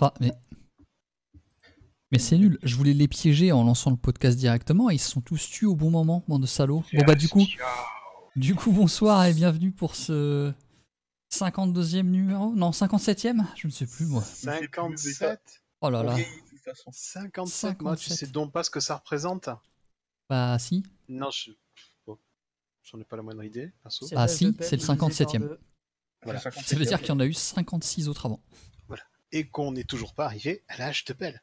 Ah, mais mais c'est nul. Je voulais les piéger en lançant le podcast directement et ils se sont tous tués au bon moment, bande de salauds. Bon bah du coup, du coup bonsoir et bienvenue pour ce 52e numéro, non 57e, je ne sais plus moi. 57. Oh là là. 57. Moi, tu sais donc pas ce que ça représente Bah si. Non, je. Bon, J'en ai pas la moindre idée. Ah si, c'est le 57e. Voilà. Ça veut dire qu'il y en a eu 56 autres avant. Et qu'on n'est toujours pas arrivé à l'âge de pelle.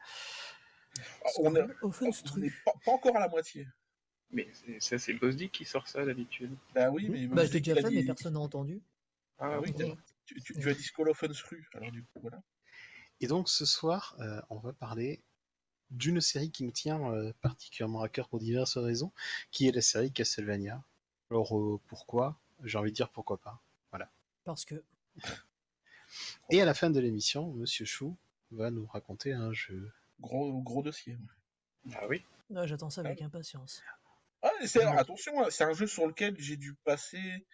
Ah, On est- on n'est pas, pas encore à la moitié. Mais ça, c'est Bosdick qui sort ça d'habitude. Bah oui, mais. Bah, je l'ai dis déjà fait, mais dit- personne n'a entendu. Ah oui, oui, tu, tu- tu as dit Skolofensfru, alors du coup, voilà. Et donc ce soir, euh, on va parler d'une série qui nous tient euh, particulièrement à cœur pour diverses raisons, qui est la série Castlevania. Alors euh, pourquoi? J'ai envie de dire pourquoi pas. Voilà. Parce que. Et à la fin de l'émission, Monsieur Chou va nous raconter un jeu. Gros, gros dossier. Ah oui. Ah, J'attends ça avec impatience. Ah, c'est, alors, attention, hein, c'est un jeu sur lequel j'ai dû passer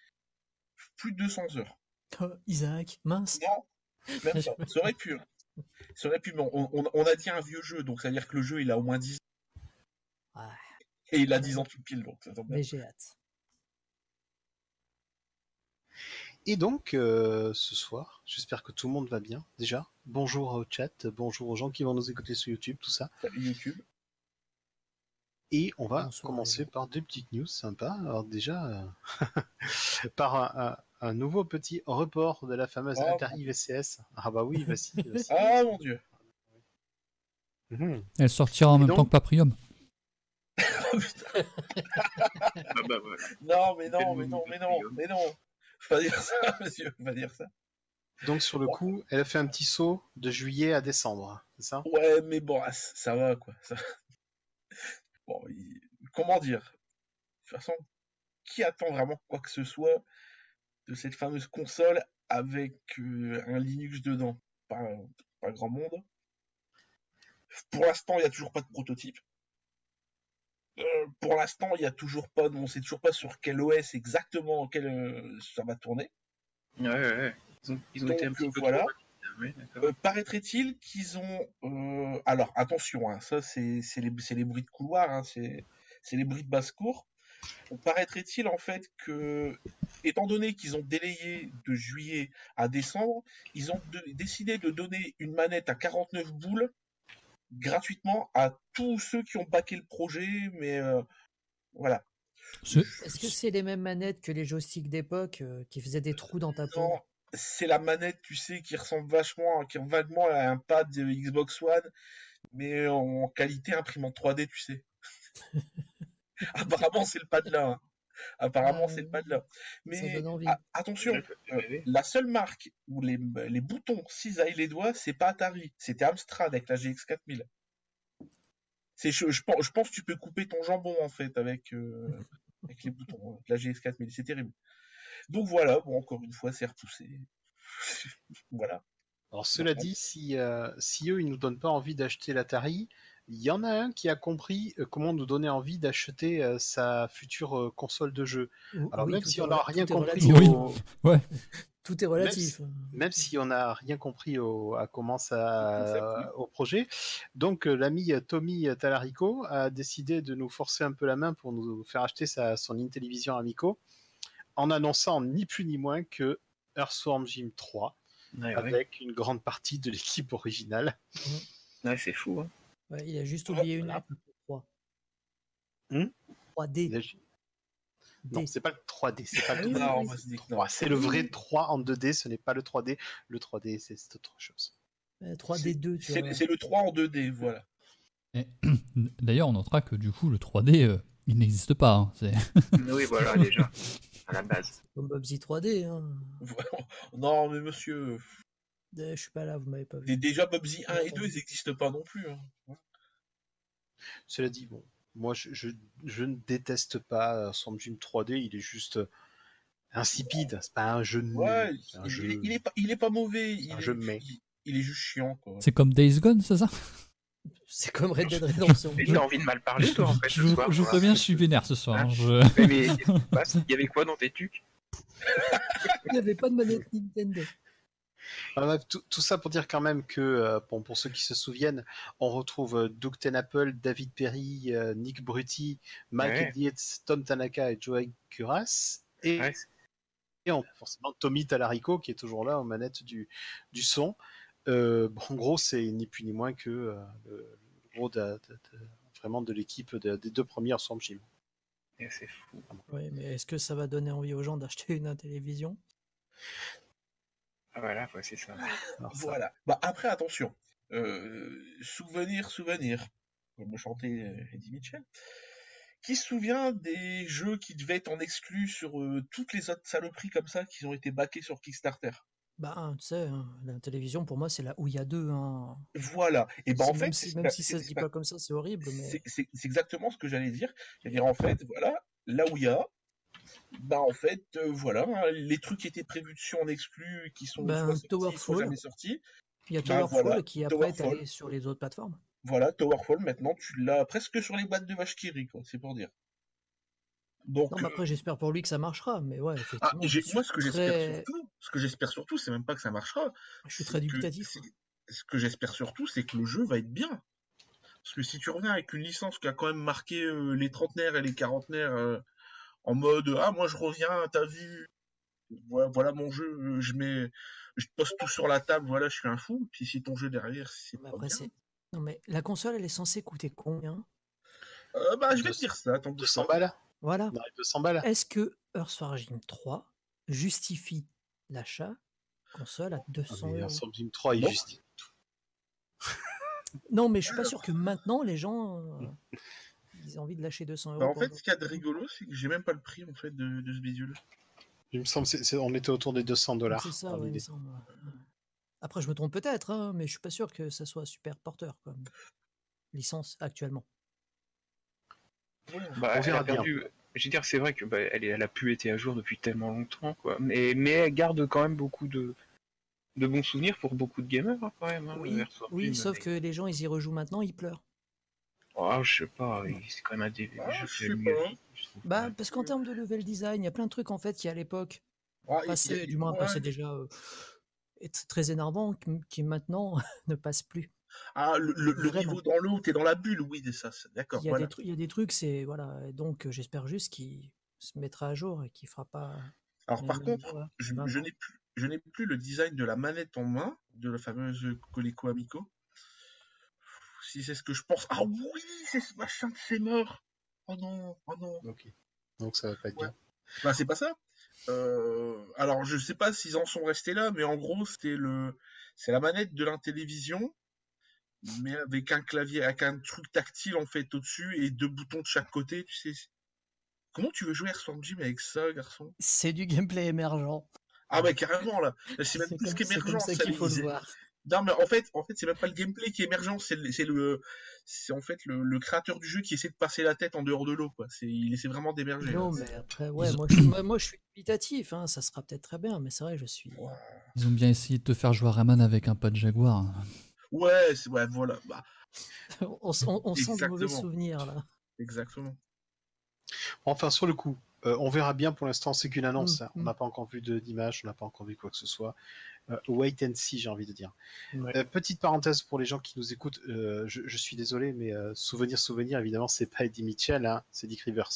plus de 200 heures. Oh, Isaac, mince. Non, même. Ça aurait pu. hein. Ça aurait pu, mais on, on- on a dit un vieux jeu, donc ça veut dire que le jeu, il a au moins 10 ans. Ouais, Et il a 10 ans tout pile, donc ça tombe bien. mais j'ai hâte. Et donc, euh, ce soir, j'espère que tout le monde va bien. Déjà, bonjour au chat, bonjour aux gens qui vont nous écouter sur YouTube, tout ça. Salut YouTube. Et on va Bonsoir, commencer par deux petites news sympas. Alors déjà, euh, par un, un- un nouveau petit report de la fameuse Oh. Atari VCS. Ah bah oui, vas-y. Ah mon dieu. Mhm. Elle sortira en Et même donc temps que Paprium. Oh, putain. Ah bah voilà. Non, mais non, mais non, mais non, mais non. Faut pas dire ça, monsieur, faut pas dire ça. Donc sur le coup, elle a fait un petit saut de juillet à décembre, c'est ça? Ouais, mais bon, ah, ça va, quoi. ça- Bon, il- comment dire? De toute façon, qui attend vraiment quoi que ce soit de cette fameuse console avec euh, un Linux dedans? Pas, pas grand monde. Pour l'instant, il n'y a toujours pas de prototype. Euh, pour l'instant, il n'y a toujours pas, on sait toujours pas sur quel OS exactement quel, euh, ça va tourner. Ouais, ouais, ouais. Ils ont, ils ont été un petit euh, peu voilà. oui. Euh, Paraîtrait-il qu'ils ont. euh, Alors, attention, hein, ça, c'est les, bruits de couloir, hein, c'est les bruits de basse-cour. Euh, Paraîtrait-il, en fait, que, étant donné qu'ils ont délayé de juillet à décembre, ils ont de- décidé de donner une manette à 49 boules gratuitement à tous ceux qui ont baqué le projet, mais euh, voilà. Ce- Est-ce que c'est les mêmes manettes que les joysticks d'époque euh, qui faisaient des trous dans ta peau? Non, c'est la manette, tu sais, qui ressemble vachement, qui ressemble vaguement à un pad de Xbox One, mais en qualité imprimante 3D, tu sais. Apparemment, c'est le pad là. hein. Apparemment, Ah, c'est le pad là. Mais a- attention, euh, la seule marque où les, les boutons cisaillent les doigts, c'est pas Atari, c'était Amstrad avec la GX 4000. C'est, je, je pense, je pense que tu peux couper ton jambon en fait avec, euh, avec les boutons hein, de la GX 4000, c'est terrible. Donc voilà, bon, encore une fois, c'est repoussé. voilà. Alors cela dit, si, euh, si eux, ils nous donnent pas envie d'acheter l'Atari, il y en a un qui a compris euh, comment nous donner envie d'acheter euh, sa future euh, console de jeu. Alors oui, même si on n'a rien compris relatif. Oui. au, Tout est relatif. même si on n'a rien compris au, à comment Ça au projet. Donc l'ami Tommy Talarico a décidé de nous forcer un peu la main pour nous faire acheter sa, son Intellivision Amico en annonçant ni plus ni moins que Earthworm Jim 3 Ouais, ouais. avec une grande partie de l'équipe originale. Ouais, c'est fou. Hein. Ouais, il a juste oublié une Voilà. lettre pour 3. Hmm 3D. Non, D. c'est pas le 3D, c'est pas le Oui, 3D. non, oui, moi, je dis que non. 3, C'est le vrai 3 en 2D, ce n'est pas le 3D. Le 3D, c'est autre chose. Euh, 3D2, tu vois. C'est le 3 en 2D, voilà. D'ailleurs, on notera que du coup, le 3D, euh, il n'existe pas. hein. Oui, voilà, déjà. À la base. Comme Bubsy 3D. Hein. non, mais monsieur, Euh, Je suis pas là, vous m'avez pas vu. dé- déjà Bubsy 1 et 2, ils n'existent pas non plus. hein. Cela dit, bon, moi je, je, je ne déteste pas son Jim 3D, il est juste insipide, c'est pas un jeu nul, Ouais, c'est un il, jeu- il est, il est pas, il est pas mauvais. Il un est, jeu mais. il, il est juste chiant. C'est comme Days Gone, c'est ça? C'est comme Red Dead Redemption. Mais t'as envie de mal parler, toi, en fait, Je ce vous soir. je vous préviens, je suis vénère ce soir. hein. Ah. Je- Mais, mais qu'est-ce qui se passe Il y avait quoi dans tes tucs? Il n'y avait pas de manette Nintendo. Voilà, tout, tout ça pour dire quand même que, euh, bon, pour ceux qui se souviennent, on retrouve euh, Doug Tenapple, David Perry, euh, Nick Brutti, Mike Ouais. Elliott, Tom Tanaka et Joey Curas. Et, Ouais. et on- forcément Tommy Talarico qui est toujours là aux manettes du, du son. Euh, bon, en gros, c'est ni plus ni moins que euh, le, le gros de, de- de- vraiment de l'équipe de- des deux premières Storm Gym. Et c'est fou. Oui, mais est-ce que ça va donner envie aux gens d'acheter une télévision? Voilà, ouais, c'est ça. Alors, ça- Voilà. Bah, après, attention. Euh, souvenir, souvenir. Comme le chantait euh, Eddie Mitchell. Qui se souvient des jeux qui devaient être en exclu sur euh, toutes les autres saloperies comme ça qui ont été backés sur Kickstarter? Bah, tu sais, hein, la télévision pour moi c'est là où il y a deux. Hein. Voilà. Et C'est- en même fait, si, c'est même si ça se dit pas comme ça, c'est horrible, mais C'est exactement ce que j'allais dire. C'est-à-dire, en fait, voilà, là où il y a, bah en fait, euh, voilà, hein, les trucs qui étaient prévus dessus en exclu, qui sont Ben, soit sortis, soit jamais sortis, il y a bah, Towerfall voilà, qui après est allé sur les autres plateformes. voilà, Towerfall, maintenant, tu l'as presque sur les boîtes de vache qui rit, quoi, c'est pour dire. Donc, Non, mais après j'espère pour lui que ça marchera, mais ouais, ah, effectivement. j'ai- je moi, ce que j'espère très- surtout, ce que j'espère surtout, c'est même pas que ça marchera. Je suis très dubitatif. Ce que j'espère surtout, c'est que le jeu va être bien. Parce que si tu reviens avec une licence qui a quand même marqué euh, les trentenaires et les quarantenaires euh, en mode ah moi je reviens, t'as vu, voilà, voilà mon jeu, je mets, je pose tout sur la table, voilà je suis un fou. Puis si ton jeu derrière c'est pas après, bien. Non, mais la console, elle est censée coûter combien? Euh, bah je vais te 200 dire ça. Attends, 200 balles Voilà. On arrive à 200 balles Est-ce que Earthforging 3 justifie l'achat console à Ah, 200 mais euros? Storm Gym 3, il Non. justifie. Non, mais je suis pas sûr que maintenant les gens euh, ils aient envie de lâcher 200 euros. Bah, en pour fait, ce qu'il y a de rigolo, c'est que j'ai même pas le prix en fait de, de ce bidule. Il me semble qu'on était autour des 200 dollars. C'est ça, dans ouais, il me l'idée. semble. ouais. Après, je me trompe peut-être, hein, mais je suis pas sûr que ça soit super porteur comme licence actuellement. Bah, On verra bien. Je veux dire, c'est vrai que bah, elle, est- elle a pu été à jour depuis tellement longtemps, quoi. Mais, mais elle garde quand même beaucoup de, de bons souvenirs pour beaucoup de gamers, hein, quand même. hein, Oui, Forging, oui, sauf mais- que les gens ils y rejouent maintenant, ils pleurent. Oh, je sais pas, c'est quand même un des Ah, jeux je mieux Bah, parce qu'en termes de level design, il y a plein de trucs en fait qui à l'époque Ah, il passaient, du moins ouais. passaient déjà euh, est très énervant, qui, qui maintenant ne passent plus. Ah, le, le- niveau dans l'eau t'es dans la bulle, oui, c'est ça, d'accord. Il y a Voilà. des trucs, il y a des trucs, c'est voilà. Donc euh, j'espère juste qu'il se mettra à jour et qu'il fera pas. Alors par contre, je, je 20 n'ai plus, je n'ai plus le design de la manette en main de la fameuse Coleco Amico. Si c'est ce que je pense. Ah oui, c'est ce machin, c'est mort. Oh non, oh non. Ok. Donc ça va pas être Ouais. bien. Bah c'est pas ça. Euh, alors je sais pas s'ils en sont restés là, mais en gros c'était le, c'est la manette de l'intélévision, mais avec un clavier, avec un truc tactile en fait au-dessus et deux boutons de chaque côté. Tu sais. Comment tu veux jouer à Storm Gym avec ça, garçon? C'est du gameplay émergent. Ah bah carrément là. C'est même C'est plus c'est qu'émergent. comme ça qu'il faut le voir. Non mais en fait, en fait c'est même pas le gameplay qui est émergent, c'est le, c'est le, c'est en fait le, le créateur du jeu qui essaie de passer la tête en dehors de l'eau quoi. C'est, il essaie vraiment d'émerger. Non, là. mais après, ouais, ont- moi, je, suis- moi, moi, je suis dubitatif. Hein, ça sera peut-être très bien, mais c'est vrai, je suis. Ils ont bien essayé de te faire jouer à Rayman avec un pas de Jaguar. Ouais, ouais, voilà, bah, on, s- on- on sent de mauvais souvenirs là. exactement. Enfin, sur le coup, euh, on verra bien pour l'instant, c'est qu'une annonce. Mm, hein. On mm. n'a pas encore vu de- d'image, on n'a pas encore vu quoi que ce soit. Euh, wait and see, j'ai envie de dire. Ouais. Euh, petite parenthèse pour les gens qui nous écoutent, euh, je, je suis désolé, mais euh, souvenir, souvenir, évidemment, c'est pas Eddie Mitchell, hein, c'est Dick Rivers.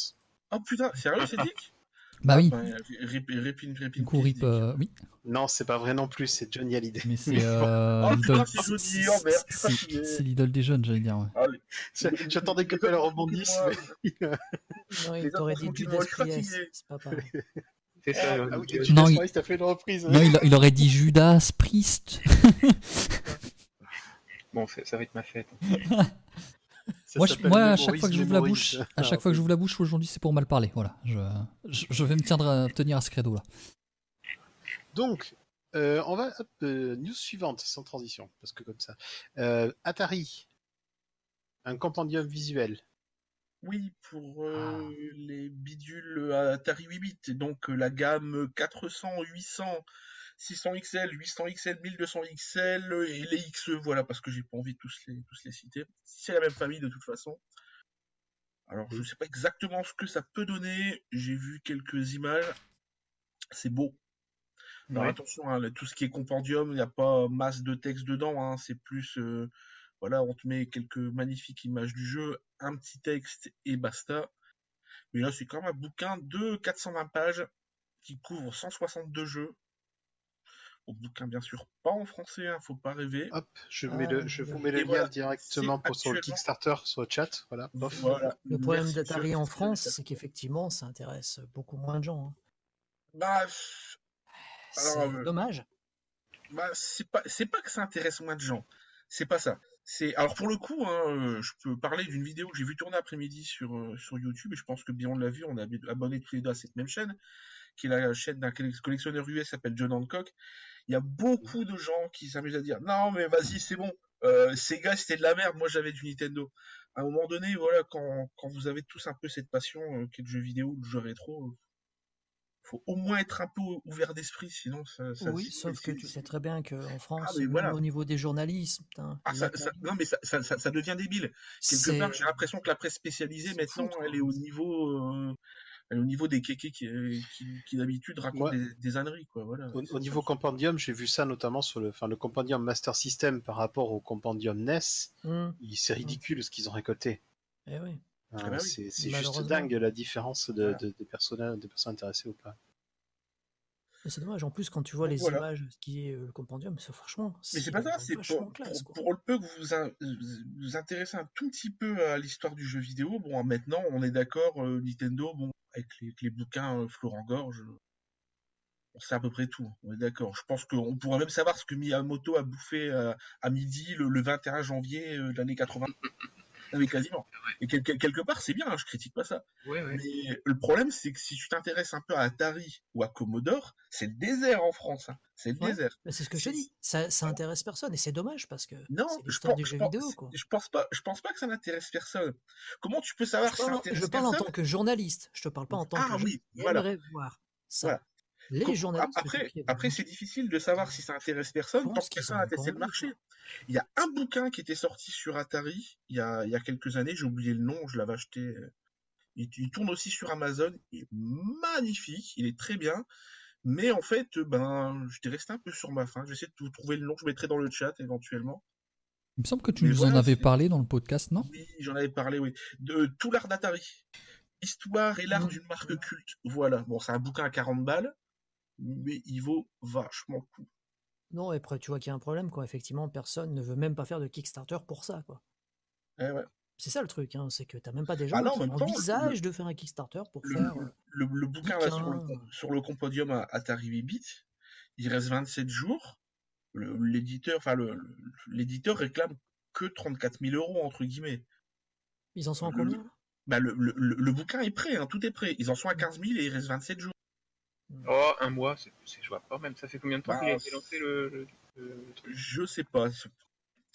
Oh putain, sérieux, c'est Dick? Bah oui, Ouais, rip, rip, rip du coup, RIP, Dick. euh, oui, Non, c'est pas vrai non plus, c'est Johnny Hallyday. mais c'est euh, Oh, putain, l'idole- c'est Johnny, c'est- oh merde, c'est- l'idole des jeunes, j'allais dire. ouais. Allez. J'attendais que elle rebondisse. Excuse-moi. Non, il t'aurait dit Judas Priest. C'est pas pareil. C'est ça. Ah euh, oui, Judas Non, il- Priest a fait une reprise. Non, il, il aurait dit Judas Priest. Bon, ça, va être ma fête. Ça moi, je- s'appelle moi, à chaque fois que j'ouvre la bouche, à Ah, chaque fois que j'ouvre la bouche aujourd'hui, c'est pour mal parler. Voilà, je, je, je vais me tenir à, tenir à ce credo là. Donc, euh, on va hop, euh, news suivante sans transition, parce que comme ça. Euh, Atari, un compendium visuel. Oui, pour euh, Ah. les bidules Atari 8 bits, et donc euh, la gamme 400, 800, 600 XL, 800 XL, 1200 XL et les XE, voilà, parce que j'ai pas envie de tous les, tous les citer. C'est la même famille de toute façon. Alors, je sais pas exactement ce que ça peut donner. J'ai vu quelques images. C'est beau. Alors Ouais. attention, hein, le- tout ce qui est compendium, il n'y a pas masse de texte dedans, hein, c'est plus, euh, voilà, on te met quelques magnifiques images du jeu, un petit texte et basta. Mais là, c'est quand même un bouquin de 420 pages qui couvre 162 jeux. Au bouquin, bien sûr, pas en français, hein, faut pas rêver. Hop, je, Ah, mets le, je vous mets le lien voilà. directement pour, sur le actuellement- Kickstarter, sur le chat. Voilà. Bof. Voilà. Le problème Merci, d'Atari en France, c'est qu'effectivement, ça intéresse beaucoup moins de gens. hein. Bah, C'est Alors, euh, dommage. Bah, c'est pas, c'est pas que ça intéresse moins de gens. C'est pas ça. Alors pour le coup, hein, je peux parler d'une vidéo que j'ai vu tourner après-midi sur, euh, sur YouTube, et je pense que bien on l'a vu, on ab- abonné tous les deux à cette même chaîne, qui est la chaîne d'un colle- collectionneur US s'appelle John Hancock. Il y a beaucoup de gens qui s'amusent à dire, non, mais vas-y, c'est bon, euh, Sega c'était de la merde, moi j'avais du Nintendo. À un moment donné, voilà, quand, vous avez tous un peu cette passion, euh, qui est le jeu vidéo, le jeu rétro, euh, faut au moins être un peu ouvert d'esprit, sinon ça, ça Oui, sauf que tu sais très bien qu'en France, même voilà. au niveau des journalistes, putain, Ah, ça, non, mais ça, ça, ça- ça devient débile. Quelque part, j'ai l'impression que la presse spécialisée, maintenant, fou, elle est au niveau, euh, elle est au niveau des kékés qui, qui, qui d'habitude racontent Ouais. des, des âneries, quoi. Voilà. Au, niveau compendium, j'ai vu ça notamment sur le, enfin, le compendium Master System par rapport au compendium NES. Il- C'est ridicule ce qu'ils ont récolté. eh oui. Hein, bah oui. C'est juste dingue la différence de, Voilà. de- des, personnes, des personnes intéressées ou pas. C'est dommage. En plus, quand tu vois Donc les voilà. images, ce qui est euh, le compendium, c'est franchement. Mais c'est pas ça, c'est pour, classe, pour, quoi. pour le peu que vous vous, in- vous vous intéressez un tout petit peu à l'histoire du jeu vidéo. Bon, maintenant, on est d'accord, euh, Nintendo, bon, avec les, avec les bouquins euh, Florent Gorge, euh, on sait à peu près tout. On est d'accord. Je pense qu'on pourrait même savoir ce que Miyamoto a bouffé euh, à midi le, le 21 janvier euh, de l'année 80. Non, mais quasiment. Et quel- quel- quelque part, c'est bien, hein, je critique pas ça. Ouais, ouais. Mais le problème, c'est que si tu t'intéresses un peu à Atari ou à Commodore, c'est le désert en France. hein. C'est le désert. C'est ce que je te dis. Ça, ça intéresse personne et c'est dommage parce que Non, je pense, du je, jeu pense, vidéo, quoi. je pense pas, je pense pas que ça n'intéresse personne. Comment tu peux Je savoir si ça parle, intéresse je parle en tant que journaliste. Je te parle pas en tant Ah que gens oui, voilà. voir ça. Voilà. Les Com- journalistes. Après, après c'est difficile de savoir si ça intéresse personne tant que testé pas le marché. Il y a un bouquin qui était sorti sur Atari il y a, il y a quelques années, j'ai oublié le nom, je l'avais acheté. euh, Il, il tourne aussi sur Amazon, il est magnifique, il est très bien. Mais en fait, euh, ben, j'étais resté un peu sur ma faim. J'essaie de vous trouver le nom, je mettrai dans le chat éventuellement. Il me semble que tu Mais nous en avais parlé dans le podcast, non? Oui, j'en avais parlé, oui. De tout l'art d'Atari. Histoire et l'art Mm. d'une marque culte. Voilà. Bon, c'est un bouquin à 40 balles, mais il vaut vachement le coup. Non, et après, tu vois qu'il y a un problème, quoi. Effectivement, personne ne veut même pas faire de Kickstarter pour ça, quoi. Eh ouais. C'est ça le truc, hein, c'est que t'as même pas des gens Ah non, en qui envisagent de faire un Kickstarter pour Le, faire. le, le bouquin là, sur, le, bouquin. sur le compodium à Atari 8 bits, il reste 27 jours. L'éditeur, enfin, réclame que 34 000 euros, entre guillemets. Ils en sont à combien? Bah, le, le, le- le bouquin est prêt, hein, tout est prêt. Ils en sont à 15 000 et il reste 27 jours. Oh, un mois, c'est, vois pas même. Ça fait combien de temps Bah, qu'il a été lancé le, le- le truc? Je sais pas. c'est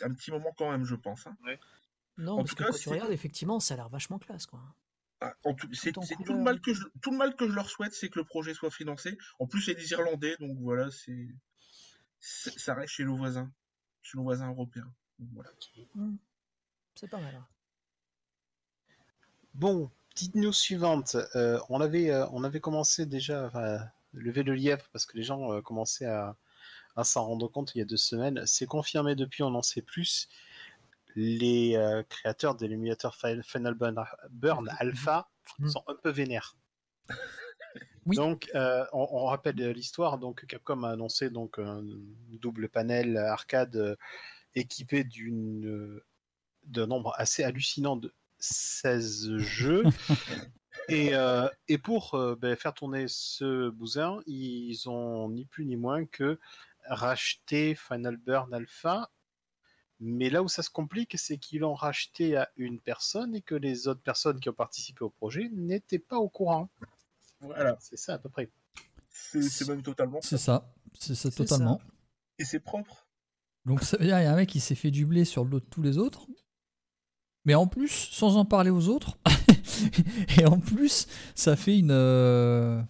Un petit moment quand même, je pense. hein. Non, En parce tout que cas, quand tu regardes, effectivement, ça a l'air vachement classe, quoi. Ah, en tout, c'est, tout, le mal que je, tout le mal que je leur souhaite, c'est que le projet soit financé. En plus, c'est des Irlandais, donc voilà, c'est, ça reste chez nos voisins, chez nos voisins européens. Voilà. Hmm. C'est pas mal. hein. Bon, petite news suivante. Euh, on, avait, euh, on avait commencé déjà à lever le lièvre parce que les gens euh, commençaient à, à s'en rendre compte il y a deux semaines. C'est confirmé depuis, on en sait plus. Les euh, créateurs de l'émulateur Fi- Final Burn, Burn Alpha Mhm. sont un peu vénères. Oui. Donc, on, on rappelle l'histoire. Donc, Capcom a annoncé donc un double panel arcade équipé d'une d'un nombre assez hallucinant de 16 jeux. et, euh, et pour euh, ben, faire tourner ce bousin, ils ont ni plus ni moins que racheté Final Burn Alpha. Mais là où ça se complique, c'est qu'ils l'ont racheté à une personne et que les autres personnes qui ont participé au projet n'étaient pas au courant. Voilà. C'est ça à peu près. C'est, c'est même totalement C'est ça. ça, c'est ça C'est totalement. Et c'est propre. Donc ça veut dire qu'il y a un mec qui s'est fait du blé sur le dos de tous les autres. Mais en plus, sans en parler aux autres. et en plus, ça fait une. euh,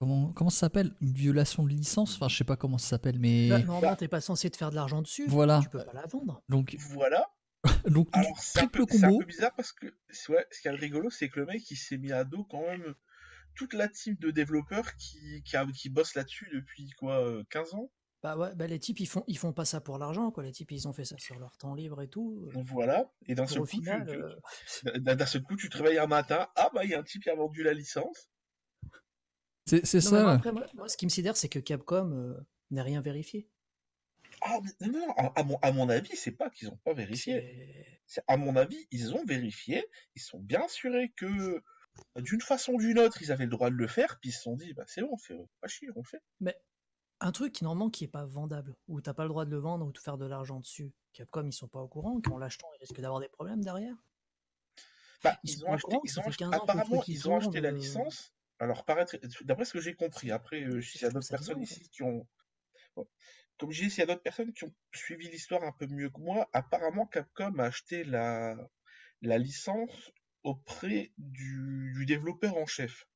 Comment, comment ça s'appelle? Une violation de licence? Enfin, je sais pas comment ça s'appelle, mais. Là, normalement, t'es pas censé te faire de l'argent dessus. Voilà. Tu peux pas la vendre. Donc, Voilà. donc Alors, c'est un, triple peu, c'est un peu bizarre parce que, ouais, ce qui est rigolo, c'est que le mec, il s'est mis à dos quand même toute la team de développeurs qui, qui, a- qui bosse là-dessus depuis quoi, euh, 15 ans. Bah ouais, bah les types ils font ils font pas ça pour l'argent quoi. Les types ils ont fait ça sur leur temps libre et tout. Donc voilà. Et d'un Pour seul, coup, tu- final, tu- euh, d'un- d'un seul coup, tu te réveilles un matin, ah bah il y a un type qui a vendu la licence. C'est mais moi, ça. après, moi, moi, ce qui me sidère, c'est que Capcom euh, n'a rien vérifié. Ah non, non, à, à mon, à mon avis, c'est pas qu'ils ont pas vérifié. À mon avis, ils ont vérifié, ils sont bien assurés que d'une façon ou d'une autre, ils avaient le droit de le faire, puis ils se sont dit, bah c'est bon, on fait pas chier, on le fait. Mais un truc qui normalement qui est pas vendable, où t'as pas le droit de le vendre ou de faire de l'argent dessus. Capcom ils sont pas au courant qu'en l'achetant ils risquent d'avoir des problèmes derrière. Bah, Ils ont acheté, courant, ils ça ont fait acheté- 15 ans que le apparemment, truc, ils ils ont acheté tourne, la euh. licence. Alors, paraître, d'après ce que j'ai compris, après, euh, s'il y a d'autres personnes en ici fait. qui ont. Bon. Comme je dis, s'il y a d'autres personnes qui ont suivi l'histoire un peu mieux que moi, apparemment Capcom a acheté la, la licence auprès du, du développeur en chef.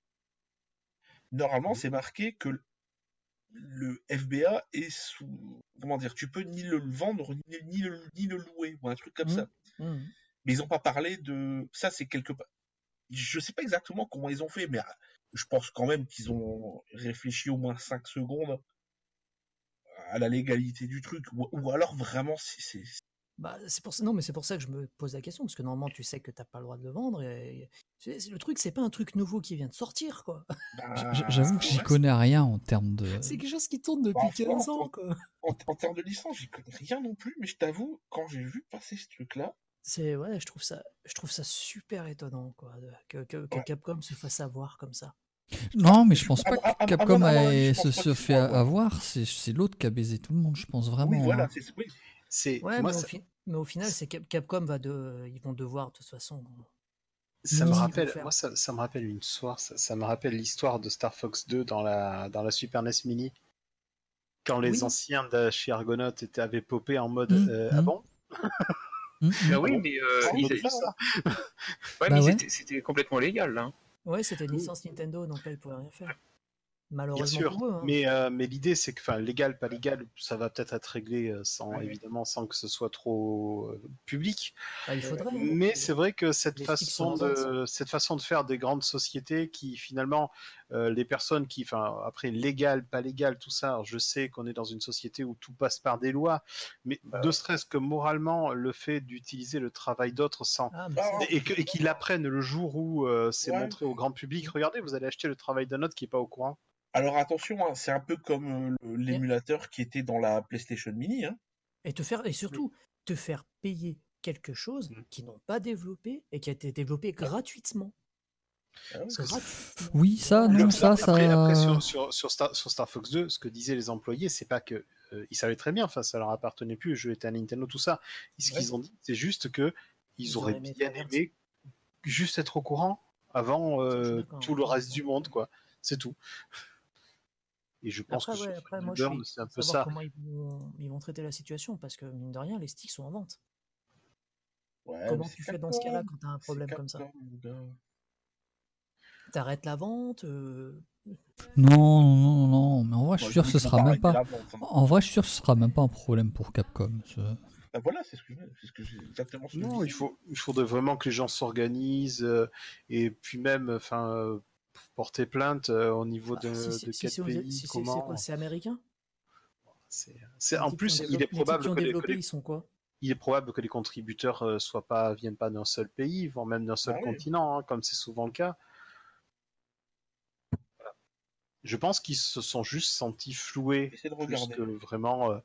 Normalement, c'est marqué que le- FBA est sous. Comment dire Tu peux ni le vendre, ni, ni le, ni le louer, ou un truc comme Mhm. ça. Mhm. Mais ils n'ont pas parlé de. Ça, c'est quelque part. Je sais pas exactement comment ils ont fait, mais ah, je pense quand même qu'ils ont réfléchi au moins 5 secondes à la légalité du truc. Ou, ou alors vraiment, c'est. C'est- Bah, c'est pour ça, non, mais c'est pour ça que je me pose la question, parce que normalement tu sais que t'as pas le droit de le vendre. Et, le truc, c'est pas un truc nouveau qui vient de sortir, quoi. bah, J'avoue que j'y connais rien en termes de. C'est quelque chose qui tourne depuis Franchement, 15 ans, quoi. En, en termes de licence, j'y connais rien non plus, mais je t'avoue, quand j'ai vu passer ce truc-là, C'est ouais, je trouve ça, je trouve ça super étonnant, quoi, de- que, que, que Ouais. Capcom se fasse avoir comme ça. Non, mais je pense À pas à- que à Capcom se, fait avoir. C'est c'est l'autre qui a baisé tout le monde, je pense vraiment. oui, voilà, hein. c'est oui. C'est Ouais, mais, au ça, fi- mais au final, c'est Cap- Capcom va de, ils vont devoir de toute façon. ça me Ils rappelle moi ça, ça me rappelle une histoire ça, ça me rappelle l'histoire de Star Fox 2 dans la dans la Super NES Mini quand les Oui. anciens de chez Argonaut étaient avaient popé en mode Mm, euh, mm. ah bon? Mm, mm. Bah oui, mais, euh, Ah, ils- donc J'ai vu ça, ouais, Bah mais ouais. c'était- complètement légal là. hein. Ouais, c'était une licence Nintendo, donc là ils pouvaient rien faire. Bien Malheureusement sûr, pour eux. hein. mais, euh, mais l'idée c'est que, enfin, légal, pas légal, ça va peut-être être réglé euh, sans, Ouais. évidemment, sans que ce soit trop euh, public. Bah, il faudrait. hein. Mais c'est vrai que cette façon de, cette façon de faire des grandes sociétés qui finalement, euh, les personnes qui, enfin, après légal, pas légal, tout ça, je sais qu'on est dans une société où tout passe par des lois, mais Bah de stress que moralement, le fait d'utiliser le travail d'autres sans Ah, et qu'ils l'apprennent le jour où c'est Ouais. montré au grand public. Regardez, vous allez acheter le travail d'un autre qui est pas au courant. Alors attention, hein, c'est un peu comme euh, l'émulateur qui était dans la PlayStation Mini. Hein. Et te faire et surtout te faire payer quelque chose Mm. qu'ils n'ont pas développé et qui a été développé gratuitement. Ah. Gratuitement. Oui, ça, non, ça, ça. après, après, sur, sur, sur Star, sur Star Fox 2, ce que disaient les employés, c'est pas que euh, ils savaient très bien, enfin ça leur appartenait plus, le jeu était à Nintendo, tout ça. Ce Ouais. qu'ils ont dit, c'est juste que ils, Ils auraient bien aimé juste être au courant avant euh, tout le reste du monde, quoi. C'est tout. Et je pense Après, que ouais, sur après, moi, je Burn, suis c'est un peu ça. comment ils vont, ils vont traiter la situation parce que mine de rien, les sticks sont en vente. Ouais, Comment tu fais dans ce cas-là quand t'as un problème comme ça. T'arrêtes la vente euh, Non, non, non, non, mais en vrai, je suis sûr que ce sera même pas. hein. En vrai, je suis sûr que ce sera même pas un problème pour Capcom. ce- Bah voilà, c'est ce que ce que j'ai exactement ce que je Non, il faut, il faudrait vraiment que les gens s'organisent euh, et puis même, enfin, euh, porter plainte euh, au niveau bah, de, aux- pays, comment. C'est américain C'est, en plus, il est probable que les, que développé, les- ils sont quoi il est probable que les contributeurs euh, soient pas, viennent pas d'un seul pays, voire même d'un seul Ah oui. continent, hein, comme c'est souvent le cas. Voilà. Je pense qu'ils se sont juste sentis floués plus que vraiment. euh,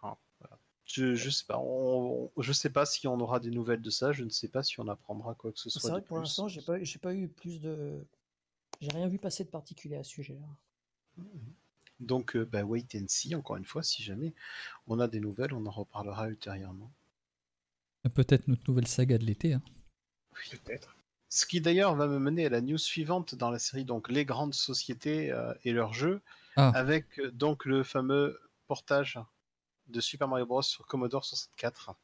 voilà. Je, je sais pas, on- on- je sais pas si on aura des nouvelles de ça. Je ne sais pas si on apprendra quoi que ce soit. C'est vrai de que pour l'instant, j'ai pas, j'ai pas eu plus de. J'ai rien vu passer de particulier à ce sujet-là. Donc, euh, bah, wait and see, encore une fois, si jamais on a des nouvelles, on en reparlera ultérieurement. Peut-être notre nouvelle saga de l'été. hein. Peut-être. Ce qui d'ailleurs va me mener à la news suivante dans la série, donc les grandes sociétés euh, et leurs jeux, Ah. avec euh, donc le fameux portage de Super Mario Bros sur Commodore 64.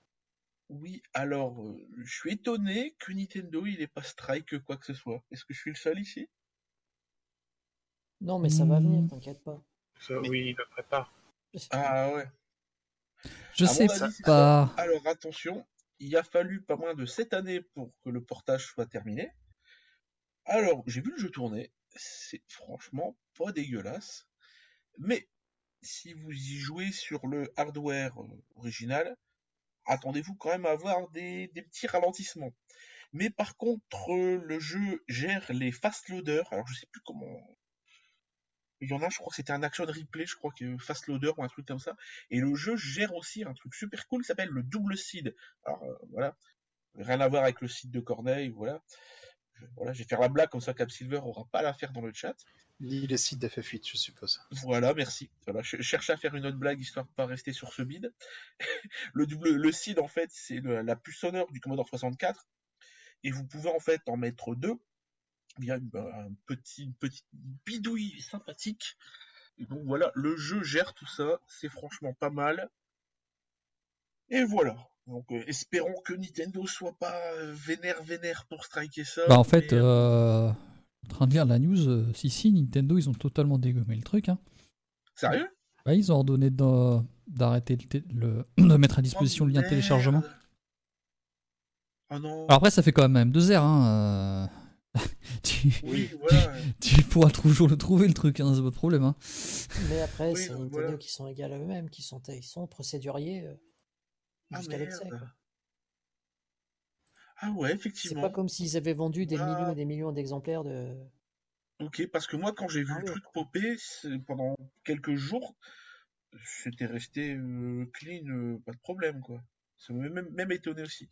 Oui, alors, euh, je suis étonné que Nintendo, il ait pas strike quoi que ce soit. Est-ce que je suis le seul ici? Non, mais ça va venir, Hmm. t'inquiète pas. Ça, oui, il le prépare. Ah ouais. Je À sais avis, pas. Alors attention, il a fallu pas moins de 7 années pour que le portage soit terminé. Alors, j'ai vu le jeu tourner, c'est franchement pas dégueulasse, mais si vous y jouez sur le hardware euh, original, attendez-vous quand même à avoir des, des petits ralentissements. Mais par contre, euh, le jeu gère les fast loaders. Alors je sais plus comment. Il y en a, je crois que c'était un action replay, je crois que fast loader ou un truc comme ça. Et le jeu gère aussi un truc super cool qui s'appelle le double seed. Alors euh, voilà, rien à voir avec le seed de Corneille, voilà. Je, voilà, je vais faire la blague comme ça, Cap Silver aura pas la faire dans le chat. Ni le site d'FF8, je suppose. Voilà, merci. Voilà, je cherchais à faire une autre blague histoire de pas rester sur ce bide. le double, le seed en fait, c'est la puce sonore du Commodore 64 et vous pouvez en fait en mettre deux via une, un petit, une petite bidouille sympathique. Et donc voilà, le jeu gère tout ça, c'est franchement pas mal. Et voilà. Donc euh, espérons que Nintendo soit pas euh, vénère vénère pour striker ça. Bah en fait, mais, euh, euh, en train de lire la news, euh, si si, Nintendo, ils ont totalement dégommé le truc. Hein. Sérieux? Bah, ils ont ordonné d'arrêter le, de mettre à disposition Oh, le lien de téléchargement. Oh non. Alors après, ça fait quand même deux heures. Hein. Euh, tu, oui, voilà. tu pourras toujours le trouver, le truc, hein, c'est votre problème. Hein. Mais après, Oui, c'est donc Nintendo voilà. qui sont égales à eux-mêmes, qui sont, ils sont procéduriers euh, Ah, jusqu'à l'excès. merde. quoi. Ah ouais, C'est effectivement. pas comme s'ils avaient vendu des Ah. millions et des millions d'exemplaires de. Ok, parce que moi, quand j'ai vu Ah le ouais. truc popper, c'est- pendant quelques jours, c'était resté euh, clean, euh, pas de problème, quoi. Ça m'a même, même étonné aussi.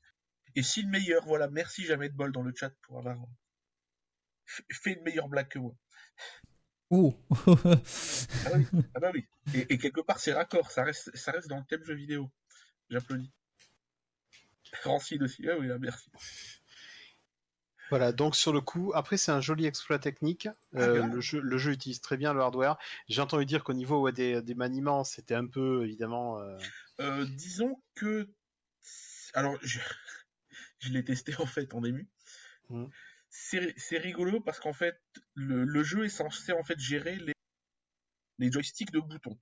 Et si le meilleur, voilà, merci jamais de bol dans le chat pour avoir f- fait une meilleure blague que moi. Oh Ah, oui. ah bah oui. Et, et quelque part, c'est raccord, ça reste, ça reste dans le thème jeu vidéo. J'applaudis. Rancid aussi, ah oui, là, merci. Voilà, donc sur le coup, après c'est un joli exploit technique. Euh, grave. le, jeu, le jeu utilise très bien le hardware. J'ai entendu dire qu'au niveau ouais, des, des maniements, c'était un peu évidemment. euh, Euh, disons que. Alors, je, je l'ai testé en fait en ému. Mhm. C'est rigolo parce qu'en fait, le, jeu est censé en fait gérer les, joysticks de boutons.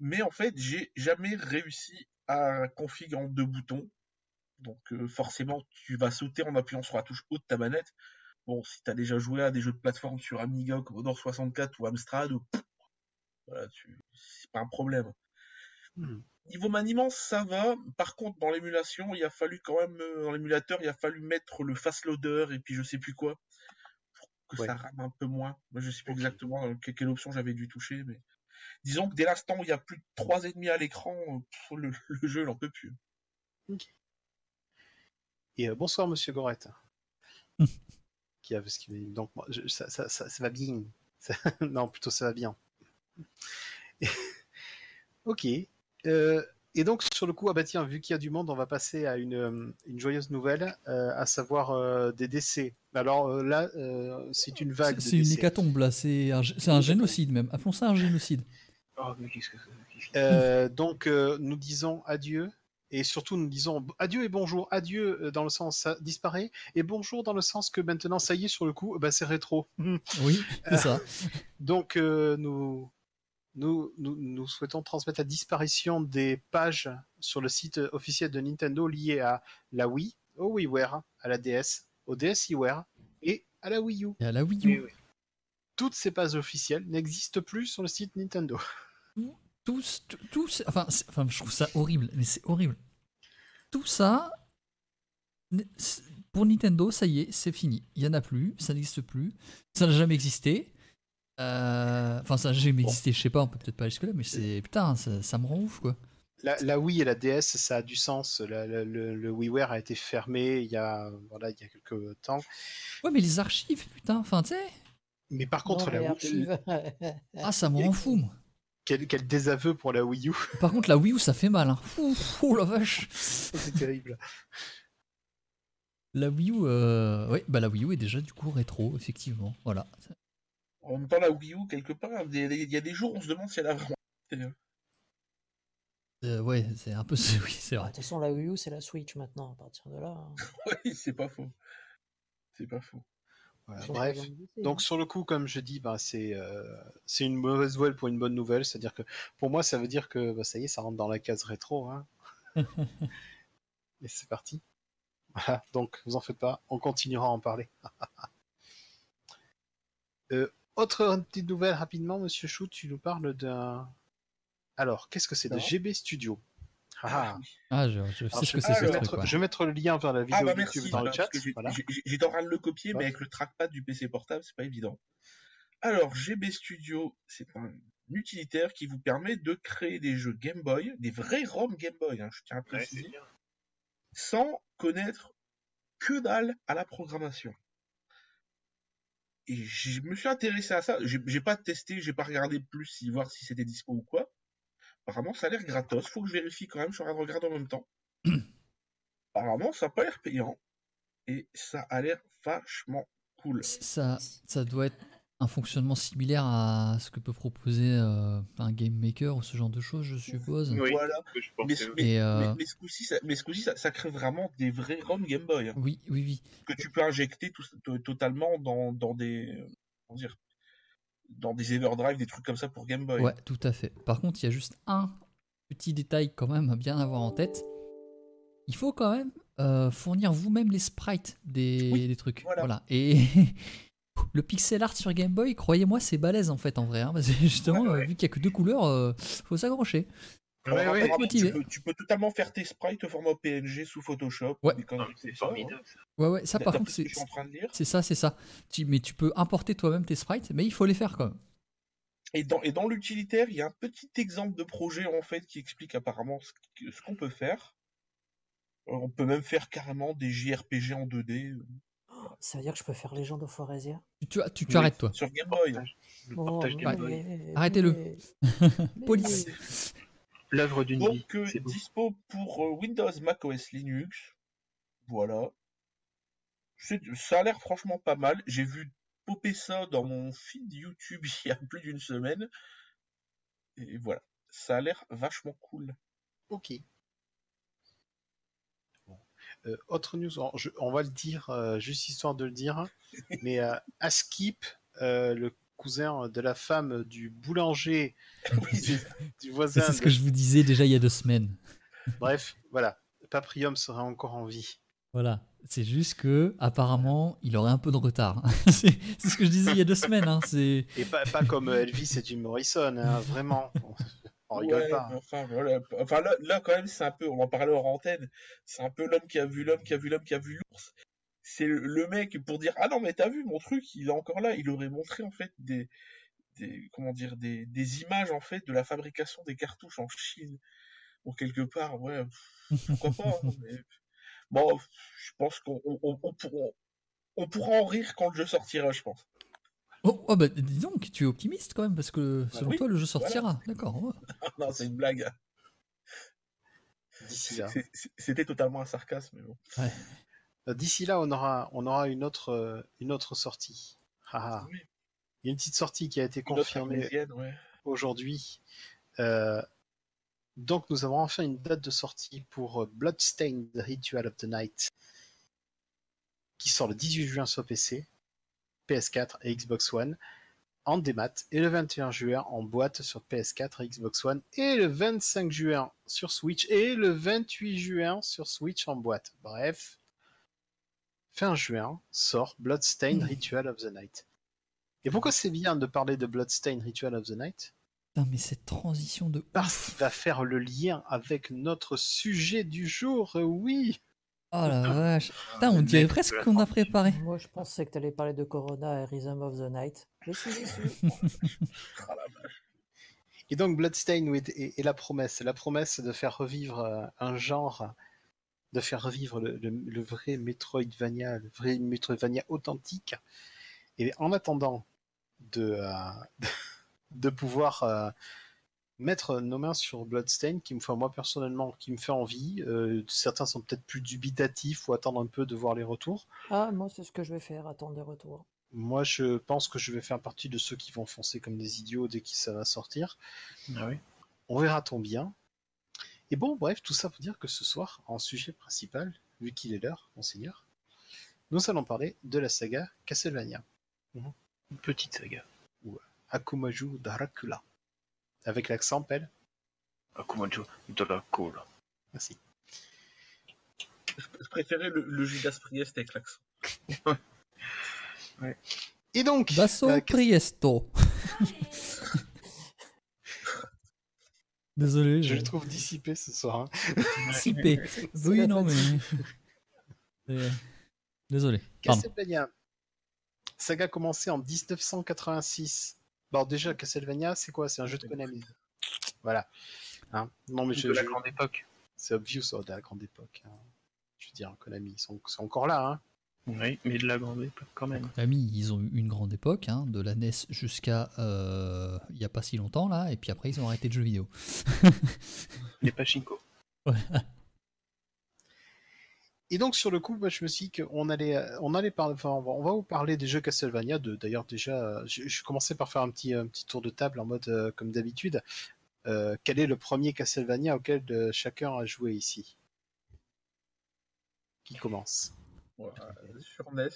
Mais en fait, j'ai jamais réussi à configurer en deux boutons. Donc euh, forcément, tu vas sauter en appuyant sur la touche haute de ta manette. Bon, si tu as déjà joué à des jeux de plateforme sur Amiga, Commodore 64 ou Amstrad, pff, voilà, tu... c'est pas un problème. Hmm. Niveau maniement, ça va. Par contre, dans l'émulation, il a fallu quand même, euh, dans l'émulateur, il a fallu mettre le fast loader et puis je sais plus quoi. Pour que Ouais. ça rame un peu moins. Moi, je sais plus Ok. exactement euh, que- quelle option j'avais dû toucher, mais disons que dès l'instant où il y a plus de 3 ennemis à l'écran, euh, le, le jeu, il en peut plus. Et euh, bonsoir Monsieur Gorette. qui a ce qui donc moi, je- ça, ça, ça, ça va bien. Ça- non, plutôt ça va bien. ok. Euh, et donc sur le coup, ah bah tiens, vu qu'il y a du monde, on va passer à une, euh, une joyeuse nouvelle, euh, à savoir euh, des décès. Alors euh, là, euh, c'est une vague. C'est une hécatombe là, c'est un, génocide même. Appelons ça un génocide. Oh, mais qu'est-ce que c'est? Euh, donc euh, nous disons adieu et surtout nous disons adieu et bonjour. Adieu euh, dans le sens ça disparaît et bonjour dans le sens que maintenant ça y est sur le coup, bah, c'est rétro. Oui, c'est ça. Donc euh, nous, nous, nous, nous souhaitons transmettre la disparition des pages sur le site officiel de Nintendo liées à la Wii, au WiiWare, à la DS, au DSiWare et à la Wii U. Et à la Wii U, oui. Toutes ces pages officielles n'existent plus sur le site Nintendo. tous, tout- tous, enfin, je trouve ça horrible, mais c'est horrible. Tout ça, pour Nintendo, ça y est, c'est fini. Il y en a plus, ça n'existe plus, ça n'a jamais existé. Euh, Enfin, ça n'a jamais Bon. existé, je sais pas, on peut peut-être pas aller jusque-là, mais c'est putain, ça, ça me rend ouf quoi. La, la Wii et la DS, ça a du sens. La- la- le, le WiiWare a été fermé il y a, voilà, il y a quelques temps. Ouais, mais les archives, putain, enfin, tu sais, Mais par contre, Non, la les Wii- archives. ah, ça me rend fou, moi. quel, quel désaveu pour la Wii U. Par contre, la Wii U, ça fait mal. Hein. Ouh, oh la vache. C'est terrible. La Wii U, euh... ouais, bah la Wii U est déjà du coup rétro, effectivement. Voilà. En même temps, la Wii U, quelque part, il y a des- il y a des jours, on se demande si elle a vraiment. Euh, ouais, c'est un peu. Oui, c'est De vrai. toute façon, la Wii U, c'est la Switch maintenant, à partir de là. hein. Oui, c'est pas faux. C'est pas faux. Voilà, bref. de Donc sur le coup, comme je dis, bah, c'est euh, c'est une mauvaise nouvelle pour une bonne nouvelle. C'est-à-dire que pour moi, ça veut dire que bah, ça y est, ça rentre dans la case rétro. Hein. Et c'est parti. Voilà, donc vous en faites pas, on continuera à en parler. Autre petite nouvelle rapidement, Monsieur Chou, tu nous parles d'un. Alors, qu'est-ce que c'est de. GB Studio Ah, Ah, je, je sais Alors, ce que c'est je ce vais truc. mettre, ouais. je vais mettre le lien vers la vidéo Ah bah YouTube merci, dans le chat. j'ai- Voilà. train de le copier, mais Ouais. avec le trackpad du PC portable, c'est pas évident. Alors, GB Studio, c'est un utilitaire qui vous permet de créer des jeux Game Boy, des vrais ROM Game Boy, hein, je tiens à Ouais, préciser, bien. sans connaître que dalle à la programmation. Et je me suis intéressé à ça. J'ai pas testé, j'ai pas regardé plus si voir si c'était dispo ou quoi. Apparemment, ça a l'air gratos. Faut que je vérifie quand même. Je suis en train de regarder en même temps. Apparemment, ça a pas l'air payant. Et ça a l'air vachement cool. Ça, ça doit être un fonctionnement similaire à ce que peut proposer euh, un game maker ou ce genre de choses, je suppose. Oui, Voilà. Mais, mais- Et euh, mais- mais ce coup-ci, ça, mais ce coup-ci, ça- ça crée vraiment des vrais ROM Game Boy. hein, oui, oui, oui. que tu peux injecter tout- totalement dans, dans des. comment dire dans des Everdrive, des trucs comme ça pour Game Boy. Ouais, tout à fait. Par contre, il y a juste un petit détail quand même à bien avoir en tête. Il faut quand même euh, fournir vous-même les sprites des, Oui, des trucs. voilà. Voilà. Et le pixel art sur Game Boy, croyez-moi, c'est balèze en fait en vrai. hein, parce que justement, Ouais, ouais. vu qu'il n'y a que deux couleurs, euh, faut s'accrocher. Alors, Ouais, ouais, apparemment, motivé. tu, peux, tu peux totalement faire tes sprites au format PNG sous Photoshop. Ouais. Ah, C'est formidable. ça. Ouais, ouais, ça par contre, c'est ça, c'est ça. Tu, mais tu peux importer toi-même tes sprites, mais il faut les faire quand même. Et dans, et dans l'utilitaire, il y a un petit exemple de projet en fait qui explique apparemment ce, qu'on peut faire. Alors, on peut même faire carrément des JRPG en 2D Ça veut dire que je peux faire Legend of Foresia Tu, tu, tu, tu Oui. arrêtes toi. sur Game Boy. Le Oh, Boy. mais- Arrêtez-le. mais- Police. L'œuvre d'une vie. Donc, euh, dispo pour euh, Windows, Mac OS, Linux. Voilà. Ça a l'air franchement pas mal. J'ai vu popper ça dans mon feed YouTube il y a plus d'une semaine. Et voilà. Ça a l'air vachement cool. Ok. Euh, autre news, on, je- on va le dire, euh, juste histoire de le dire, mais euh, Askip, euh, le cousin de la femme du boulanger du voisin, C'est ce de- que je vous disais déjà il y a deux semaines. bref, voilà, Paprium serait encore en vie. Voilà, c'est juste que apparemment il aurait un peu de retard. c'est ce que je disais il y a deux semaines. hein, Et pas, pas comme Elvis et Jim Morrison, hein, vraiment. On rigole Ouais, pas. mais Enfin, voilà. enfin là, là, quand même, c'est un peu, on en parlait hors antenne, c'est un peu l'homme qui a vu l'homme, qui a vu l'homme, qui a vu l'ours. C'est le, le mec pour dire, ah non, mais t'as vu mon truc, il est encore là. Il aurait montré, en fait, des, des comment dire, des, des images, en fait, de la fabrication des cartouches en Chine. Ou quelque part, ouais, pourquoi pas. hein, mais... Bon, je pense qu'on on, on- on pourra, on pourra en rire quand le jeu sortira, je pense. Oh, oh, bah dis donc, tu es optimiste quand même parce que selon oui, toi le jeu sortira. D'accord. ouais. non, c'est une blague. D'ici là. C'était totalement un sarcasme, mais bon. Euh, D'ici là, on aura, on aura une, autre, euh, une autre sortie. Oui. Il y a une petite sortie qui a été confirmée ouais. aujourd'hui. Euh, donc, nous avons enfin une date de sortie pour Bloodstained Ritual of the Night, qui sort le 18 juin sur PC, PS4 et Xbox One, en démat, et le 21 juin en boîte sur PS4 et Xbox One, et le 25 juin sur Switch, et le 28 juin sur Switch en boîte. Bref, fin juin sort Bloodstained Ritual of the Night. Et pourquoi c'est bien de parler de Bloodstained Ritual of the Night? Putain, mais cette transition de parce qu'il va faire le lien avec notre sujet du jour, oui. Oh la vache. Putain, on dirait presque qu'on a préparé. Moi, je pensais que tu allais parler de Corona et Rhythm of the Night. Je suis déçu. Ah, la vache. Et donc Bloodstained oui, et, et la promesse, la promesse de faire revivre euh, un genre, de faire revivre le, le- le vrai Metroidvania, le vrai Metroidvania authentique. Et en attendant de, euh, de pouvoir euh, mettre nos mains sur Bloodstained, qui me fait moi personnellement, qui me fait envie. euh, certains sont peut-être plus dubitatifs ou attendre un peu de voir les retours. Ah, moi, c'est ce que je vais faire, attendre des retours. Moi, je pense que je vais faire partie de ceux qui vont foncer comme des idiots dès que ça va sortir. Ah oui. On verra-t-on bien. Et bon, bref, tout ça pour dire que ce soir, en sujet principal, vu qu'il est l'heure, monseigneur, nous allons parler de la saga Castlevania, Une petite saga. Akumaju Dracula. Avec l'accent pelle. Akumajo Dracula. Merci. Je préférais le, le Judas Priest avec l'accent. Et donc, Basso euh, Priesto. Désolé, je je le trouve dissipé ce soir. hein. dissipé. Oui, la non, mais. Euh, Désolé. Castlevania. Saga commencée en 1986. Bon, déjà, Castlevania, c'est quoi? C'est un jeu de Konami. Voilà. Hein? Non, mais je, de la je- grande époque. c'est obvious oh, de la grande époque. hein. Je veux dire, Konami, ils sont, encore là. Hein. Oui, mais de la grande époque quand même. Konami, ils ont eu une grande époque, hein, de la NES jusqu'à euh, il n'y a pas si longtemps, là, et puis après, ils ont arrêté de jeux vidéo. Les pachinko. Et donc, sur le coup, moi, je me suis dit qu'on allait, euh, on allait parler, enfin, on va, on va vous parler des jeux Castlevania. De, d'ailleurs, déjà, euh, je, je commençais par faire un petit, un petit tour de table en mode euh, comme d'habitude. Euh, quel est le premier Castlevania auquel euh, chacun a joué ici? Qui commence? Voilà, sur NES.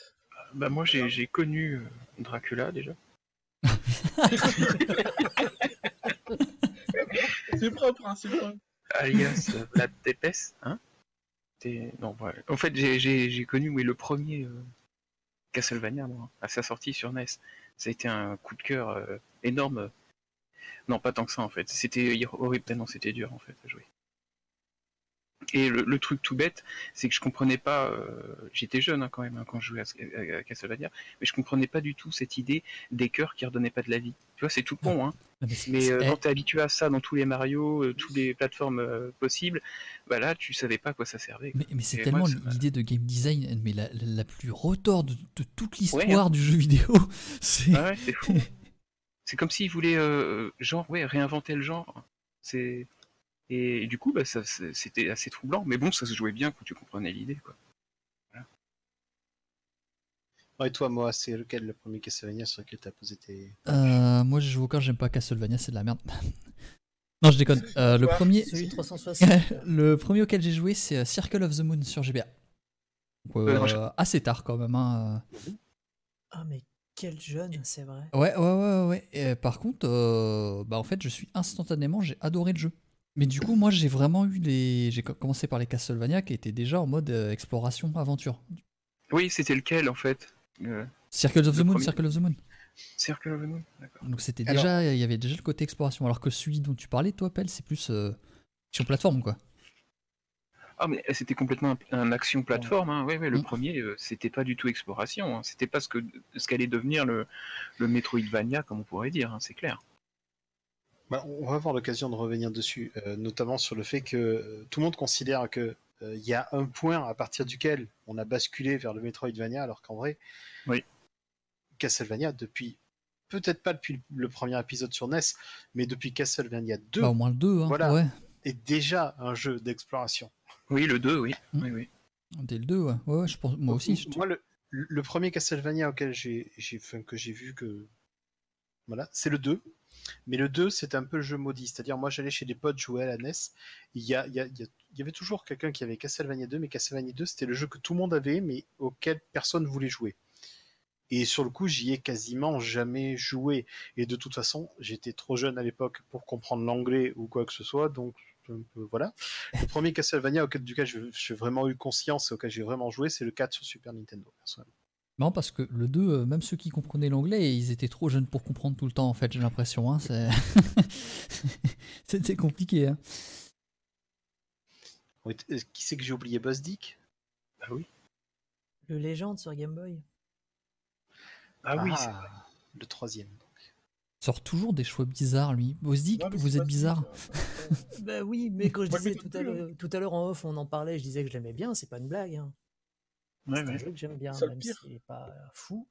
Bah moi j'ai j'ai connu Dracula déjà. C'est propre, hein, c'est propre. alias Vlad Tepes, hein? Non. En fait, j'ai- connu le premier euh, Castlevania, à sa sortie sur NES. Ça a été un coup de cœur euh, énorme. Non, pas tant que ça, en fait. C'était horrible tellement c'était dur, en fait, à jouer. Et le, truc tout bête, c'est que je comprenais pas. euh, J'étais jeune hein, quand même hein, quand je jouais à, à- à Castlevania, mais je comprenais pas du tout cette idée des cœurs qui redonnaient pas de la vie. Tu vois, c'est tout con, hein. Non, mais euh, quand t'es habitué à ça dans tous les Mario, euh, toutes les plateformes euh, possibles, bah là tu savais pas à quoi ça servait. Mais, mais c'est tellement l'idée de game design, mais la, la plus retors de, de toute l'histoire du jeu vidéo. C'est Ah ouais, c'est fou. c'est comme s'ils voulaient euh, genre ouais réinventer le genre. C'est et du coup bah c'était assez troublant, mais bon ça se jouait bien quand tu comprenais l'idée quoi. Et toi, moi, c'est lequel le premier Castlevania sur lequel t'as posé tes. Euh, moi, je joue au corps, j'aime pas Castlevania, c'est de la merde. non, je déconne. Euh, le Quoi premier, Celui de 360. le premier auquel j'ai joué, c'est euh, Circle of the Moon sur GBA. Donc, euh, Ouais, moi, je- assez tard quand même. hein. Ah, mais quel jeune, c'est vrai. Ouais, ouais, ouais, ouais. Et, par contre, euh, bah en fait, je suis instantanément, j'ai adoré le jeu. Mais du coup, moi, j'ai vraiment eu les. J'ai co- commencé par les Castlevania qui étaient déjà en mode euh, exploration, aventure. Oui c'était lequel en fait? Euh, Circle of the Moon, premier. Circle of the Moon. Circle of the Moon, d'accord. Donc c'était Alors- déjà, il y avait déjà le côté exploration. Alors que celui dont tu parlais, toi, Pelle, c'est plus euh, sur plateforme, quoi. Ah mais c'était complètement un, un action plateforme, hein. ouais, ouais, le Mm. premier euh, c'était pas du tout exploration, hein. c'était pas ce que ce qu'allait devenir le, le Metroidvania comme on pourrait dire, hein, c'est clair. Bah, on va avoir l'occasion de revenir dessus, euh, notamment sur le fait que euh, tout le monde considère que euh, il y a un point à partir duquel on a basculé vers le Metroidvania, alors qu'en vrai, Oui. Castlevania, depuis peut-être pas depuis le premier épisode sur NES, mais depuis Castlevania 2, Bah, au moins le 2, hein. Voilà. Ouais. est déjà un jeu d'exploration. Oui le 2 oui, Mm. oui, oui. Dès le 2, ouais. Ouais, ouais, je pense, moi aussi. je- Moi, le, le premier Castlevania auquel j'ai, que j'ai vu que. Voilà, c'est le 2. Mais le 2, c'était un peu le jeu maudit. C'est-à-dire, moi, j'allais chez des potes jouer à la NES. Il y, avait toujours quelqu'un qui avait Castlevania 2, mais Castlevania 2, c'était le jeu que tout le monde avait, mais auquel personne voulait jouer. Et sur le coup, j'y ai quasiment jamais joué. Et de toute façon, j'étais trop jeune à l'époque pour comprendre l'anglais ou quoi que ce soit, donc voilà. Le premier Castlevania auquel, duquel j'ai vraiment eu conscience et auquel j'ai vraiment joué, c'est le 4 sur Super Nintendo. personnellement. Non, parce que le 2, euh, même ceux qui comprenaient l'anglais, ils étaient trop jeunes pour comprendre tout le temps, en fait, j'ai l'impression. Hein, c'est- C'était compliqué. Hein. Oui, euh, Qui c'est que j'ai oublié? Buzz Dick? Bah oui. Le Légende sur Game Boy. Ah oui, c'est- le troisième. Il sort toujours des choix bizarres, lui. Bosdick, Non, mais vous êtes bizarre. ça. Bah oui, mais quand je disais je tout à l'heure tout à l'heure en off, on en parlait, je disais que je l'aimais bien, c'est pas une blague. hein. Ouais, C'est un jeu que j'aime bien, Ça, même s'il est pas euh, fou.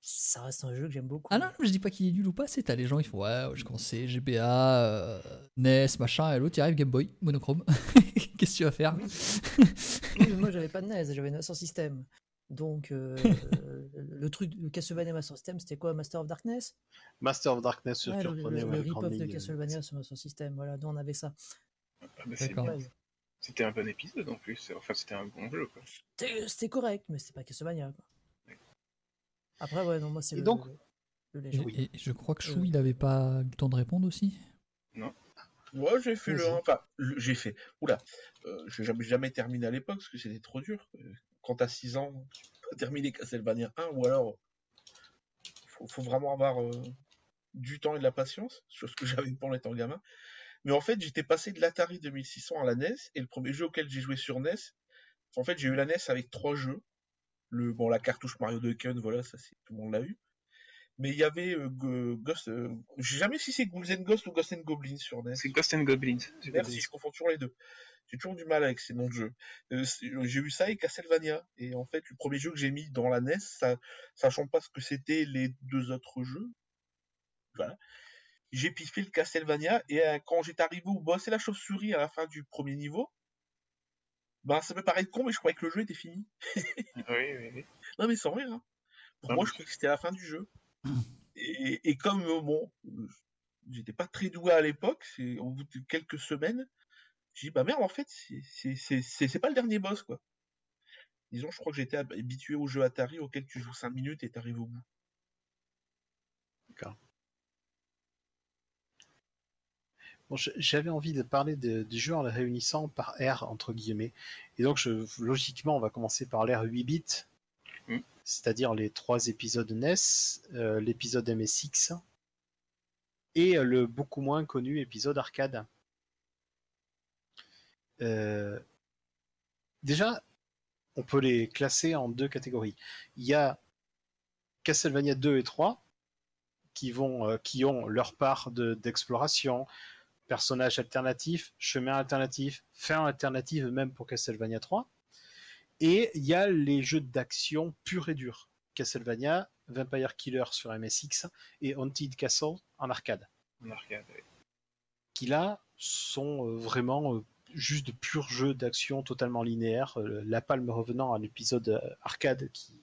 Ça reste un jeu que j'aime beaucoup. Ah non, je dis pas qu'il est nul ou pas, c'est t'as les gens, ils font ouais, je commençais GBA, euh, NES, machin, et l'autre il arrive Game Boy, monochrome. Qu'est-ce que tu vas faire Oui, mais moi j'avais pas de NES, j'avais Master System. Donc euh, le truc, le Castlevania Master System, c'était quoi Master of Darkness? Master of Darkness sur Ouais, Le, le- le le rip-off de Castlevania sur Master System, voilà, nous on avait ça. Ah bah, c'est D'accord. bien. C'était un bon épisode en plus, enfin c'était un bon jeu quoi. C'était c'était correct, mais c'était pas Castlevania. Quoi. Après, ouais, non, moi c'est Et le, donc- le, le et, Légende. et je crois que Chou, Euh. il avait pas eu le temps de répondre aussi. Moi, j'ai fait le Vas-y. 1. Enfin, le- j'ai fait. Oula, euh, j'ai jamais, jamais terminé à l'époque parce que c'était trop dur. Euh, quand t'as 6 ans, pas terminer Castlevania 1, ou alors faut, faut vraiment avoir euh, du temps et de la patience, chose que j'avais pas en étant gamin. Mais en fait, j'étais passé de l'Atari 2600 à la NES, et le premier jeu auquel j'ai joué sur NES, en fait, j'ai eu la NES avec trois jeux. Le, bon, la cartouche Mario Ducken, voilà, ça c'est tout le monde l'a eu. Mais il y avait euh, Ghost, euh, je sais jamais si c'est Ghouls and Ghosts ou Ghost and Goblins sur NES. C'est Ghost and Goblins. Merci, je confonds toujours les deux. J'ai toujours du mal avec ces noms de jeux. Euh, j'ai eu ça et Castlevania. Et en fait, le premier jeu que j'ai mis dans la NES, ça, sachant pas ce que c'était les deux autres jeux, voilà. J'ai piffé le Castlevania et euh, quand j'étais arrivé au boss et la chauve-souris à la fin du premier niveau, ben ça peut paraître con, mais je croyais que le jeu était fini. Oui, oui, oui. Non mais sans rire. Hein. Pour moi, je croyais que c'était la fin du jeu. Et, et comme euh, bon, euh, j'étais pas très doué à l'époque, c'est au bout de quelques semaines, j'ai dit bah merde en fait, c'est- pas le dernier boss quoi. Disons, je crois que j'étais hab- habitué au jeu Atari auquel tu joues 5 minutes et t'arrives au bout. Bon, j'avais envie de parler de- du jeu en le réunissant par R entre guillemets. Et donc, je, logiquement, on va commencer par l'ère 8 bits, Mm. c'est-à-dire les trois épisodes NES, euh, l'épisode MSX et euh, le beaucoup moins connu épisode arcade. Euh, déjà, on peut les classer en deux catégories. Il y a Castlevania 2 et 3 qui vont, euh, qui ont leur part de- d'exploration, personnages alternatifs, chemin alternatif, fin alternative même pour Castlevania 3. Et il y a les jeux d'action purs et durs. Castlevania, Vampire Killer sur MSX et Haunted Castle en arcade. En arcade, oui. Qui là sont euh, vraiment euh, juste de purs jeux d'action totalement linéaires. Euh, la palme revenant à l'épisode arcade qui.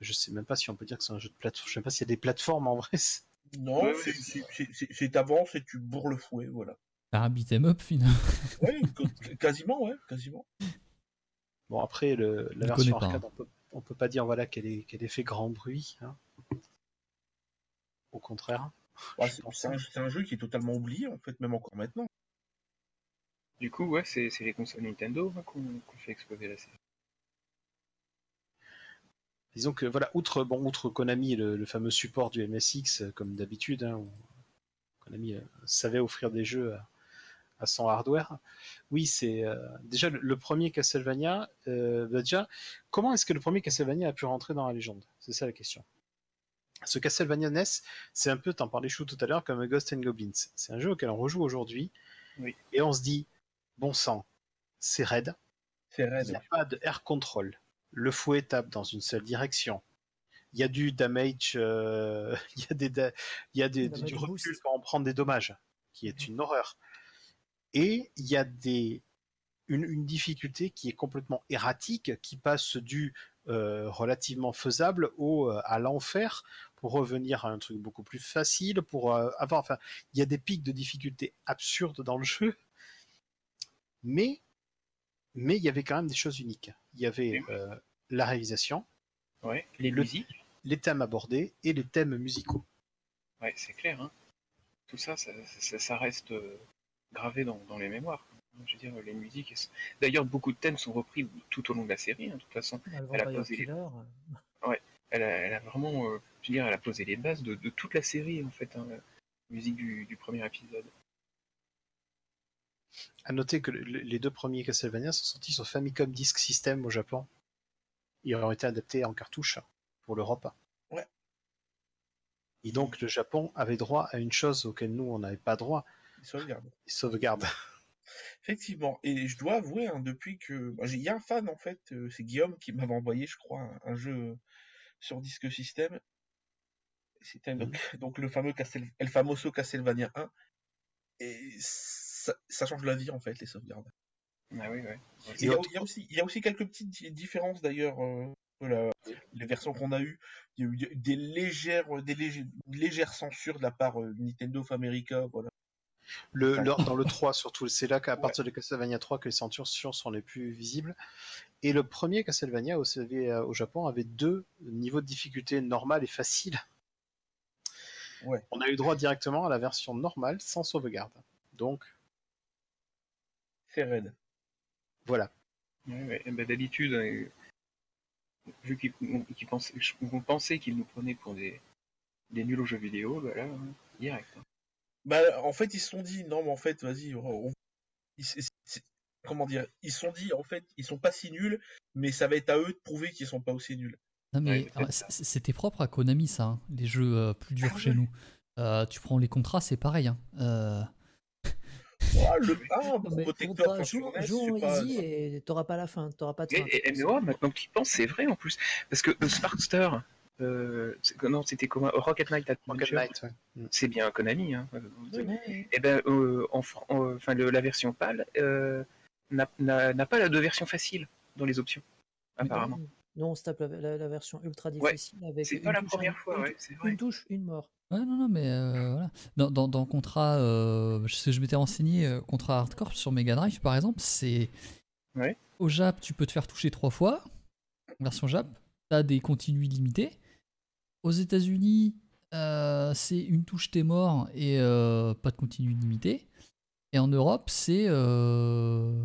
Je sais même pas si on peut dire que c'est un jeu de plateforme. Je sais même pas s'il y a des plateformes en vrai. Non, Ouais, c'est- t'avances et tu bourres le fouet, voilà. Un beat'em up finalement. Qu- quasiment, ouais, quasiment. Bon, après, le, la Je version connais pas, arcade, on peut, on peut pas dire voilà, qu'elle ait, qu'elle ait fait grand bruit. hein. Au contraire. Ouais, c'est un, jeu qui est totalement oublié, en fait, même encore maintenant. Du coup, ouais, c'est les consoles Nintendo hein, qu'on qu'on fait exploser la série. Disons que, voilà, outre, bon, outre Konami, le, le fameux support du MSX, euh, comme d'habitude, hein, où Konami euh, savait offrir des jeux à, à son hardware. Oui, c'est euh, déjà le, le premier Castlevania. bah, déjà, comment est-ce que le premier Castlevania a pu rentrer dans la légende? C'est ça la question. Ce Castlevania NES, c'est un peu, t'en parlais chou tout à l'heure, comme Ghost and Goblins. C'est un jeu auquel on rejoue aujourd'hui, Oui. et on se dit, bon sang, c'est raide, C'est il raide. n'y a pas de air control. Le fouet tape dans une seule direction. Il y a du damage, euh, il y a, des da- il y a des- du recul boost. quand on prend des dommages, qui est une horreur. Et il y a des, une, une difficulté qui est complètement erratique, qui passe du euh, relativement faisable au, euh, à l'enfer pour revenir à un truc beaucoup plus facile, pour euh, avoir, enfin, il y a des pics de difficulté absurdes dans le jeu, mais mais il y avait quand même des choses uniques. Il y avait euh, la réalisation, Ouais, les Le- musiques, les thèmes abordés et les thèmes musicaux. ouais, c'est clair. Hein. Tout ça, ça, ça, ça reste euh, gravé dans, dans les mémoires. Je veux dire, les musiques. D'ailleurs, beaucoup de thèmes sont repris tout au long de la série. hein, de toute façon, le Elle a posé les- elle a, elle a vraiment, euh, je veux dire, elle a posé les bases de, de toute la série en fait. hein, la musique du, du premier épisode. À noter que le- les deux premiers Castlevania sont sortis sur Famicom Disk System au Japon. Ils ont été adaptés en cartouche pour l'Europe. Ouais. Et donc le Japon avait droit à une chose auquel nous on n'avait pas droit, Sauvegarde. les sauvegardes. Effectivement. Et je dois avouer, hein, depuis que. bah, Il y a un fan, en fait, euh, c'est Guillaume qui m'avait envoyé, je crois, un, jeu sur disque système. C'était donc, donc le fameux Castel... El Famoso Castlevania 1. Et ça, ça change la vie, en fait, les sauvegardes. Ah oui, ouais. Il y, a, autre- il y a aussi, il y a aussi quelques petites di- différences, d'ailleurs, euh, les versions qu'on a eues. Il y a eu des- légères, des légères, légères censures de la part euh, Nintendo of America, voilà. Le, dans le 3 surtout, c'est là qu'à Ouais. partir de Castlevania 3 que les censures sont les plus visibles. Et le premier Castlevania au, CV, euh, au Japon avait deux niveaux de difficulté normal et facile. Ouais. On a eu droit directement à la version normale sans sauvegarde. Donc C'est raide. voilà. Ouais, ouais. Eh ben, D'habitude, euh, vu qu'ils qu'ils pensait nous prenaient pour des, des nuls aux jeux vidéo, bah là, hein, direct. hein. Bah, en fait, ils se sont dit, non, mais en fait, vas-y, on- comment dire, ils se sont dit, en fait, ils sont pas si nuls, mais ça va être à eux de prouver qu'ils sont pas aussi nuls. Non mais Ouais, c'était propre à Konami ça, hein, les jeux euh, plus durs Ah chez ouais. nous. Euh, tu prends les contrats, c'est pareil. hein. Euh, Ah, le pour mais tu joue, joue c'est pas- easy et t'auras pas la fin, t'auras pas de fin. Et, et MOA, maintenant que tu penses, c'est vrai en plus. Parce que euh, Sparkster, euh, c'est- non, c'était comment Rocket Knight Rocket Knight, ouais. Mm. c'est bien Konami. Hein. Ouais, ouais. Et ben, euh, en, fran- en- enfin, le- la version PAL euh, n'a pas la de version facile dans les options, apparemment. Nous, on se tape la, la- la version ultra Ouais, difficile avec. C'est une pas la touche, première fois, une, ouais, c'est vrai. une touche, une mort. Ouais, non, non, mais euh, voilà. Dans, dans, dans contrat, euh, je sais, je m'étais renseigné, euh, contrat hardcore sur Mega Drive par exemple, c'est. Ouais. Au Jap, tu peux te faire toucher trois fois, version Jap, t'as des continues illimités. Aux États-Unis, euh, c'est une touche, t'es mort et euh, pas de continu illimité. Et en Europe, c'est. euh,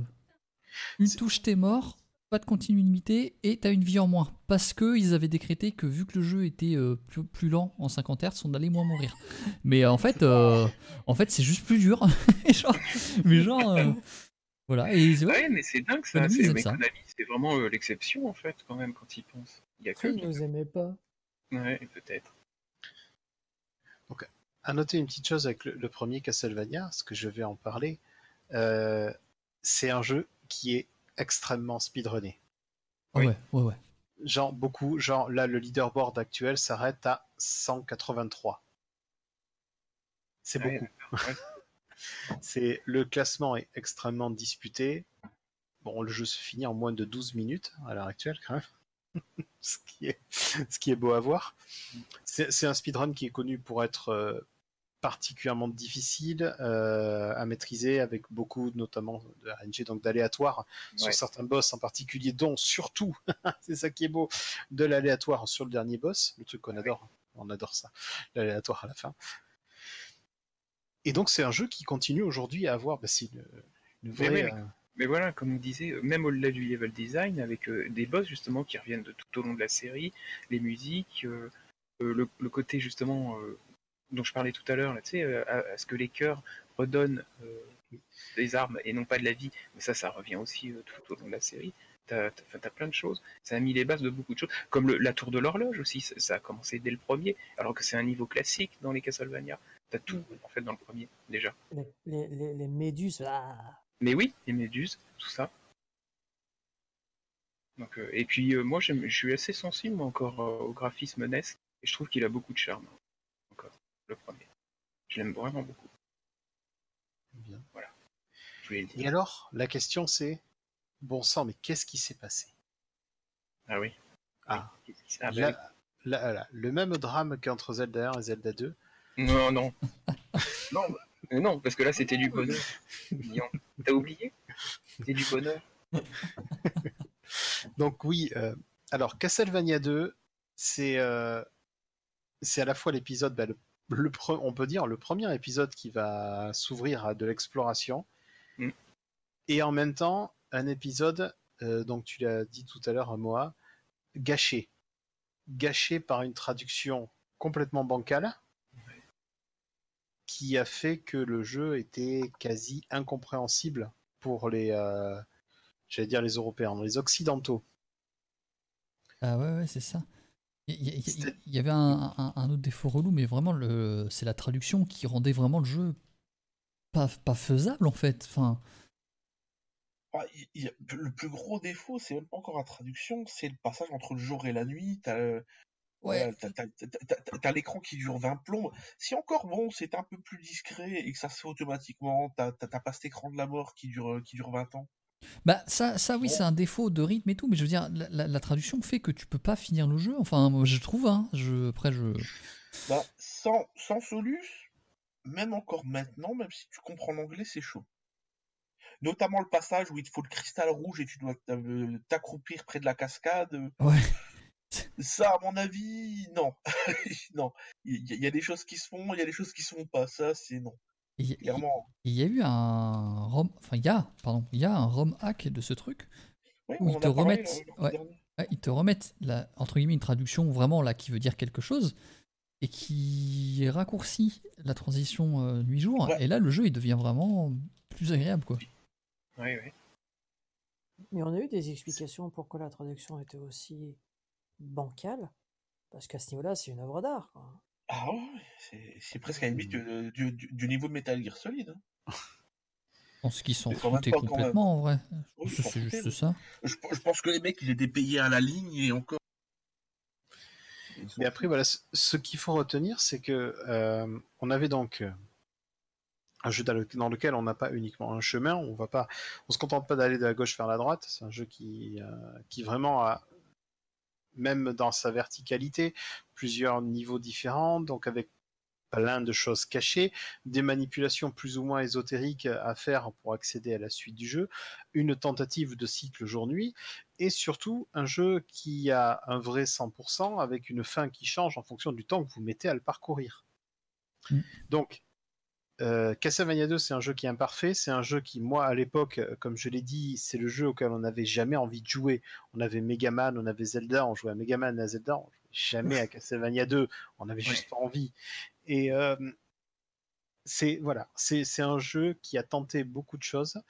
une C'est- touche, t'es mort, pas de continu illimité et t'as une vie en moins. Parce que ils avaient décrété que vu que le jeu était euh, plus, plus lent en 50 Hz, on allait moins mourir. Mais euh, en fait, euh, en fait c'est juste plus dur. Genre- mais genre. euh, voilà. Et c'est- ouais, Ouais, mais c'est dingue ça. Konami, c'est- vraiment euh, l'exception en fait, quand même, quand ils pensent. Il y a que. Ils nous aimaient pas. Ouais, peut-être. À noter une petite chose avec le, le premier Castlevania, ce que je vais en parler, euh, c'est un jeu qui est extrêmement speedrunné. Oui. ouais, ouais, ouais. Genre beaucoup, genre là le leaderboard actuel s'arrête à 183. C'est Ouais, beaucoup. ouais. C'est le classement est extrêmement disputé. Bon, le jeu se finit en moins de 12 minutes à l'heure actuelle quand même. ce, qui est, ce qui est beau à voir. C'est c'est un speedrun qui est connu pour être euh, particulièrement difficile euh, à maîtriser avec beaucoup notamment de RNG donc d'aléatoire. Ouais. sur certains boss en particulier dont surtout c'est ça qui est beau de l'aléatoire sur le dernier boss. Le truc qu'on adore on adore ça l'aléatoire à la fin. Et donc c'est un jeu qui continue aujourd'hui à avoir bah, c'est une, une Mais vraie euh, Mais voilà, comme on disait, euh, même au-delà du level design, avec euh, des boss justement qui reviennent de tout au long de la série, les musiques, le, le côté justement dont je parlais tout à l'heure, là, tu sais, euh, à, à ce que les cœurs redonnent euh, des armes et non pas de la vie, mais ça, ça revient aussi euh, tout au long de la série. T'as t'as plein de choses. Ça a mis les bases de beaucoup de choses, comme le- la tour de l'horloge aussi. Ça, ça a commencé dès le premier, alors que c'est un niveau classique dans les Castlevania. T'as tout en fait dans le premier déjà. Les, les, les, les méduses, ah. Mais oui, les méduses, tout ça. Donc, euh, et puis euh, moi, je suis assez sensible encore euh, au graphisme NES, et je trouve qu'il a beaucoup de charme. Le premier. Je l'aime vraiment beaucoup. bien. Je et alors la question c'est bon sang mais qu'est-ce qui s'est passé? Ah oui. Ah. Ah, Là- là- là, le même drame qu'entre Zelda 1 et Zelda 2 oui. Non, non. non, non, parce que là, c'était du bonheur. T'as oublié? C'était du bonheur. Donc oui, euh, alors Castlevania 2, c'est euh, c'est à la fois l'épisode, bah, le, le pre- on peut dire le premier épisode qui va s'ouvrir à de l'exploration, Mm. et en même temps un épisode, euh, donc tu l'as dit tout à l'heure, Moa, gâché, gâché par une traduction complètement bancale, qui a fait que le jeu était quasi incompréhensible pour les, euh, j'allais dire les Européens, les Occidentaux. Ah ouais, ouais, c'est ça. Il y, avait un, un- un autre défaut relou, mais vraiment, le, c'est la traduction qui rendait vraiment le jeu pas, pas faisable en fait. Enfin, Ah, il- il le plus gros défaut, c'est même pas encore la traduction, c'est le passage entre le jour et la nuit. T'as euh, ouais, t'as- t'as- t'as- t'as- t'as l'écran qui dure 20 plombes. Si encore bon, c'est un peu plus discret et que ça se fait automatiquement, t'as t'as- t'as pas cet écran de la mort qui dure, qui dure 20 ans. Bah ça, ça oui, c'est un défaut de rythme et tout, mais je veux dire, la, la- la traduction fait que tu peux pas finir le jeu. Enfin, moi, je trouve, hein. Je, après, je. Bah, sans, sans Solus, même encore maintenant, même si tu comprends l'anglais, c'est chaud. Notamment le passage où il te faut le cristal rouge et tu dois euh, t'accroupir près de la cascade. Ouais. Ça, à mon avis, non. non. Il y, y a des choses qui se font, il y a des choses qui se font pas. Ça, c'est non. Il y, Clairement. il y a eu un ROM, enfin il y a, pardon, il y a un ROM hack de ce truc Oui, Où ils te remettent- coup ouais. ils te remettent la, entre guillemets une traduction vraiment là qui veut dire quelque chose et qui raccourcit la transition euh, nuit jour Ouais. et là le jeu il devient vraiment plus agréable quoi. Oui, oui. Mais on a eu des explications pourquoi la traduction était aussi bancale. Parce qu'à ce niveau-là, c'est une œuvre d'art. Ah ouais, c'est- presque à la limite euh, du, du- du niveau de Metal Gear Solid. hein. Je pense qu'ils quand même. complètement en vrai. Oui, c'est juste mais- ça. Je, je pense que les mecs, ils étaient payés à la ligne et encore. Sont- Mais après, voilà, ce- ce qu'il faut retenir, c'est que euh, on avait donc euh, un jeu dans lequel on n'a pas uniquement un chemin, on va pas, on se contente pas d'aller de la gauche vers la droite. C'est un jeu qui, euh, qui vraiment a, même dans sa verticalité, plusieurs niveaux différents, donc avec plein de choses cachées, des manipulations plus ou moins ésotériques à faire pour accéder à la suite du jeu, une tentative de cycle jour-nuit, et surtout un jeu qui a un vrai 100% avec une fin qui change en fonction du temps que vous mettez à le parcourir. Mm. Donc, euh, Castlevania 2, c'est un jeu qui est imparfait. C'est un jeu qui, moi, à l'époque, euh, comme je l'ai dit, c'est le jeu auquel on n'avait jamais envie de jouer. On avait Megaman, on avait Zelda, on jouait à Megaman et à Zelda, on jouait jamais à Castlevania 2. On avait juste pas envie. Et euh, c'est voilà, c'est un jeu qui a tenté beaucoup de choses.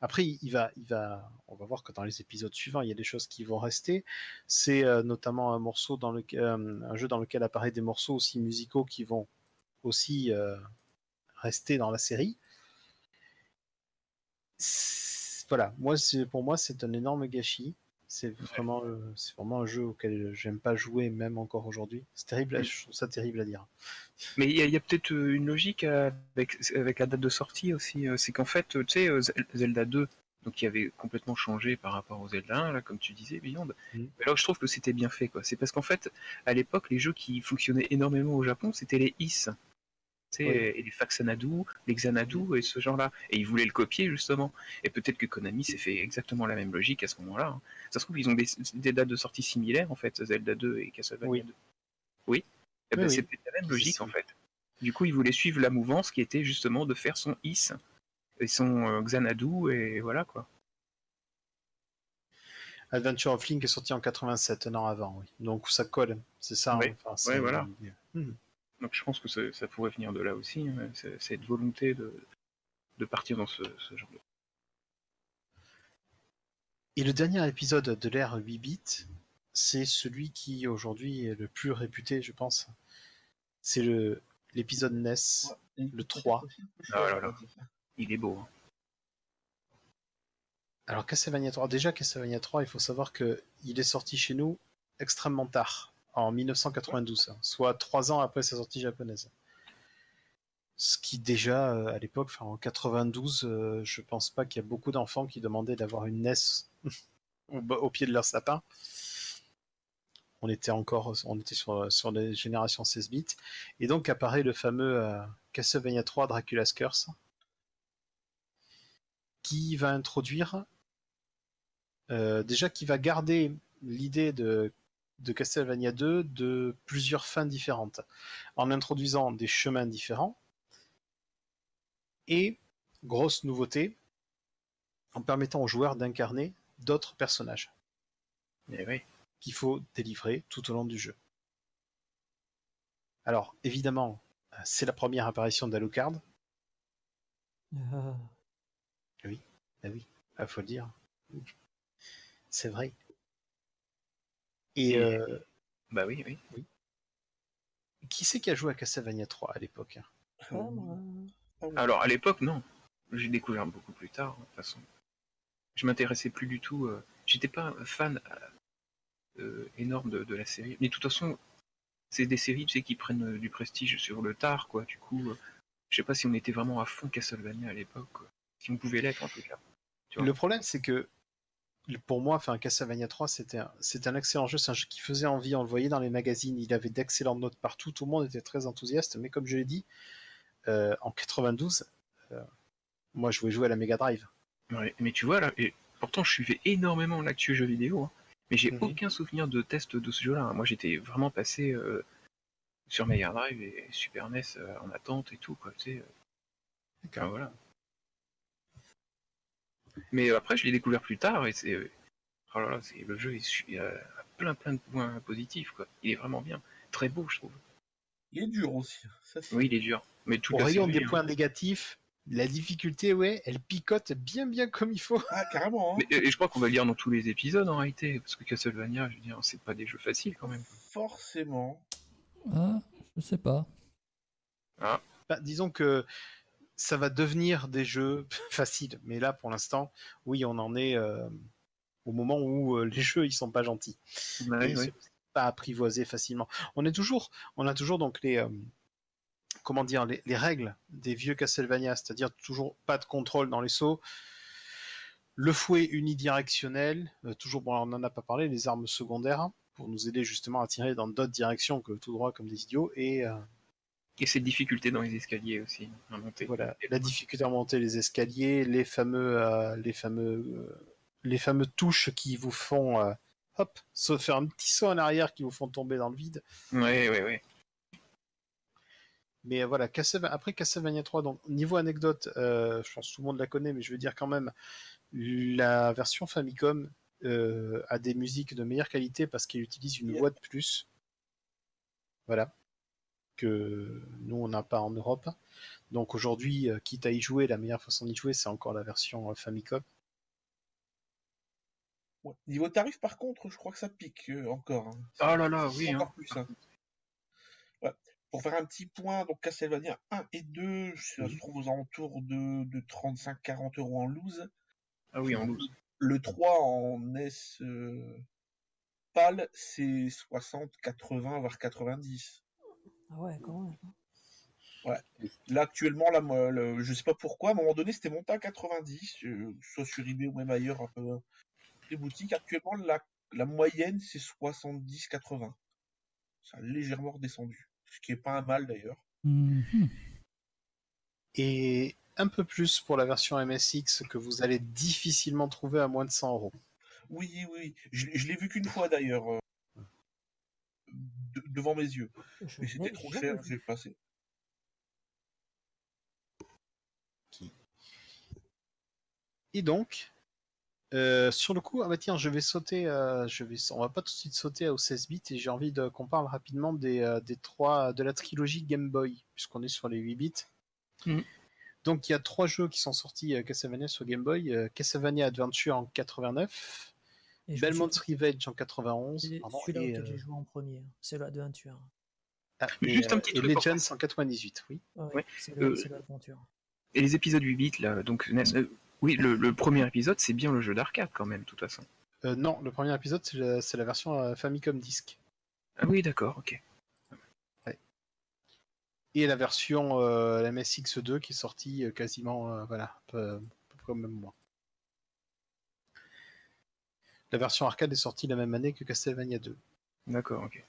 Après, il va, il va, on va voir que dans les épisodes suivants, il y a des choses qui vont rester. C'est euh, notamment un morceau dans le, un jeu dans lequel apparaissent des morceaux aussi musicaux qui vont aussi rester dans la série. Voilà, moi, pour moi, c'est un énorme gâchis. C'est vraiment, euh, c'est vraiment un jeu auquel j'aime pas jouer, même encore aujourd'hui. C'est terrible, à- je trouve ça terrible à dire. Mais il y a, peut-être euh, une logique avec, avec la date de sortie aussi. euh, C'est qu'en fait, tu sais, Zel- Zelda 2, donc qui avait complètement changé par rapport au Zelda 1, là, comme tu disais, Beyond. Mhm. Mais là, je trouve que c'était bien fait, quoi. C'est parce qu'en fait, à l'époque, les jeux qui fonctionnaient énormément au Japon, c'était les IS. Oui. et les Faxanadu, les Xanadu et ce genre-là. Et ils voulaient le copier, justement. Et peut-être que Konami s'est fait exactement la même logique à ce moment-là. hein. Ça se trouve, ils ont des, des dates de sortie similaires, en fait, Zelda 2 et Castlevania Oui. 2. Oui. Eh ben, Oui, oui. C'est peut-être la même logique, en fait. Du coup, il voulait suivre la mouvance qui était justement de faire son Is et son euh, Xanadu, et voilà quoi. Adventure of Link est sorti en 87, un an avant, oui. Donc ça colle, c'est ça. Ouais. hein. Enfin, c'est- Ouais, voilà. Donc je pense que ça, ça pourrait venir de là aussi, hein, cette volonté de, de partir dans ce, ce genre de. Et le dernier épisode de l'ère 8 bits, c'est celui qui aujourd'hui est le plus réputé, je pense. C'est le l'épisode NES. le 3. Ah, voilà, là. Il est beau. hein. Alors Castlevania 3, déjà Castlevania 3, il faut savoir que il est sorti chez nous extrêmement tard, en 1992, hein, soit trois ans après sa sortie japonaise. Ce qui déjà, euh, à l'époque, en 92, euh, je pense pas qu'il y a beaucoup d'enfants qui demandaient d'avoir une NES au, pied de leur sapin. On était encore, sur, sur les générations 16 bits. Et donc apparaît le fameux euh, Castlevania 3 Dracula's Curse, qui va introduire euh, déjà qui va garder l'idée de, de Castlevania 2 de plusieurs fins différentes, en introduisant des chemins différents, et, grosse nouveauté, en permettant aux joueurs d'incarner d'autres personnages Mais oui. qu'il faut délivrer tout au long du jeu. Alors, évidemment, c'est la première apparition d'Alucard, Ah, ah oui, il faut le dire. C'est vrai. Et Et- euh, Bah oui, oui. qui c'est qui a joué à Castlevania 3 à l'époque pas moi. Alors à l'époque, non. J'ai découvert beaucoup plus tard, de toute façon. Je m'intéressais plus du tout. euh, J'étais pas un fan euh, énorme de, de la série. Mais de toute façon, c'est des séries tu sais, qui prennent euh, du prestige sur le tard, quoi. Du coup, euh, je sais pas si on était vraiment à fond Castlevania à l'époque. Si on pouvait l'être, en tout cas. Le problème, c'est que pour moi, enfin, Castlevania 3, c'était un, excellent jeu. C'est un jeu qui faisait envie. On le voyait dans les magazines. Il avait d'excellentes notes partout. Tout le monde était très enthousiaste. Mais comme je l'ai dit, euh, en 92, euh, moi, je voulais jouer à la Mega Drive. Ouais, mais tu vois, là, et pourtant je suivais énormément l'actu jeux vidéo, hein, mais j'ai Mhm. aucun souvenir de test de ce jeu-là. Moi j'étais vraiment passé euh, sur Mega Drive et Super NES en attente et tout, quoi, tu sais. Enfin, voilà. Mais après, je l'ai découvert plus tard et c'est. euh, Oh là là, c'est le jeu, il a plein plein de points positifs quoi. Il est vraiment bien, très beau je trouve. Il est dur aussi. hein. Ça, c'est- Oui, il est dur, mais tout Au rayon des points négatifs, la difficulté, ouais, elle picote bien bien comme il faut. Ah, carrément. Hein. Mais, et je crois qu'on va le lire dans tous les épisodes en réalité, parce que Castlevania, je veux dire, c'est pas des jeux faciles quand même. Forcément. Ah, je sais pas. Bah, disons que ça va devenir des jeux faciles, mais là pour l'instant, oui, on en est euh, au moment où euh, les jeux ils sont pas gentils. Ouais, sont pas apprivoisés facilement. On est toujours, on a toujours donc les euh, comment dire les, les règles des vieux Castlevania, c'est-à-dire toujours pas de contrôle dans les sauts. Le fouet unidirectionnel, toujours bon, on n'en a pas parlé, les armes secondaires hein, pour nous aider justement à tirer dans d'autres directions que tout droit comme des idiots et Et cette difficulté dans les escaliers aussi, à monter. voilà, la difficulté à monter les escaliers, les fameux, euh, les fameux, euh, les fameux touches qui vous font, euh, hop, se faire un petit saut en arrière qui vous font tomber dans le vide. Ouais, ouais, ouais. Mais voilà, après Castlevania 3, donc niveau anecdote, je pense que tout le monde la connaît, mais je veux dire quand même, la version Famicom a des musiques de meilleure qualité parce qu'elle utilise une voix de plus. Voilà. Que nous, on n'a pas en Europe. Donc aujourd'hui, euh, quitte à y jouer, la meilleure façon d'y jouer, c'est encore la version euh, Famicom. Ouais. Niveau tarif, par contre, je crois que ça pique euh, encore. hein. Oh là là, oui. Encore Hein. plus. hein. Ouais. Pour faire un petit point, donc Castlevania 1 et 2, ça se Mhm. trouve aux alentours de, de 35-40 euros en loose. Ah oui, en loose. Le 3 en NES euh, PAL, c'est 60, 80, voire 90. Ah ouais, quand même. Là, actuellement, là, moi, le- je sais pas pourquoi, à un moment donné, c'était monté à 90, euh, soit sur eBay ou même ailleurs, un peu les boutiques. Actuellement, la, la moyenne, c'est 70-80. Ça a légèrement redescendu. Ce qui est pas un mal d'ailleurs. Mhm. Et un peu plus pour la version MSX que vous allez difficilement trouver à moins de 100 euros. Oui, oui, je, l'ai- je l'ai vu qu'une fois d'ailleurs, euh, devant mes yeux. Je Mais c'était trop cher, j'ai passé. Et donc, euh, sur le coup, ah bah tiens, je vais sauter, euh, je vais, on va pas tout de suite sauter au 16 bits et j'ai envie de, qu'on parle rapidement des, euh, des trois, de la trilogie Game Boy, puisqu'on est sur les 8 bits. Mhm. Donc il y a trois jeux qui sont sortis euh, Castlevania sur Game Boy, euh, Castlevania Adventure en 89, Et Belmont's Revenge en 91, C'est pardon, celui-là auquel euh, j'ai joué en premier. C'est l'aventure. ah, et, juste un euh, petit et truc pour Legends en 98, oui. Ouais, Ouais. C'est Euh, le- c'est l'aventure. Et les épisodes 8 bits, là, donc, euh, oui, le, le premier épisode, c'est bien le jeu d'arcade quand même, de toute façon. Euh, non, le premier épisode c'est la, la version euh, Famicom Disc. Ah oui, d'accord, ok. et la version euh, la MSX2 qui est sortie euh, quasiment euh, voilà peu, à peu près au même mois. La version arcade est sortie la même année que Castlevania 2. D'accord, ok.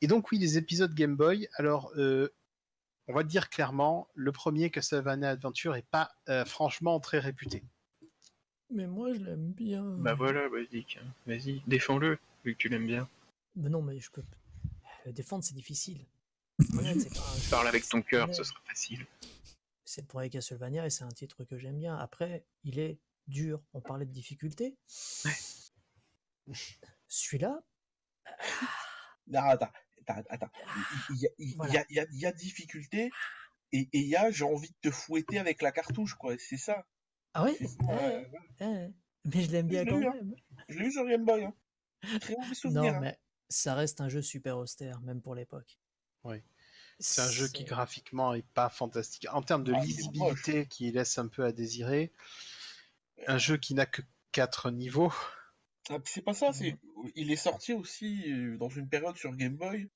Et donc oui, les épisodes Game Boy. Alors, euh, on va dire clairement, le premier Castlevania Adventure est pas euh, franchement très réputé. Mais moi, je l'aime bien. Bah voilà, vas-y, tiens, vas-y, défends-le, vu que tu l'aimes bien. Mais non, mais je peux. Le défendre, c'est difficile. Pas Parle avec ton cœur, ce sera facile. C'est le premier Castlevania et c'est un titre que j'aime bien. Après, il est dur. On parlait de difficulté. Ouais. Celui-là, Non, attends, attends, attends. Il y a, il y a- Voilà. il y a- il y a- il y a difficulté et et il y a j'ai envie de te fouetter avec la cartouche, quoi. C'est ça. ah ouais, ouais. ouais. Mais je l'aime bien Je l'ai quand eu, hein. même. Je l'ai eu sur Game Boy. Hein. Très mauvais souvenir. Non, hein. mais ça reste un jeu super austère, même pour l'époque. Oui. C'est un jeu qui graphiquement est pas fantastique. En termes de Ah, lisibilité qui laisse un peu à désirer, un jeu qui n'a que 4 niveaux. Ah, c'est pas ça, c'est il est sorti aussi euh, dans une période sur Game Boy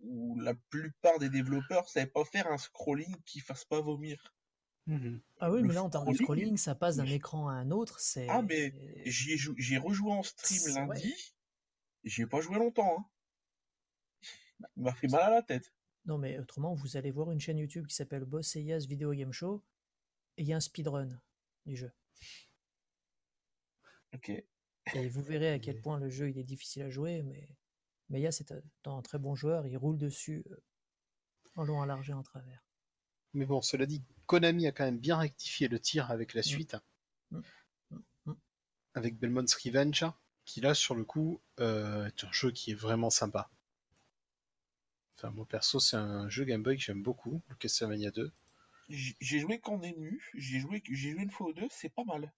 où la plupart des développeurs savaient pas faire un scrolling qui fasse pas vomir. Ah oui, Le mais là, en termes de scrolling, ça passe d'un écran à un autre. C'est. Ah, mais J'y ai, jou- j'y ai rejoué en stream C'est- lundi ouais. et j'y ai pas joué longtemps. Hein. Il m'a fait mal à la tête. Non, mais autrement, vous allez voir une chaîne YouTube qui s'appelle Boss Eyas Video Game Show et il y a un speedrun du jeu. Ok. Et vous verrez à quel point le jeu il est difficile à jouer, mais mais Yas est un, un très bon joueur, il roule dessus euh, en long, en large et en travers. Mais bon, cela dit, Konami a quand même bien rectifié le tir avec la suite. Mm. Mm. avec Belmont's Revenge, qui là, sur le coup, euh, est un jeu qui est vraiment sympa. Enfin, moi perso, c'est un jeu Game Boy que j'aime beaucoup, le Castlevania 2. J- J'ai joué qu'en ému, j'ai joué, j'ai joué une fois ou deux, c'est pas mal.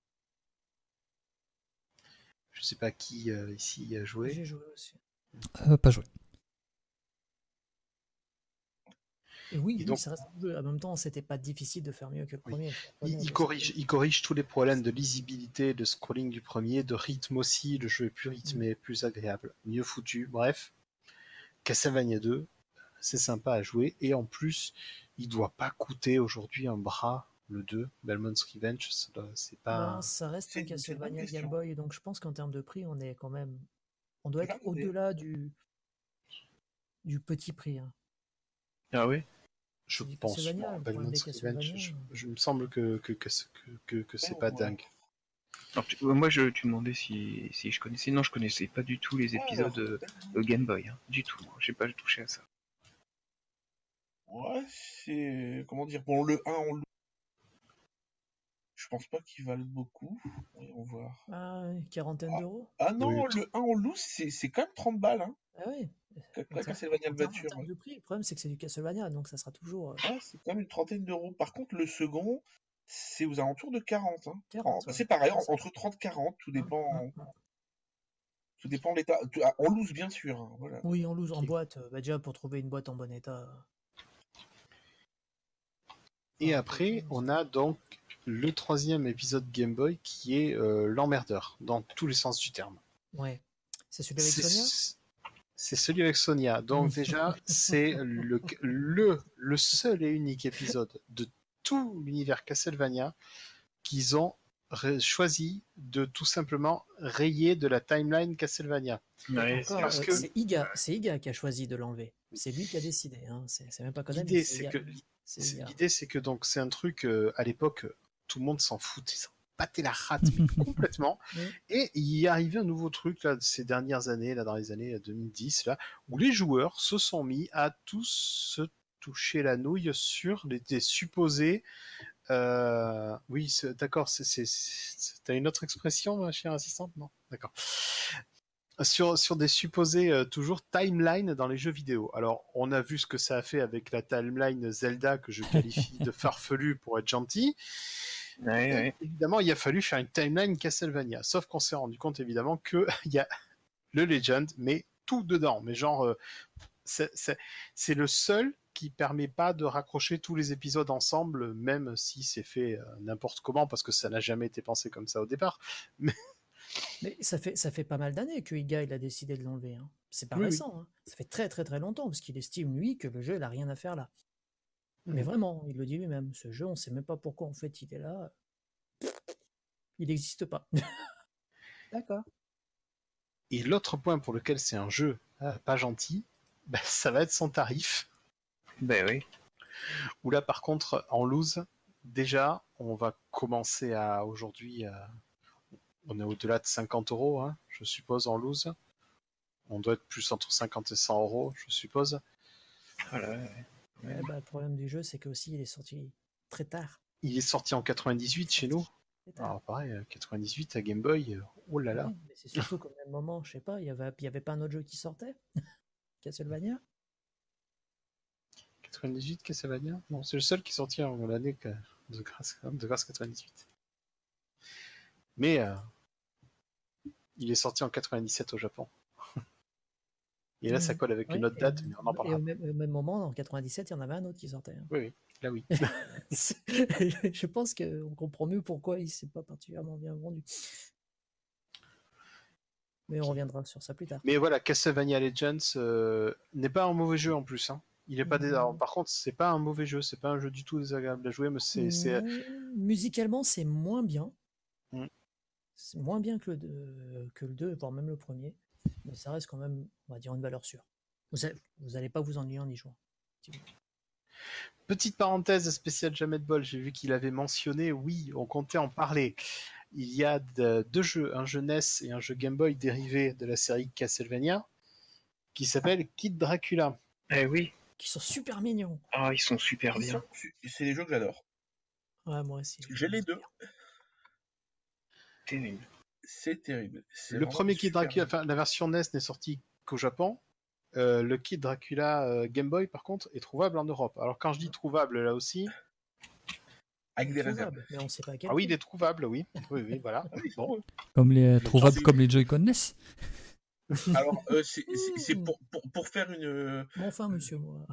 Je sais pas qui euh, ici y a joué. J'ai joué aussi. Euh, pas joué. Et oui, Et oui, donc- ça reste un jeu. En même temps, c'était pas difficile de faire mieux que le Oui. premier. Il, corrige, il corrige tous les problèmes de lisibilité, de scrolling du premier, de rythme aussi. Le jeu est plus rythmé, plus agréable, mieux foutu. Bref, Castlevania 2, c'est sympa à jouer. Et en plus, il doit pas coûter aujourd'hui un bras, le 2, Belmont's Revenge. C'est pas. Ben, ça reste c'est un Castlevania Game. Boy, donc je pense qu'en termes de prix, on est quand même. On doit être au-delà du du petit prix. hein. Ah ouais je pense. Castlevania, Belmont's Revenge, je, Castlevania. je- me semble que, que, que, que, que- que c'est Ouais, pas ouais. dingue. Alors, tu- euh, Moi, je, tu demandais si, si je connaissais. Non, je connaissais pas du tout les épisodes euh, de Game Boy. hein. Du tout. J'ai pas touché à ça. Ouais, c'est. Comment dire Bon, le 1, on le. Je pense pas qu'il valent beaucoup. Voyons voir. Ah, une quarantaine Ah. d'euros Ah non, Oui, le 1 en loose, c'est c'est quand même 30 balles. Hein. Ah Castlevania Adventure. ouais. prix, le problème c'est que c'est du Castlevania, donc ça sera toujours euh, Ah, c'est quand même une trentaine d'euros. Par contre, le second, c'est aux alentours de 40. Hein. 40. En- ouais. C'est pareil, entre 30 et 40, tout dépend, Hum, hum, hum. tout dépend de l'état. Ah, En loose, bien sûr. hein, voilà. Oui, en loose, en boîte. euh, bah, déjà, pour trouver une boîte en bon état. Et Ah, après, on a donc le troisième épisode Game Boy qui est euh, l'emmerdeur, dans tous les sens du terme. Ouais. C'est celui avec C'est- Sonia? C'est celui avec Sonia. Donc déjà, c'est le, le, le seul et unique épisode de tout l'univers Castlevania qu'ils ont choisi de tout simplement rayer de la timeline Castlevania. Ouais, parce euh, que- C'est Iga, c'est Iga qui a choisi de l'enlever. C'est lui qui a décidé. Hein. C'est c'est même pas Konami. L'idée, c'est Iga. que C'est c'est- Iga. l'idée, c'est que donc c'est un truc euh, à l'époque, tout le monde s'en fout, ils s'en battaient la rate mais complètement. Et il est arrivé un nouveau truc là ces dernières années, là dans les années 2010 là, où les joueurs se sont mis à tous se toucher la nouille sur les, des supposés. euh, oui, d'accord. T'as une autre expression, ma chère assistante? Non, d'accord. Sur, sur des supposés euh, toujours timeline dans les jeux vidéo. Alors, on a vu ce que ça a fait avec la timeline Zelda que je qualifie de farfelu pour être gentil. Ouais, ouais. Évidemment, il a fallu faire une timeline Castlevania. Sauf qu'on s'est rendu compte évidemment que il y a le Legend, mais tout dedans. Mais genre, euh, c'est- le seul qui permet pas de raccrocher tous les épisodes ensemble, même si c'est fait euh, n'importe comment, parce que ça n'a jamais été pensé comme ça au départ. Mais ça fait, ça fait pas mal d'années que Iga il a décidé de l'enlever. hein. C'est pas Oui, oui. récent. hein. Ça fait très très très longtemps parce qu'il estime lui que le jeu il a rien à faire là. Mais vraiment, il le dit lui-même. Ce jeu, on sait même pas pourquoi en fait il est là. Il n'existe pas. D'accord. Et l'autre point pour lequel c'est un jeu euh, pas gentil, bah, ça va être son tarif. Ben oui. Où là, par contre, en loose, déjà, on va commencer à aujourd'hui, à- on est au-delà de 50 euros, hein, je suppose, en loose. On doit être plus entre 50 et 100 euros, je suppose. Voilà. ouais. Ouais, bah, le problème du jeu, c'est que aussi il est sorti très tard. Il est sorti en 98 chez nous. Alors pareil, euh, 98 à Game Boy, euh, oh là là. Ouais, mais c'est surtout qu'au même moment, je sais pas, il y avait, il y avait pas un autre jeu qui sortait Castlevania 98 Castlevania? Non, c'est le seul qui est sorti en l'année que- de grâce, de grâce 98. Mais euh, il est sorti en 97 au Japon. Et là, ça Mhm. colle avec une autre et- date, mais on en Et parlera. au même, au même moment, en 97, il y en avait un autre qui sortait. hein. Oui, oui, là oui. je pense qu'on comprend mieux pourquoi il s'est pas particulièrement bien vendu. Mais on reviendra sur ça plus tard. Mais voilà, Castlevania Legends euh, n'est pas un mauvais jeu en plus. Hein. Il est pas alors, par contre, c'est pas un mauvais jeu, c'est pas un jeu du tout désagréable à jouer, mais c'est c'est- Mm, Musicalement, c'est moins bien. Mm. C'est moins bien que le, deux- que le 2, voire même le premier. Mais ça reste quand même, on va dire, une valeur sûre. Vous allez, vous allez pas vous ennuyer en y jouant. Petite parenthèse spéciale Jamais de bol, j'ai vu qu'il avait mentionné, oui, on comptait en parler. Il y a de- deux jeux, un jeu NES et un jeu Game Boy dérivé de la série Castlevania, qui s'appelle Kid Dracula. Eh oui. Qui sont super mignons. Ah, ils sont super bien. C'est des jeux que j'adore. Ouais, moi aussi. J'ai les deux. Terrible. C'est terrible. C'est Le premier Kid super Dracula, enfin la version NES n'est sortie qu'au Japon. Euh, le Kid Dracula euh, Game Boy, par contre, est trouvable en Europe. Alors quand je dis trouvable là aussi, Avec des réserves. Mais on sait pas à quel ah oui, il est trouvable, oui, oui, oui, voilà. Bon. Comme les trouvables c'est- comme les Joy-Con NES. Alors, euh, c'est- pour, pour, pour faire une. euh, Mais enfin, monsieur, moi.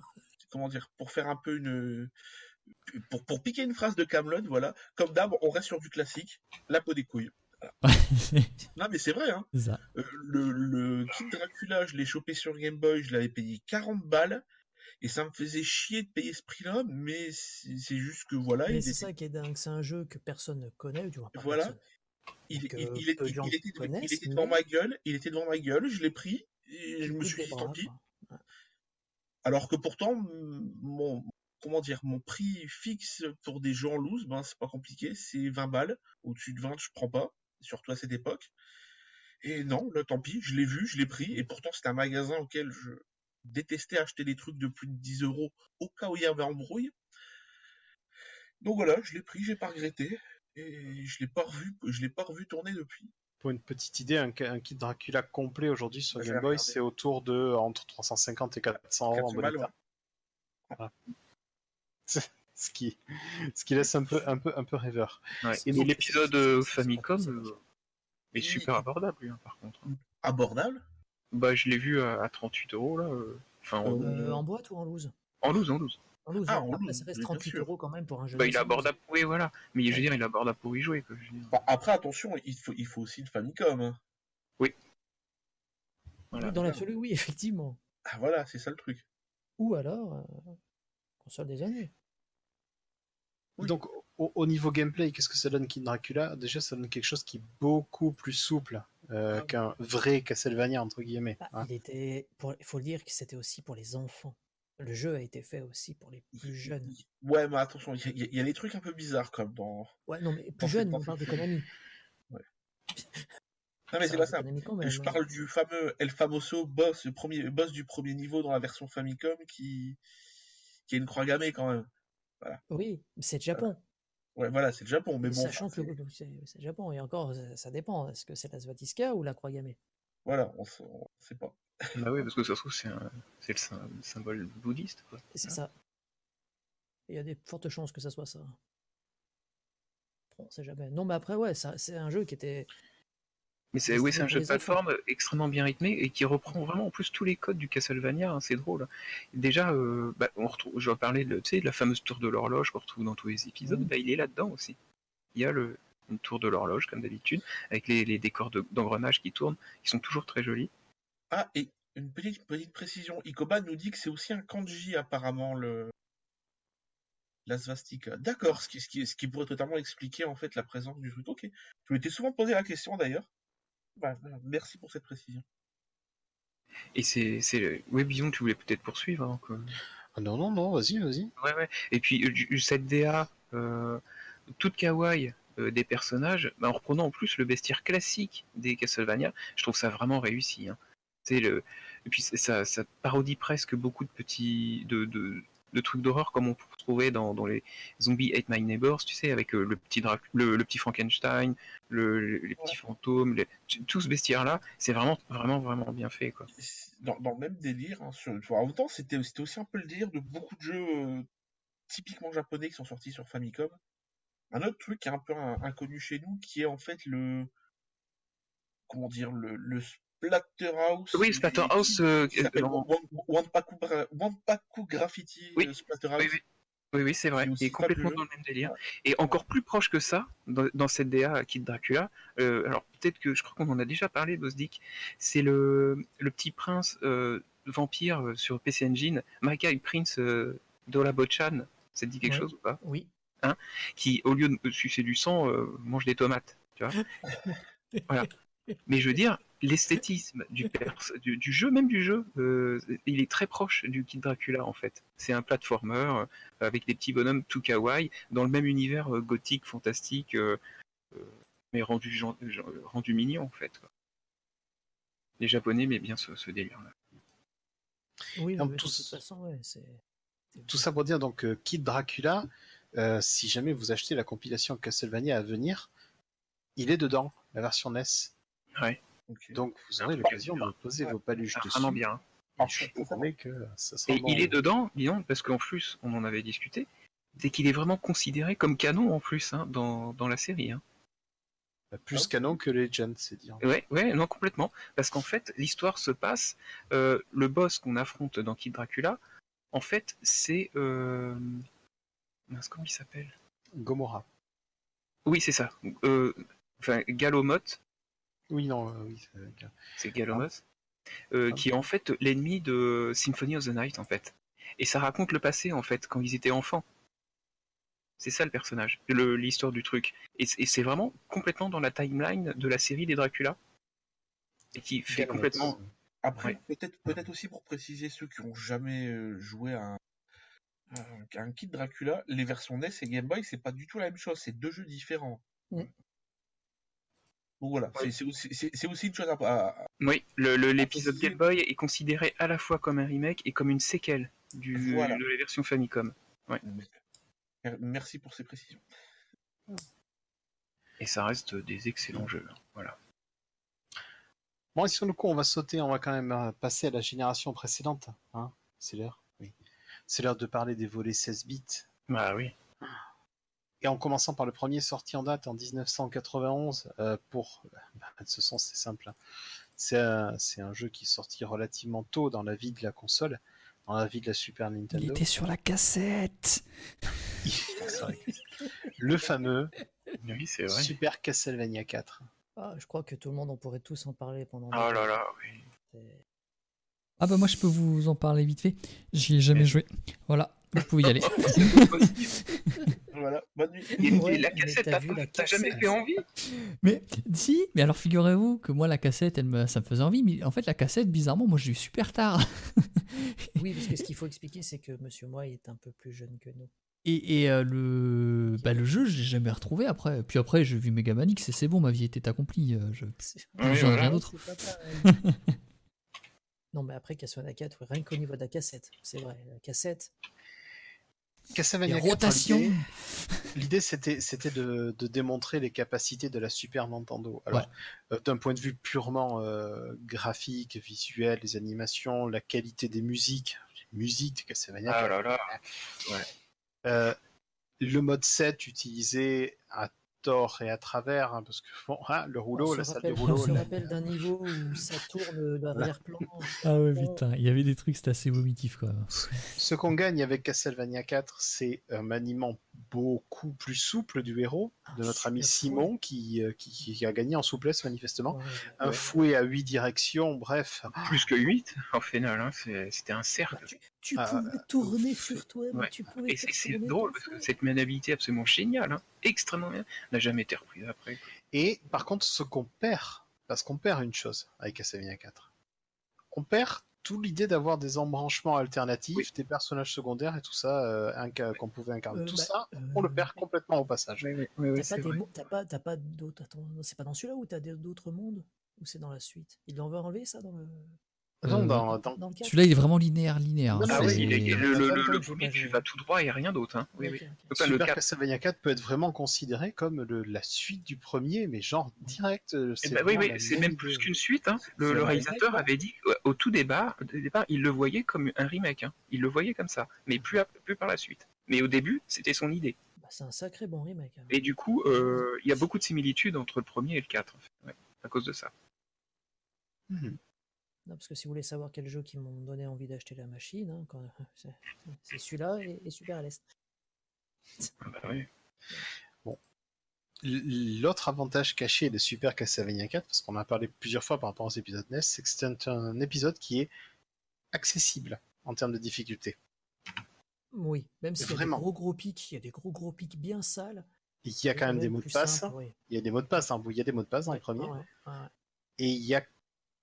Comment dire Pour faire un peu une. Pour, pour piquer une phrase de Camelot, voilà. Comme d'hab, on reste sur du classique. La peau des couilles. Non, mais c'est vrai, hein. Ça. Euh, le, le Kid Dracula, je l'ai chopé sur Game Boy, je l'avais payé 40 balles. Et ça me faisait chier de payer ce prix-là, mais c'est juste que voilà, Mais c'est était, ça qui est dingue, c'est un jeu que personne ne connaît, du moins pas Voilà. personne. il, gens il était, il connaissent, était devant mais- ma gueule, il était devant ma gueule, je l'ai pris, et je me suis dit tant pis. Alors que pourtant, mon, comment dire, mon prix fixe pour des jeux en loose, ben, c'est pas compliqué, c'est 20 balles. Au-dessus de 20, je prends pas, surtout à cette époque. Et non, là, tant pis, je l'ai vu, je l'ai pris, et pourtant, c'était un magasin auquel je détestais acheter des trucs de plus de 10 euros au cas où il y avait embrouille. Donc voilà, je l'ai pris, j'ai pas regretté, et je l'ai pas revu, je l'ai pas revu tourner depuis. Pour une petite idée, un, un Kid Dracula complet aujourd'hui sur Game Boy, c'est autour de entre 350 et 400 euros en 400 bon état. Voilà. ce qui, ce qui laisse un peu, un peu, un peu rêveur. Ouais. Et l'épisode euh, Famicom euh, est super abordable, lui, hein, par contre. Abordable? Bah, je l'ai vu à, à 38 euros, là. euh, Enfin, en, Euh, en boîte ou en loose? En loose, en loose. En loose, Ah, en Après, loose, ça reste bien 38 sûr. euros quand même pour un jeu. Bah, il est abordable, oui, voilà. Mais je veux dire, il est abordable pour y jouer, quoi. je veux dire. Bon, après, attention, il faut, il faut aussi une Famicom. hein. Voilà. Oui, dans l'absolu, oui, effectivement. Ah voilà, c'est ça le truc. Ou alors, euh, console des années. Oui. Donc, au, au niveau gameplay, qu'est-ce que ça donne Kid Dracula? Déjà, ça donne quelque chose qui est beaucoup plus souple euh, Ah oui. qu'un vrai Castlevania, entre guillemets. Bah, hein. il était, pour, faut le dire que c'était aussi pour les enfants. Le jeu a été fait aussi pour les plus jeunes. Ouais, mais attention, il y, a- y des trucs un peu bizarres comme dans. Ouais, non, mais plus jeunes, on parle de Konami. Non, mais c'est pas ça. Même, Je hein. parle du fameux El Famoso boss, le premier, boss du premier niveau dans la version Famicom qui, qui est une croix gammée quand même. Oui, mais c'est le Japon. Ouais, voilà, c'est le Japon, mais bon. Sachant enfin, que c'est- le- c'est c'est le Japon. Et encore, ça, ça dépend. Est-ce que c'est la Svatiska ou la croix gammée? Voilà, on, on sait pas. Bah oui, parce que ça se trouve, c'est le sym- symbole bouddhiste, c'est ça. Il y a des fortes chances que ça soit ça. Bon, on sait jamais. Non, mais après, ouais, c'est un jeu qui était. Mais c'est oui, un jeu de plateforme extrêmement bien rythmé et qui reprend vraiment en plus tous les codes du Castlevania, hein, c'est drôle. Déjà, euh, bah, on retrouve, je vais parler de, la fameuse tour de l'horloge qu'on retrouve dans tous les épisodes, Mhm. bah, il est là-dedans aussi. Il y a le, une tour de l'horloge, comme d'habitude, avec les, les décors de- d'engrenage qui tournent, qui sont toujours très jolis. Ah, et une petite, petite précision. Ikoba nous dit que c'est aussi un kanji, apparemment, le. La svastika. D'accord, ce qui, ce, qui, ce qui pourrait totalement expliquer en fait la présence du truc. Ok. Je m'étais souvent posé la question d'ailleurs. Bah, voilà, merci pour cette précision. Et c'est, c'est, ouais, Bison, tu voulais peut-être poursuivre que... Ah non, non, non, vas-y, vas-y. Ouais, ouais. Et puis, euh, cette DA, euh, toute kawaii euh, des personnages, bah, en reprenant en plus le bestiaire classique des Castlevania, je trouve ça vraiment réussi. Hein. C'est le... Et puis, c'est- ça, ça parodie presque beaucoup de petits. de, de, de trucs d'horreur comme on peut trouver dans, dans les Zombies Hate My Neighbors, tu sais, avec euh, le, petit Drac- le, le petit Frankenstein, le, le- les petits fantômes, les- tout ce bestiaire-là, c'est vraiment, vraiment, vraiment bien fait. Quoi. Dans, dans le même délire, hein, sur, enfin, en même temps, c'était c'était aussi un peu le délire de beaucoup de jeux euh, typiquement japonais qui sont sortis sur Famicom. Un autre truc qui est un peu un- inconnu chez nous, qui est en fait le. Comment dire Le, le Splatterhouse. Oui, Splatterhouse, euh, euh, Wanpaku Graffiti Oui, euh, Splatterhouse. Oui, oui. Oui, oui, c'est vrai. Aussi Et complètement dans le même délire. Et encore plus proche que ça, dans, dans cette DA Kid Dracula, euh, alors peut-être que je crois qu'on en a déjà parlé, Bosdick, c'est le, le petit prince euh, vampire sur PC Engine, Makai Prince euh, Dola Bochan, ça te dit quelque Ouais. chose ou pas? Oui. Qui, au lieu de sucer du sang, euh, mange des tomates. Tu vois? Voilà. Mais je veux dire, l'esthétisme du, pers- du, du jeu, même du jeu, euh, il est très proche du Kid Dracula en fait. C'est un platformer euh, avec des petits bonhommes tout kawaii dans le même univers euh, gothique, fantastique, euh, euh, mais rendu, gen- gen- rendu mignon en fait. quoi. Les Japonais aimaient bien ce, ce délire-là. Oui, Non, mais de tout toute façon, ouais, c'est. c'est- Tout ça pour dire donc euh, Kid Dracula, euh, si jamais vous achetez la compilation Castlevania à venir, il est dedans, la version NES. Ouais. Donc vous aurez l'occasion de poser vos paluches dessus. vraiment bien. Et je vous promets que ça sera Et bon. il est dedans, disons, parce qu'en plus, on en avait discuté, c'est qu'il est vraiment considéré comme canon en plus hein, dans, dans la série. Hein. plus canon que Legend, c'est dire. Ouais, ouais, non, complètement. Parce qu'en fait, l'histoire se passe, euh, le boss qu'on affronte dans Kid Dracula, en fait, c'est... Euh... Comment il s'appelle? Gomorrah. Oui, c'est ça. Euh, Enfin, Galomoth, Oui, non, euh, oui. c'est- c'est Galomoth, euh, qui est en fait l'ennemi de Symphony of the Night, en fait. Et ça raconte le passé, en fait, quand ils étaient enfants. C'est ça le personnage, le- l'histoire du truc. Et, c'est vraiment complètement dans la timeline de la série des Dracula. Et qui fait complètement. Après, Ouais. peut-être peut-être aussi pour préciser ceux qui ont jamais euh, joué à un, Kid Dracula, les versions NES et Game Boy, c'est pas du tout la même chose, c'est deux jeux différents. Mm. Donc voilà, c'est- c'est aussi, une chose à, à- Oui, le- le- l'épisode préciser. Game Boy est considéré à la fois comme un remake et comme une séquelle du, Voilà. de la version Famicom. Mer- Merci pour ces précisions. Et ça reste des excellents jeux. hein. Voilà. Bon, et sur le coup, on va sauter, on va quand même euh, passer à la génération précédente. Hein c'est l'heure Oui. C'est l'heure de parler des volets 16 bits. Bah oui. Et en commençant par le premier sorti en date en 1991, euh, pour. bah, de ce sens, c'est simple. hein. C'est un, jeu qui est sorti relativement tôt dans la vie de la console, dans la vie de la Super Il Nintendo. était sur la cassette. Le fameux Oui, c'est vrai. Super Castlevania 4. Ah, je crois que tout le monde, on pourrait tous en parler pendant. Oh là là, oui. C'est- Ah bah moi je peux vous en parler vite fait. J'y ai jamais joué. Voilà, vous pouvez y aller. Voilà, bonne nuit. Et- et Ouais, la mais cassette, t'as la t'as jamais cassette fait envie mais si, mais alors figurez-vous que moi la cassette, elle me, ça me faisait envie. Mais en fait la cassette, bizarrement, moi j'ai eu super tard. Oui, parce que ce qu'il faut expliquer, c'est que Monsieur Moi est un peu plus jeune que nous. Et, et, euh, le, bah, le jeu, je l'ai jamais retrouvé après. Puis après, j'ai vu Megaman X et c'est bon, ma vie était accomplie. euh, Je Oui, voilà. rien d'autre. non, mais après Castlevania 4, rien qu'au niveau de la cassette, c'est vrai. La cassette, Castlevania Les 4, rotations. l'idée- L'idée, c'était, c'était de, de démontrer les capacités de la Super Nintendo. Alors, euh, d'un point de vue purement euh, graphique, visuel, les animations, la qualité des musiques, les musiques de Castlevania Ah 4, là là. euh, le mode 7 utilisé à tort et à travers, hein, parce que bon, hein, le rouleau, on la salle de rappelle, rouleau, on se rappelle d'un niveau où ça tourne l'arrière-plan. Ah ouais, putain, il y avait des trucs, c'était assez vomitif quand même. Ce qu'on gagne avec Castlevania 4, c'est un maniement beaucoup plus souple du héros, de Ah, notre ami Simon, qui, euh, qui, qui a gagné en souplesse manifestement. Ouais, Un ouais. fouet à huit directions, bref. Plus que 8 en final, hein. c'était un cercle. Tu, tu Ah, pouvais tourner sur toi, mais ouais. tu pouvais Et c'est drôle parce que cette maniabilité est absolument géniale, hein. extrêmement bien, n'a jamais été reprise après. Et par contre, ce qu'on perd, parce qu'on perd une chose avec Castlevania 4, on perd toute l'idée d'avoir des embranchements alternatifs, Oui. des personnages secondaires et tout ça euh, qu'on pouvait incarner. Euh, tout bah, ça, euh, on le perd complètement au passage. T'as pas, pas d'autres. C'est pas dans celui-là où t'as d'autres mondes? Ou c'est dans la suite? Ils l'ont enlevé ça dans le. Non, Euh, dans, dans- dans le 4 Celui-là, il est vraiment linéaire, linéaire. Non, hein, Ah oui, il est- le, le, le, le vas tout droit et rien d'autre. Hein. Oui, oui. Enfin, le Super 4. Castlevania 4 peut être vraiment considéré comme le- la suite du premier, mais genre direct. euh, Eh c'est ben oui, c'est même plus qu'une suite. Hein. Le, vrai. réalisateur avait dit au tout départ, au départ, il le voyait comme un remake. Hein. Il le voyait comme ça, mais plus, par la suite. Mais au début, c'était son idée. Bah, c'est un sacré bon remake. hein. Et du coup, euh, il y a beaucoup de similitudes entre le premier et le 4, en fait, ouais, à cause de ça. Mhm. Non, parce que si vous voulez savoir quel jeu qui m'ont donné envie d'acheter la machine, hein, quand- c'est celui-là et, et Super LS. Ah bah oui. L- L'autre avantage caché de Super Castlevania 4, parce qu'on en a parlé plusieurs fois par rapport aux épisodes NES, c'est que c'est un, un épisode qui est accessible en termes de difficulté. Oui, même s'il y a des gros gros pics, il y a des gros gros pics bien sales. Et qu'il y a quand même des mots de passe. simple, oui. Il y a des mots de passe, hein, il y a des mots de passe dans Ouais, le premier. ouais, ouais. Et il y a.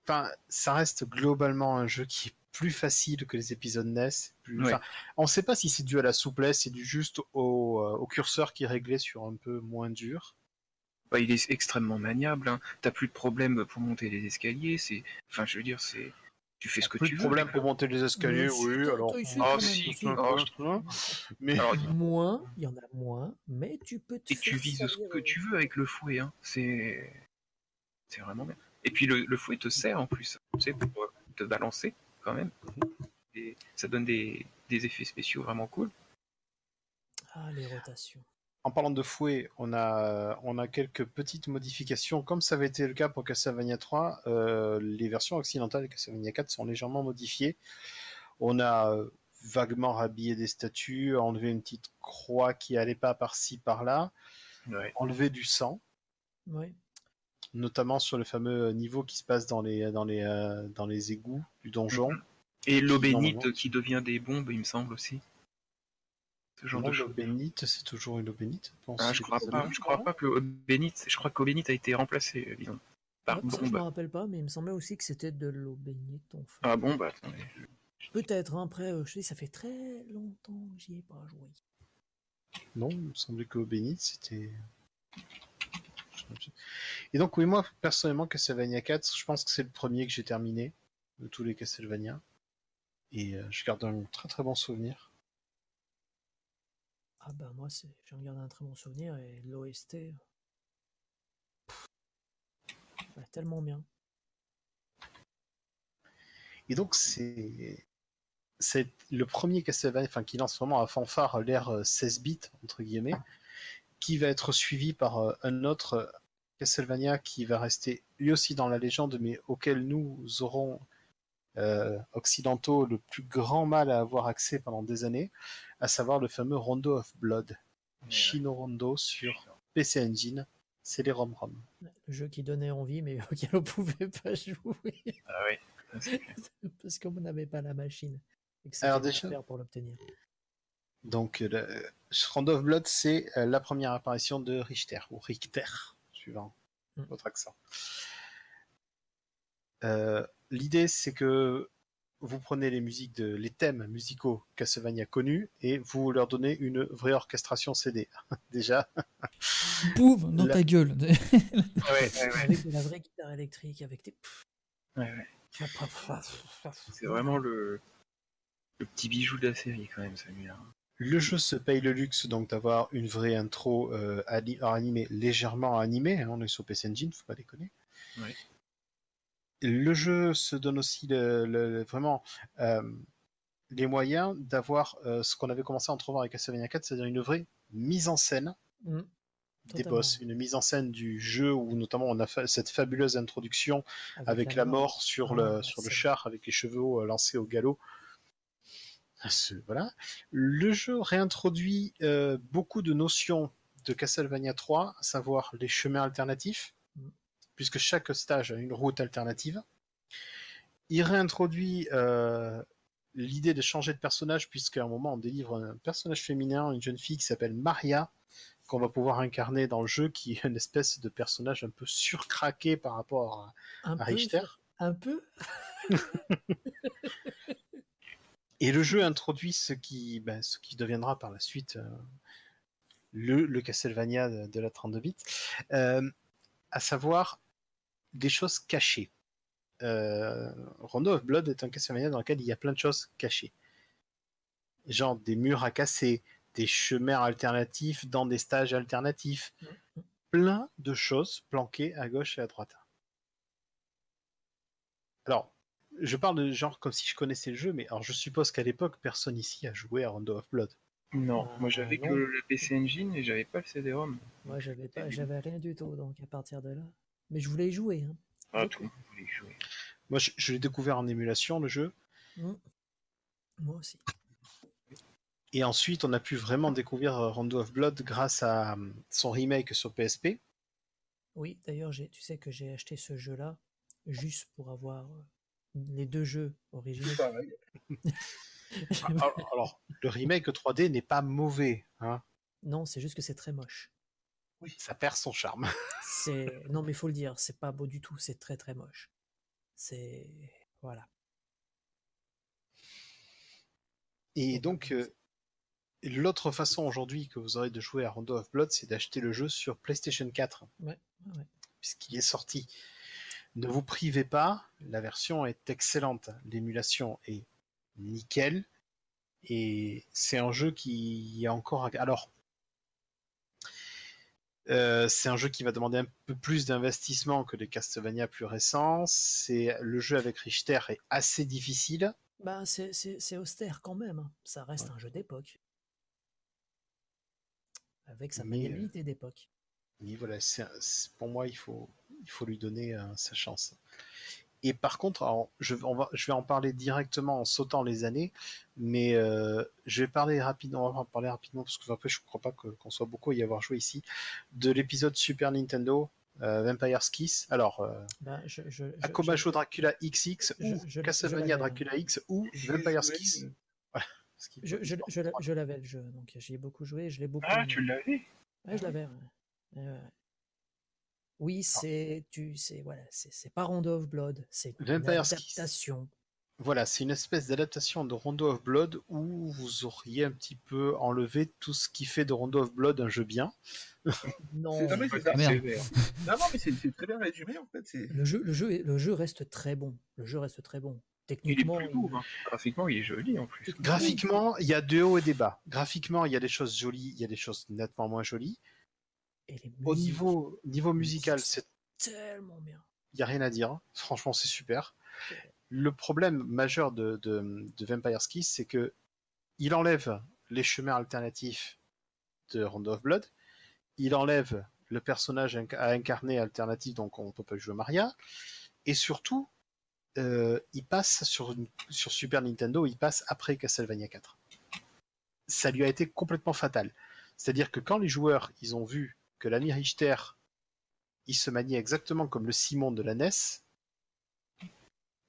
Enfin, ça reste globalement un jeu qui est plus facile que les épisodes NES. Plus... Ouais. enfin, on ne sait pas si c'est dû à la souplesse, c'est dû juste au, euh, au curseur qui est réglé sur un peu moins dur. Bah, il est extrêmement maniable. Hein. T'as plus de problème pour monter les escaliers. C'est, enfin, je veux dire, c'est, Tu fais ce que Plus tu de veux. problème avec pour monter les escaliers, oui, alors. Ah, si, Hein, Mais Moins, il y en a moins, mais tu peux te et tu vises ce que tu veux avec le fouet. Hein. C'est c'est vraiment bien. Et puis le, le fouet te sert en plus, tu sais, pour euh, te balancer quand même. Et ça donne des, des effets spéciaux vraiment cool. Ah, les rotations. En parlant de fouet, on a, on a quelques petites modifications. Comme ça avait été le cas pour Castlevania 3, euh, les versions occidentales de Castlevania 4 sont légèrement modifiées. On a euh, vaguement rhabillé des statues, enlevé une petite croix qui allait pas par-ci, par-là, Ouais. enlevé du sang, Ouais. Notamment sur le fameux niveau qui se passe dans les, dans les, euh, dans les égouts du donjon. Et l'eau Qui, bénite qui devient des bombes, il me semble aussi. Ce genre Non, de l'eau choses. bénite, c'est toujours une eau bénite. pense, Ah, je crois pas. Je crois pas que l'eau bénite. Je crois qu'eau bénite a été remplacée, euh, disons, par Ouais, ça, je me bombe. rappelle pas, mais il me semblait aussi que c'était de l'eau bénite. Enfin. Ah bon, bah attendez. Peut-être, hein, après, euh, je sais, ça fait très longtemps que j'y ai pas joué. Non, il me semblait que l'eau bénite, c'était. Et donc, oui, moi, personnellement, Castlevania 4, je pense que c'est le premier que j'ai terminé de tous les Castlevania. Et euh, je garde un très très bon souvenir. Ah bah moi, c'est- j'en garde un très bon souvenir et l'OST, bah, tellement bien. Et donc, c'est. C'est le premier Castlevania, enfin, qui lance vraiment à fanfare l'ère euh, 16 bits, entre guillemets, qui va être suivi par euh, un autre euh, Castlevania qui va rester lui aussi dans la légende, mais auquel nous aurons euh, occidentaux le plus grand mal à avoir accès pendant des années, à savoir le fameux Rondo of Blood, Shino Rondo sur PC Engine, c'est les ROM-ROM. Le jeu qui donnait envie, mais auquel on pouvait pas jouer Ah ouais. clair. parce qu'on n'avait pas la machine. Et que Alors déjà- pour l'obtenir. Donc, le of Blood, c'est euh, la première apparition de Richter, ou Richter, suivant Mm. votre accent. Euh, L'idée, c'est que vous prenez les musiques de, les thèmes musicaux Castlevania connus et vous leur donnez une vraie orchestration CD. Déjà, Boum dans La- ta gueule. Ouais, ouais, ouais. Avec de la vraie guitare électrique, avec des. Ouais, ouais. C'est vraiment le, le petit bijou de la série quand même, celui-là. Le jeu se paye le luxe donc d'avoir une vraie intro euh, ani- animée, légèrement animée. hein, on est sur PC Engine, faut pas déconner. Le jeu se donne aussi le, le- vraiment euh, les moyens d'avoir euh, ce qu'on avait commencé à entrevoir avec Castlevania 4, c'est-à-dire une vraie mise en scène Mm. des Totalement. boss, une mise en scène du jeu où notamment on a cette fabuleuse introduction avec la mort sur Ah, le, la sur le char avec les chevaux euh, lancés au galop. Ce- voilà. Le jeu réintroduit euh, beaucoup de notions de Castlevania 3, à savoir les chemins alternatifs, Mm. puisque chaque stage a une route alternative. Il réintroduit euh, l'idée de changer de personnage, puisqu'à un moment on délivre un personnage féminin, une jeune fille qui s'appelle Maria, qu'on va pouvoir incarner dans le jeu, qui est une espèce de personnage un peu surcraqué par rapport à, Un à peu, Richter. Un peu Et le jeu introduit ce qui, ben, ce qui deviendra par la suite euh, le, le Castlevania de, de la 32 bits, euh, à savoir des choses cachées. Euh, Rondo of Blood est un Castlevania dans lequel il y a plein de choses cachées. Genre des murs à casser, des chemins alternatifs dans des stages alternatifs. Plein de choses planquées à gauche et à droite. Alors, je parle de genre comme si je connaissais le jeu, mais alors je suppose qu'à l'époque, personne ici a joué à Rondo of Blood. Non, Euh, moi j'avais que non. la PC Engine et j'avais pas le CD-ROM. Moi, j'avais pas, j'avais rien du tout, donc à partir de là. Mais je voulais y jouer. Hein. Ah, tout le monde voulait y jouer. Moi, je, je l'ai découvert en émulation, le jeu. Mm. Moi aussi. Et ensuite, on a pu vraiment découvrir euh, Rondo of Blood grâce à euh, son remake sur PSP. Oui, d'ailleurs, j'ai- tu sais que j'ai acheté ce jeu-là juste pour avoir euh, les deux jeux originaux. Pareil. Alors, alors, le remake 3D n'est pas mauvais. Hein. non, c'est juste que c'est très moche. Ça perd son charme. C'est non, mais faut le dire, c'est pas beau du tout, c'est très très moche. C'est voilà. Et donc, euh, l'autre façon aujourd'hui que vous aurez de jouer à Rondo of Blood, c'est d'acheter le jeu sur PlayStation 4, Ouais, ouais. puisqu'il est sorti Ne vous privez pas, la version est excellente. L'émulation est nickel. Et c'est un jeu qui est encore. Alors, euh, c'est un jeu qui va demander un peu plus d'investissement que les Castlevania plus récents. C'est le jeu avec Richter est assez difficile. Bah, c'est- austère quand même. hein. Ça reste Ouais. un jeu d'époque. Avec sa Mais, euh, maniabilité d'époque. Mais voilà, pour moi, il faut, il faut lui donner euh, sa chance. Et par contre, alors, je, on va, je vais en parler directement en sautant les années, mais euh, je vais parler rapidement, on va en parler rapidement parce que après, je ne crois pas que- qu'on soit beaucoup à y avoir joué ici, de l'épisode Super Nintendo euh, Vampire's Kiss. Alors, euh, je, je, je- Akomajo Dracula XX ou je- je Castlevania. Dracula X ou Vampire's joué, Kiss. Voilà. Je, je, je, l'a- je l'avais le jeu, donc j'y ai beaucoup joué, je l'ai beaucoup Ah, aimé. tu l'avais Ouais, je l'avais. ouais. Ouais, ouais. Oui, c'est tu c'est voilà, c'est c'est pas Rondo of Blood, c'est une adaptation. Voilà, c'est une espèce d'adaptation de Rondo of Blood où vous auriez un petit peu enlevé tout ce qui fait de Rondo of Blood un jeu bien. Non, C'est- non, mais c'est ça. Merde. sévère. Non, non, mais c'est c'est très bien résumé en fait. le jeu le jeu est- le jeu reste très bon. Le jeu reste très bon. Il est Techniquement, plus beau, hein. graphiquement il est joli en plus. Graphiquement, il y a des hauts et des bas. Graphiquement, il y a des choses jolies, il y a des choses nettement moins jolies. Et les Au niveau, niveau musical, c'est tellement bien. il n'y a rien à dire. Franchement, c'est super. Le problème majeur de, de, de Vampire's Kiss, c'est que il enlève les chemins alternatifs de Rondo of Blood. Il enlève le personnage à incarner alternatif, donc on peut pas jouer Maria. Et surtout, euh, il passe sur, une- sur Super Nintendo, il passe après Castlevania 4. Ça lui a été complètement fatal. C'est-à-dire que quand les joueurs ils ont vu que l'ami Richter il se maniait exactement comme le Simon de la NES,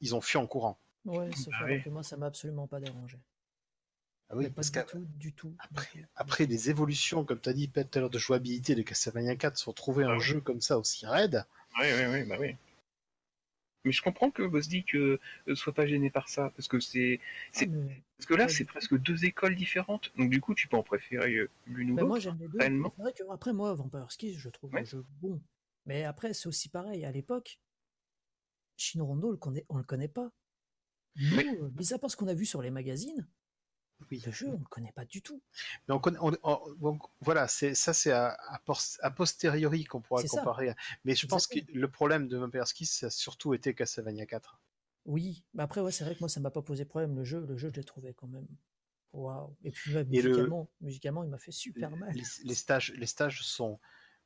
ils ont fui en courant. Ouais, sauf Ah oui. que moi ça m'a absolument pas dérangé. Ah oui, pas parce du tout, du tout. après, après, les évolutions, comme tu as dit, Pet, tout à l'heure, de jouabilité de Castlevania 4, se retrouver un Ah oui. jeu comme ça aussi raide, Oui, oui, oui, bah oui. Mais je comprends que Boss dit que ne soit pas gêné par ça, parce que c'est c'est- Ah, parce que là c'est presque deux écoles différentes, donc du coup tu peux en préférer euh, l'une ou Ben, moi l'autre. j'aime les deux. C'est vrai que après moi Vampire Kiss je trouve Ouais. jeu bon. Mais après c'est aussi pareil à l'époque. Chino Rondo on le connaît, on le connaît pas. Nous, Mais- euh, mis à part ce qu'on a vu sur les magazines, oui. le jeu on le connaît pas du tout. Mais on connaît, on- on- donc, voilà, c'est, ça c'est à, à a posteriori qu'on pourra ça. comparer. à- Mais je pense que le problème de Vampire's Kiss, ça a surtout été Castlevania 4. Oui, mais après ouais c'est vrai que moi ça m'a pas posé problème le jeu, le jeu je l'ai trouvé quand même. Waouh. Et puis ouais, Et le- musicalement, musicalement il m'a fait super mal. Les, les stages, les stages sont.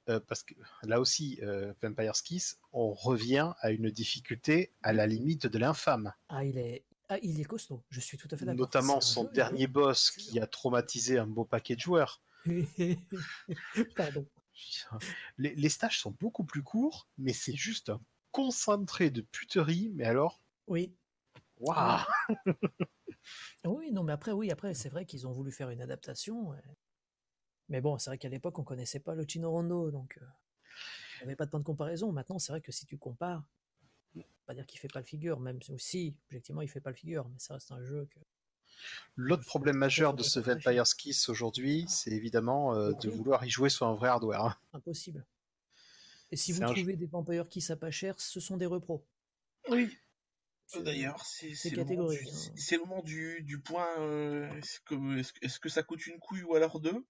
euh, parce que là aussi, euh, Vampire's Kiss, on revient à une difficulté à la limite de l'infâme. Ah il est ah, il est costaud. Je suis tout à fait d'accord. Notamment son jeu, dernier boss qui a traumatisé un beau paquet de joueurs. Pardon. Les, les stages sont beaucoup plus courts, mais c'est juste un concentré de puterie. Mais alors, Oui. waouh Oui, non, mais après, oui, après, c'est vrai qu'ils ont voulu faire une adaptation. Mais bon, c'est vrai qu'à l'époque, on connaissait pas le Chino Rondo, donc euh, il n'y avait pas de point de comparaison. Maintenant, c'est vrai que si tu compares, pas dire qu'il fait pas le figure, même si objectivement, il fait pas le figure, mais ça reste un jeu que. L'autre problème majeur de ce Vampire's Kiss aujourd'hui, c'est évidemment euh, de vouloir y jouer sur un vrai hardware. hein. Impossible. Et si vous jeu- trouvez des Vampire qui ça pas cher, ce sont des repros. Oui. D'ailleurs, c'est le moment catégorique, du- hein. c'est le moment du, du point. euh, Est-ce que, est-ce que- est-ce que ça coûte une couille ou alors deux?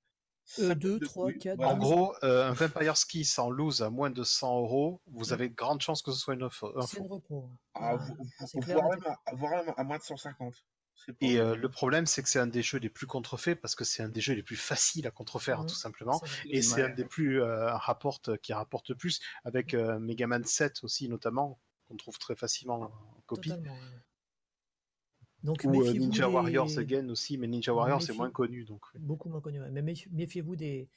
Euh, Ça deux, coûte deux trois, couilles, quatre, voilà. En gros, euh, un Vampire's Kiss en loose à moins de 100 euros, vous Mm. avez grande chance que ce soit une offre. un C'est une faux. repro. Ah, Ah, voire, net même à, voire même à moins de 150. C'est pas- Et euh, le problème, c'est que c'est un des jeux les plus contrefaits parce que c'est un des jeux les plus faciles à contrefaire, Mhm. tout simplement. Et c'est un des plus euh, rapporte, qui rapporte le plus, avec euh, Mega Man 7 aussi, notamment, qu'on trouve très facilement en copie. Totalement. Donc, Ou euh, Ninja des- Warriors Again aussi, mais Ninja Warriors c'est moins connu. Donc. Beaucoup moins connu, ouais. mais méfi- méfiez-vous des,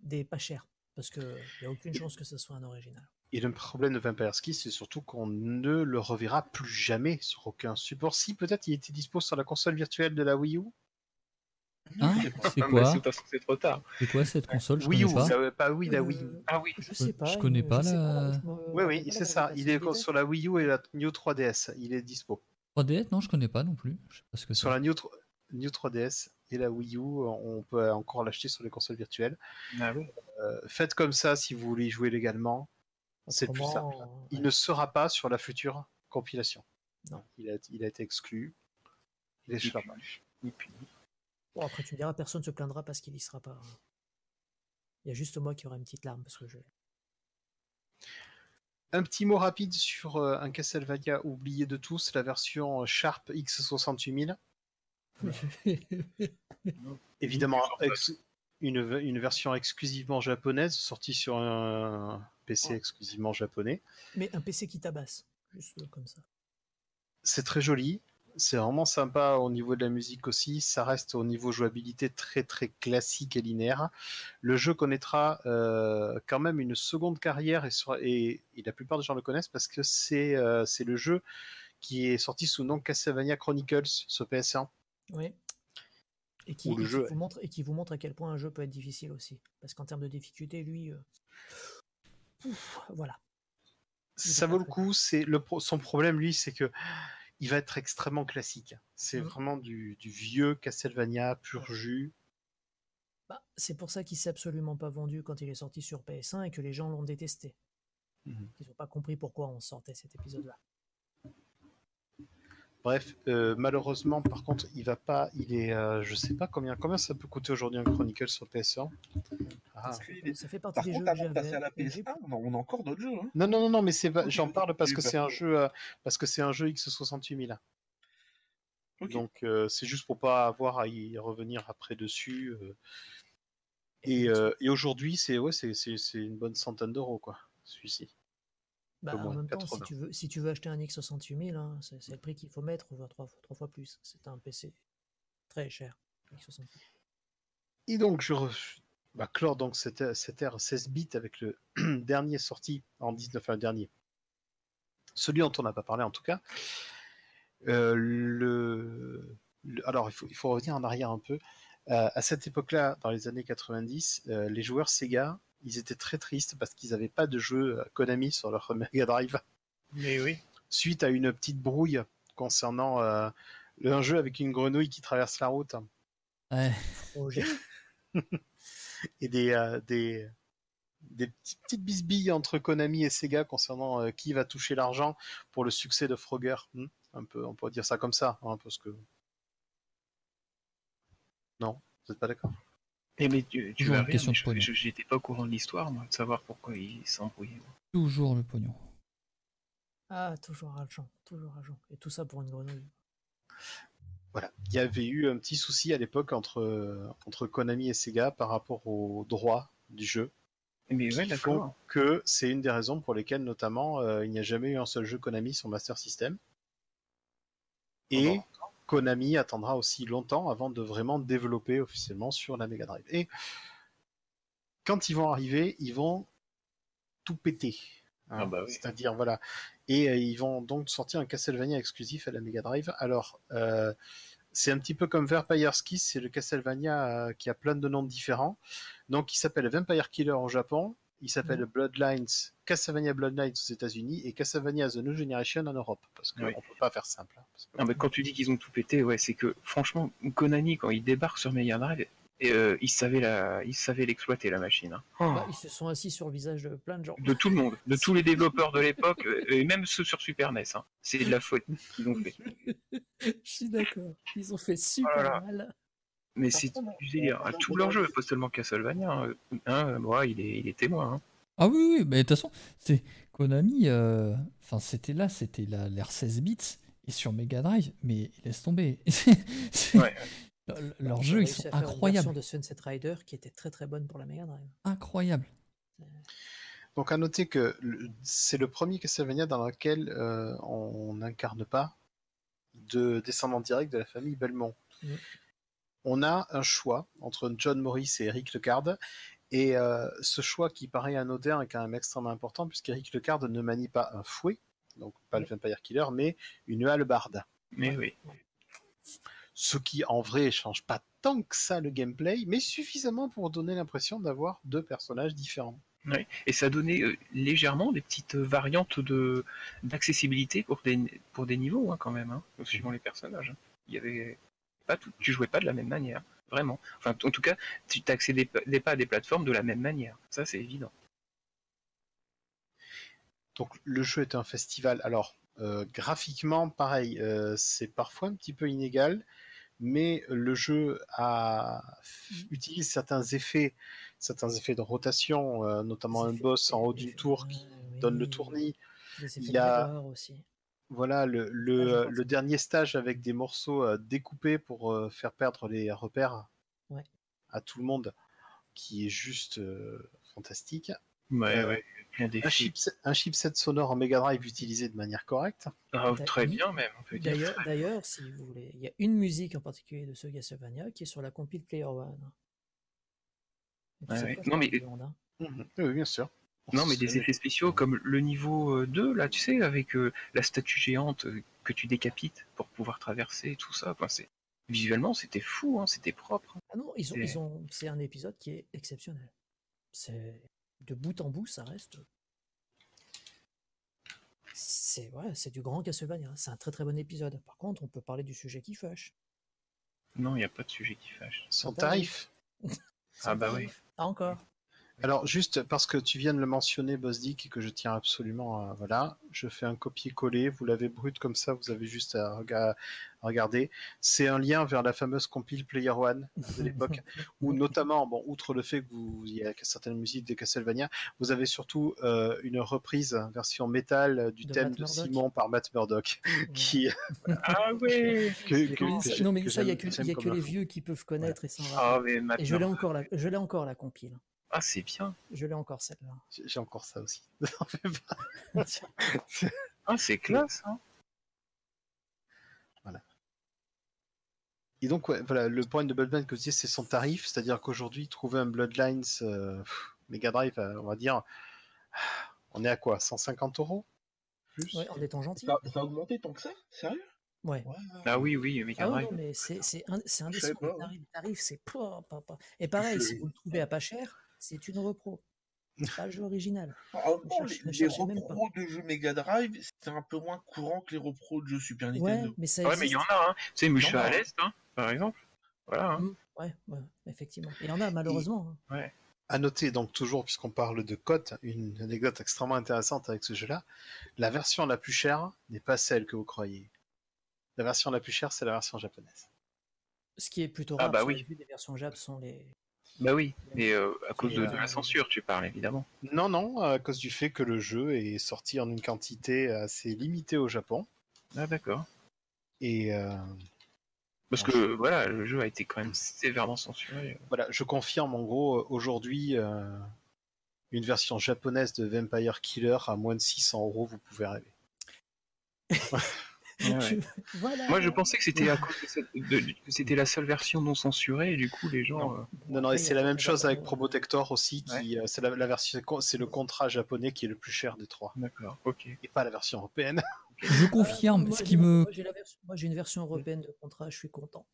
des pas chers, parce qu'il n'y a aucune chance que ce soit un original. Et le problème de Vampire's Kiss, c'est surtout qu'on ne le reverra plus jamais sur aucun support. Si peut-être il était dispo sur la console virtuelle de la Wii U. Hein. C'est quoi c'est trop tard. C'est quoi cette console Je Wii U, pas. la- pas oui, la Wii U. Euh, Ah oui. Je sais pas. je connais pas la- Oui, oui, c'est ça. Il est sur la Wii U et la New 3DS. Il est dispo. 3DS Non, je connais pas non plus. Je sais pas ce que Sur la New, New 3DS et la Wii U, on peut encore l'acheter sur les consoles virtuelles. Ah oui. Euh, faites comme ça si vous voulez y jouer légalement. C'est plus simple. euh, Il ne sera pas sur la future compilation. Non. Il a, il a été exclu. Il est Bon, après, tu me diras, personne ne se plaindra parce qu'il y sera pas. Il y a juste moi qui aurai une petite larme parce que je. Un petit mot rapide sur euh, un Castlevania oublié de tous, la version euh, Sharp X68000. Évidemment, ex- une, une version exclusivement japonaise, sortie sur un PC exclusivement japonais. Mais un PC qui tabasse, juste comme ça. C'est très joli, c'est vraiment sympa au niveau de la musique aussi. Ça reste au niveau jouabilité très très classique et linéaire. Le jeu connaîtra euh, quand même une seconde carrière et, sera- et- et la plupart des gens le connaissent parce que c'est euh, c'est le jeu qui est sorti sous le nom Castlevania Chronicles sur PS1. Oui. Et qui, vous montre, et qui vous montre à quel point un jeu peut être difficile aussi. Parce qu'en termes de difficulté, lui. euh, ouf, voilà. Ça vaut le coup. C'est le pro- son problème lui, c'est que il va être extrêmement classique. C'est Mhm. vraiment du, du vieux Castlevania pur jus. Bah, c'est pour ça qu'il s'est absolument pas vendu quand il est sorti sur PS1 et que les gens l'ont détesté. Mhm. Ils n'ont pas compris pourquoi on sortait cet épisode-là. Bref, euh, malheureusement, par contre, il va pas. Il est, euh, je sais pas combien, combien ça peut coûter aujourd'hui un Chronicle sur PS1 Ah. ça, fait, est- ça fait partie Par des contre, jeux que avant de passer j'avais. à la et j'ai- PS1, on a, encore d'autres jeux. Hein. Non, non, non, non, mais c'est, j'en parle parce que pas c'est un jeu, euh, parce que c'est un jeu X68000. Ok. Donc euh, c'est juste pour pas avoir à y revenir après dessus. euh. Et, euh, et aujourd'hui, c'est ouais, c'est, c'est, c'est une bonne centaine d'euros quoi, celui-ci. Bah, en même temps, si 80. tu, veux, si tu veux acheter un X68000, hein, c'est le prix qu'il faut mettre, voire trois, fois- trois fois plus. C'est un PC très cher. X68000. Et donc je re- bah, clore donc cette, ère 16 bits avec le dernier sorti en 19, enfin le dernier. Celui dont on n'a pas parlé en tout cas. Euh, le, le- alors il faut, il faut revenir en arrière un peu. Euh, à cette époque-là, dans les années 90, euh, les joueurs Sega, ils étaient très tristes parce qu'ils n'avaient pas de jeu euh, Konami sur leur Mega Drive Mais oui. suite à une petite brouille concernant euh, un jeu avec une grenouille qui traverse la route Ouais. Roger. et des, euh, des, petites bisbilles entre Konami et Sega concernant euh, qui va toucher l'argent pour le succès de Frogger. Hmm un peu, on pourrait dire ça comme ça, hein, parce que. Non, vous n'êtes pas d'accord? Et mais tu, tu Toujours vas une rire, question mais je- j'étais pas au courant de l'histoire, moi, de savoir pourquoi ils s'embrouillaient. Toujours le pognon. Ah, toujours argent, toujours argent. Et tout ça pour une grenouille. Voilà. Il y avait eu un petit souci à l'époque entre, entre Konami et Sega par rapport aux droits du jeu. Mais ouais, d'accord. que c'est une des raisons pour lesquelles, notamment, euh, il n'y a jamais eu un seul jeu Konami sur Master System. Et Konami attendra aussi longtemps avant de vraiment développer officiellement sur la Mega Drive. Et quand ils vont arriver, ils vont tout péter. hein. Ah bah oui. C'est-à-dire, voilà. Et euh, ils vont donc sortir un Castlevania exclusif à la Mega Drive. Alors, euh, c'est un petit peu comme Vampire's Kiss, c'est le Castlevania euh, qui a plein de noms différents. Donc, il s'appelle Vampire Killer au Japon, il s'appelle Mhm. Bloodlines, Castlevania Bloodlines aux États-Unis et Castlevania The New Generation en Europe. Parce qu'on Oui. ne peut pas faire simple. hein, que- Non, mais quand tu dis qu'ils ont tout pété, ouais, c'est que franchement, Konami, quand ils débarquent sur Mega Drive, et, euh, ils savaient la, ils savaient l'exploiter la machine. hein. Bah, ils se sont assis sur le visage de plein de gens. De tout le monde, de tous les développeurs de l'époque, et même ceux sur Super NES. hein. C'est de la faute qu'ils ont fait. Je suis d'accord. Ils ont fait super Oh là là. mal. Mais c'est du délire. hein. Tout leur jeu, pas seulement Castlevania. Hein, Hein, moi, il est, il est témoin. hein. Ah oui, oui, mais de toute façon, c'est Konami, euh, enfin c'était là, c'était la- l'ère 16 bits, et sur Mega Drive, mais laisse tomber. Ouais. Leurs ont jeux, ils sont à incroyables. version de Sunset Rider qui était très très bonne pour la Mega Drive. Incroyables. Donc à noter que c'est le premier Castlevania dans lequel euh, on n'incarne pas de descendant direct de la famille Belmont. Mhm. On a un choix entre John Morris et Eric Lecard, et euh, ce choix qui paraît anodin est quand même extrêmement important puisqu'Eric Lecard ne manie pas un fouet, donc pas le Vampire Killer, mais une hallebarde. Mais oui. Ce qui en vrai change pas tant que ça le gameplay, mais suffisamment pour donner l'impression d'avoir deux personnages différents. Ouais. Et ça donnait euh, légèrement des petites variantes de d'accessibilité pour des pour des niveaux hein, quand même, hein, suivant les personnages. hein. Il y avait pas tout, tu jouais pas de la même manière, vraiment. Enfin, en tout cas, tu t'accédais pas des pas à des plateformes de la même manière. Ça, c'est évident. Donc le jeu est un festival. Alors euh, graphiquement, pareil, euh, c'est parfois un petit peu inégal, mais le jeu a, utilise certains effets, certains effets de rotation, euh, notamment un boss en haut d'une tour qui donne le tournis. Il y a- aussi. Voilà le, le, Ah, euh, le dernier stage avec des morceaux euh, découpés pour euh, faire perdre les repères Ouais. à tout le monde, qui est juste euh, fantastique. Ouais, Euh, ouais, plein Un, chipset, un chipset sonore en Mega Drive utilisé de manière correcte. Ah, très bien même, on peut dire. D'ailleurs, d'ailleurs, si vous voulez, il y a une musique en particulier de ce Castlevania qui est sur la compile Player One. Ouais, Non, mais- du Honda Oui, bien sûr. Non, mais des effets spéciaux comme le niveau euh, 2, là, tu sais, avec euh, la statue géante euh, que tu décapites pour pouvoir traverser, tout ça. Enfin, c'est... Visuellement, c'était fou, hein, c'était propre. Ah non, ils ont, C'est- ils ont, c'est un épisode qui est exceptionnel. C'est de bout en bout, ça reste. C'est ouais, c'est du grand Castlevania. C'est un très très bon épisode. Par contre, on peut parler du sujet qui fâche. Non, il n'y a pas de sujet qui fâche. Son Son tarif. Ah bah oui. Ah, encore. Alors, juste parce que tu viens de le mentionner, Bosdick, et que je tiens absolument à. Voilà, je fais un copier-coller. Vous l'avez brut comme ça, vous avez juste à, rega- à regarder. C'est un lien vers la fameuse compile Player One de l'époque, où notamment, bon, outre le fait que vous, il y a certaines musiques de Castlevania, vous avez surtout euh, une reprise, version métal du De thème Matt de. Simon par Matt Murdock, Ouais. qui. Ah que, que- que ça- j'ai- non, mais que ça, il n'y a que, y a les fou. vieux qui peuvent connaître et s'en Ah, rappeler. Et je l'ai encore, la, je l'ai encore la compile. Ah, c'est bien. Je l'ai encore celle-là. J'ai encore ça aussi. Ah, c'est classe, hein. Et donc, ouais, voilà, le point de Bloodline que je dis, c'est son tarif, c'est-à-dire qu'aujourd'hui, trouver un Bloodlines euh, Mega Drive, euh, on va dire, on est à quoi? 150 euros? Ouais, en étant gentil. Ça, ça a augmenté tant que ça? Sérieux? Ouais. Ah oui, oui, Mega Ah Drive. non, mais c'est indécent. les tarifs, c'est pas, pas, pas. Et pareil, si vous le trouvez à pas cher, c'est une repro. C'est pas le jeu original. Cherche- les, ne les repros de jeux Mega Drive, c'est un peu moins courant que les repros de jeux Super Ouais, Nintendo. mais ça Ouais, mais il y en a, hein. Tu sais, Mucha Il y en a, à l'Est, hein, par exemple. Voilà. hein. Mm, Ouais, ouais, effectivement. Il y en a malheureusement. hein. À noter, donc, toujours, puisqu'on parle de cote, une anecdote extrêmement intéressante avec ce jeu-là. La version la plus chère n'est pas celle que vous croyez. La version la plus chère, c'est la version japonaise. Ce qui est plutôt Ah rare. bah parce que oui. des versions Jap sont les. Bah oui, mais euh, à cause de, Et, de euh, la censure, tu parles, évidemment. Non, non, à cause du fait que le jeu est sorti en une quantité assez limitée au Japon. Ah d'accord. Et euh, Parce que voilà, le jeu a été quand même sévèrement censuré. voilà, je confirme en gros, euh, aujourd'hui, euh, une version japonaise de Vampire Killer à moins de 600 euros, vous pouvez rêver. voilà. Moi, je pensais que c'était à cause de cette- de- que c'était la seule version non censurée, et du coup, les gens. euh, Non, non, Après, et il c'est la il même chose avec Probotector aussi, qui, euh, c'est la, la version, c'est le contrat japonais qui est le plus cher des trois, D'accord, ok. et pas la version européenne. Je confirme. Moi, Ce j'ai- qui me, moi, j'ai une version européenne de contrat, je suis content.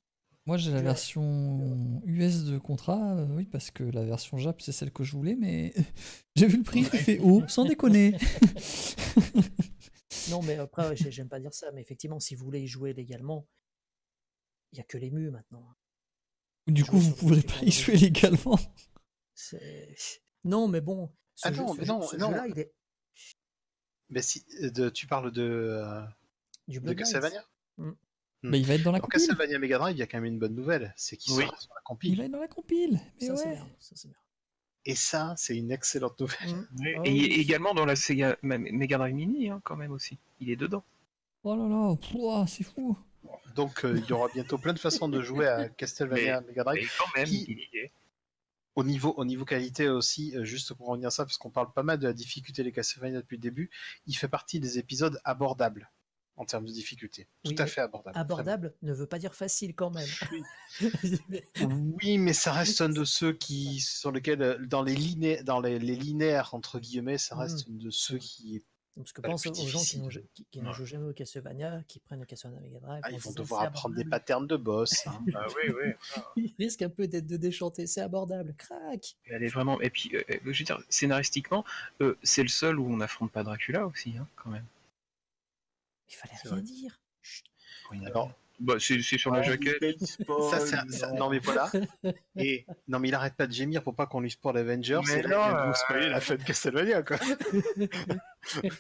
moi j'ai la version US de contrat, euh, oui parce que la version Jap c'est celle que je voulais, mais j'ai vu le prix, j'ai fait oh, sans déconner. Non, mais après, j'aime pas dire ça, mais effectivement, si vous voulez y jouer légalement, il y a que les mus maintenant. Du Jouer coup vous pourrez support pas y jouer légalement. Non, mais bon, ce, Ah jeu, non, ce mais jeu- non, ce non. jeu-là, il est Mais si, euh, de, tu parles de, euh, du de Bloodlines. Castlevania Bah, il va être dans la compile. Castlevania Mega Drive, il y a quand même une bonne nouvelle, c'est qu'il Oui. sort sur la Il compile. va être dans la compile. Mais Ça, c'est ouais. c'est bien. Et ça, c'est une excellente nouvelle. Mm. Oui, Ah et également dans la Sega Ma- Mega Drive Mini, hein, quand même aussi. Il est dedans. Oh là là, pouah, c'est fou. Donc euh, il y aura bientôt plein de façons de jouer à Castlevania Mega Drive. Et quand même, Qui- il y est. Au niveau, au niveau qualité aussi, euh, juste pour revenir à ça, parce qu'on parle pas mal de la difficulté des Castlevania depuis le début, il fait partie des épisodes abordables en termes de difficulté. Tout Oui, à fait abordable. Abordable ne veut pas dire facile quand même. Oui, mais ça reste un de ceux qui, sur lesquels, euh, dans les, liné- dans les, les linéaires, entre guillemets, ça reste un de ceux qui Parce que pense aux gens qui, n'ont ja- qui- qui ne Ouais. jouent jamais au Castlevania, qui prennent le Castlevania Mega Drive. ah, ils vont devoir c'est apprendre des patterns de boss. hein. Ah oui, oui. Ils risquent un peu d'être de déchanter, c'est abordable. Crac Elle est vraiment. Et puis, euh, je veux dire, scénaristiquement, euh, c'est le seul où on n'affronte pas Dracula aussi, hein, quand même. Il fallait C'est rien vrai. dire. Bah, c'est c'est sur la Oh, jaquette. ça, c'est un- ça- non. mais voilà. Et non mais il arrête pas de gémir pour pas qu'on lui spoil Avengers. Mais et là, euh, spoiler la fin de Castlevania quoi.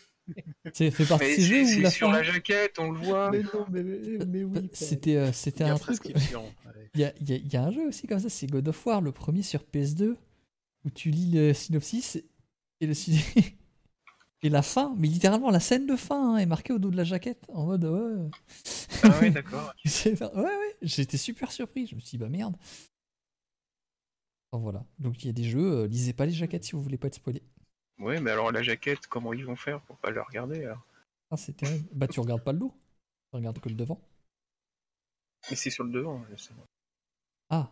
C'est fait partie de Mais ces jeux c'est où c'est la sur fin. la jaquette, on le voit. Mais non, mais, mais, mais oui. C'était euh, c'était un truc. Il y a, il y a- il y a un jeu aussi comme ça, c'est God of War, le premier sur PS2, où tu lis le synopsis et le syn- et la fin, mais littéralement la scène de fin hein, est marquée au dos de la jaquette en mode ouais. Ah ouais, d'accord. Ouais ouais, j'étais super surpris, je me suis dit bah merde. Enfin, voilà, donc il y a des jeux, euh, lisez pas les jaquettes si vous voulez pas être spoilé. Ouais, mais alors la jaquette, comment ils vont faire pour pas le regarder alors? Ah, c'est terrible. Bah tu regardes pas le dos, tu regardes que le devant. Mais c'est sur le devant, justement. Ah,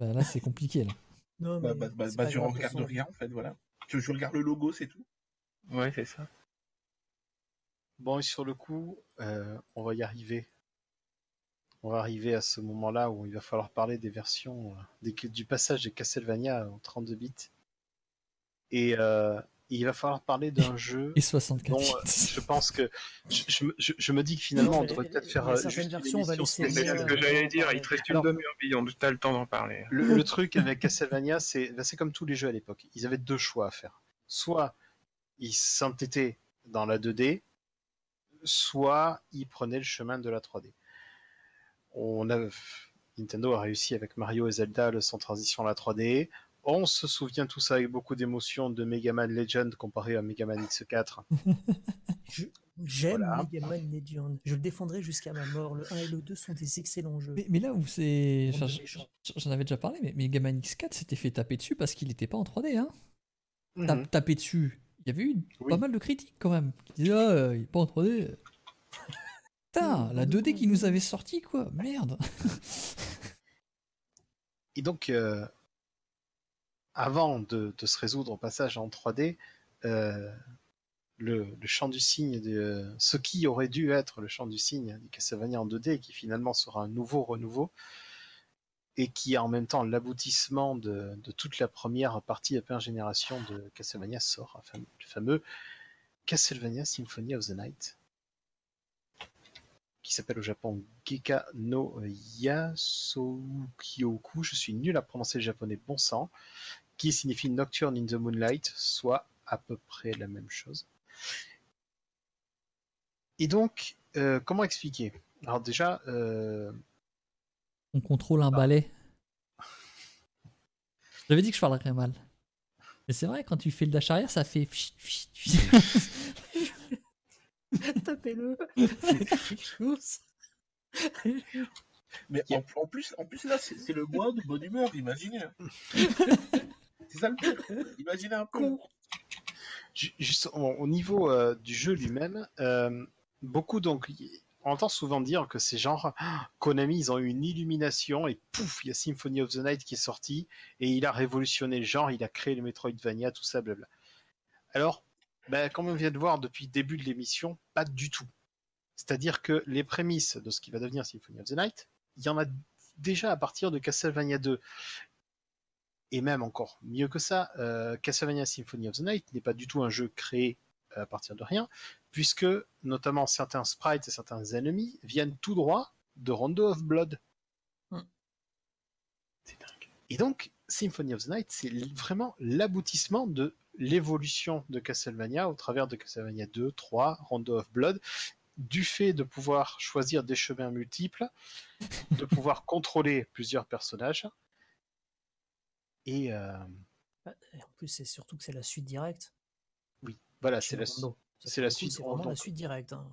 bah là c'est compliqué là. Non, Bah, mais bah, bah, bah, tu regardes rien en fait, voilà. Tu, tu regardes le logo, c'est tout. Ouais, c'est ça. Bon, et sur le coup, euh, on va y arriver. On va arriver à ce moment-là où il va falloir parler des versions, euh, des- du passage de Castlevania en 32 bits. Et euh, il va falloir parler d'un jeu Et 64 dont euh, bits. je pense que je, je me- je- je me dis que finalement Non, on devrait peut-être faire certaines juste une versions, on va émission laisser C'est ce que j'allais dire, il te reste une demi-heure, Billon, t'as le temps d'en parler. Le, le truc avec Castlevania, c'est ben, c'est comme tous les jeux à l'époque. Ils avaient deux choix à faire. Soit ils s'entêtaient dans la 2D, soit ils prenaient le chemin de la 3D. On a, Nintendo a réussi avec Mario et Zelda le sans transition à la 3D. On se souvient tous avec beaucoup d'émotion de Mega Man Legend comparé à Mega Man X4. J'aime Voilà. Mega Man Legend. Je le défendrai jusqu'à ma mort. Le 1 et le 2 sont des excellents jeux. Mais, mais là où c'est. J'en avais déjà parlé, mais Mega Man X4 s'était fait taper dessus parce qu'il n'était pas en 3D. Hein. Mhm. Tape- Taper dessus. Il y avait eu Oui. pas mal de critiques quand même. Qui disaient Ah, euh, il est pas en 3D. Putain, la 2D qui nous avait sorti, quoi. Merde. Et donc, euh, avant de, de se résoudre au passage en 3D, euh, le, le chant du cygne, de, ce qui aurait dû être le chant du cygne du Castlevania en 2D, qui finalement sera un nouveau renouveau, et qui est en même temps l'aboutissement de, toute la première partie la première génération de Castlevania, sort le fameux Castlevania Symphony of the Night, qui s'appelle au Japon Geka no Yasokyoku, je suis nul à prononcer le japonais bon sang, qui signifie Nocturne in the Moonlight, soit à peu près la même chose. Et donc, euh, comment expliquer? Alors déjà, euh, On contrôle un balai. J'avais dit que je parlerais mal. Mais c'est vrai, quand tu fais le dash arrière, ça fait. Tapez-le. Faites quelque chose. Mais en, en plus, en plus là, c'est le mois de bonne humeur, imaginez. c'est ça le pire. Imaginez un peu. ju- juste au, au niveau euh, du jeu lui-même, euh, beaucoup donc, on entend souvent dire que c'est genre Konami, ils ont eu une illumination et pouf, il y a Symphony of the Night qui est sorti et il a révolutionné le genre, il a créé le Metroidvania, tout ça, blabla. Alors, ben, comme on vient de voir depuis le début de l'émission, pas du tout. C'est-à-dire que les prémices de ce qui va devenir Symphony of the Night, il y en a déjà à partir de Castlevania 2. Et même encore mieux que ça, euh, Castlevania Symphony of the Night n'est pas du tout un jeu créé euh, à partir de rien, puisque notamment certains sprites et certains ennemis viennent tout droit de Rondo of Blood. Hmm. C'est dingue. Et donc, Symphony of the Night, c'est vraiment l'aboutissement de l'évolution de Castlevania au travers de Castlevania 2, 3, Rondo of Blood, du fait de pouvoir choisir des chemins multiples, de pouvoir contrôler plusieurs personnages. Et euh, Et En plus, c'est surtout que c'est la suite directe. voilà, chez c'est la. Ça, c'est la suite C'est de vraiment Rondo. la suite directe. hein.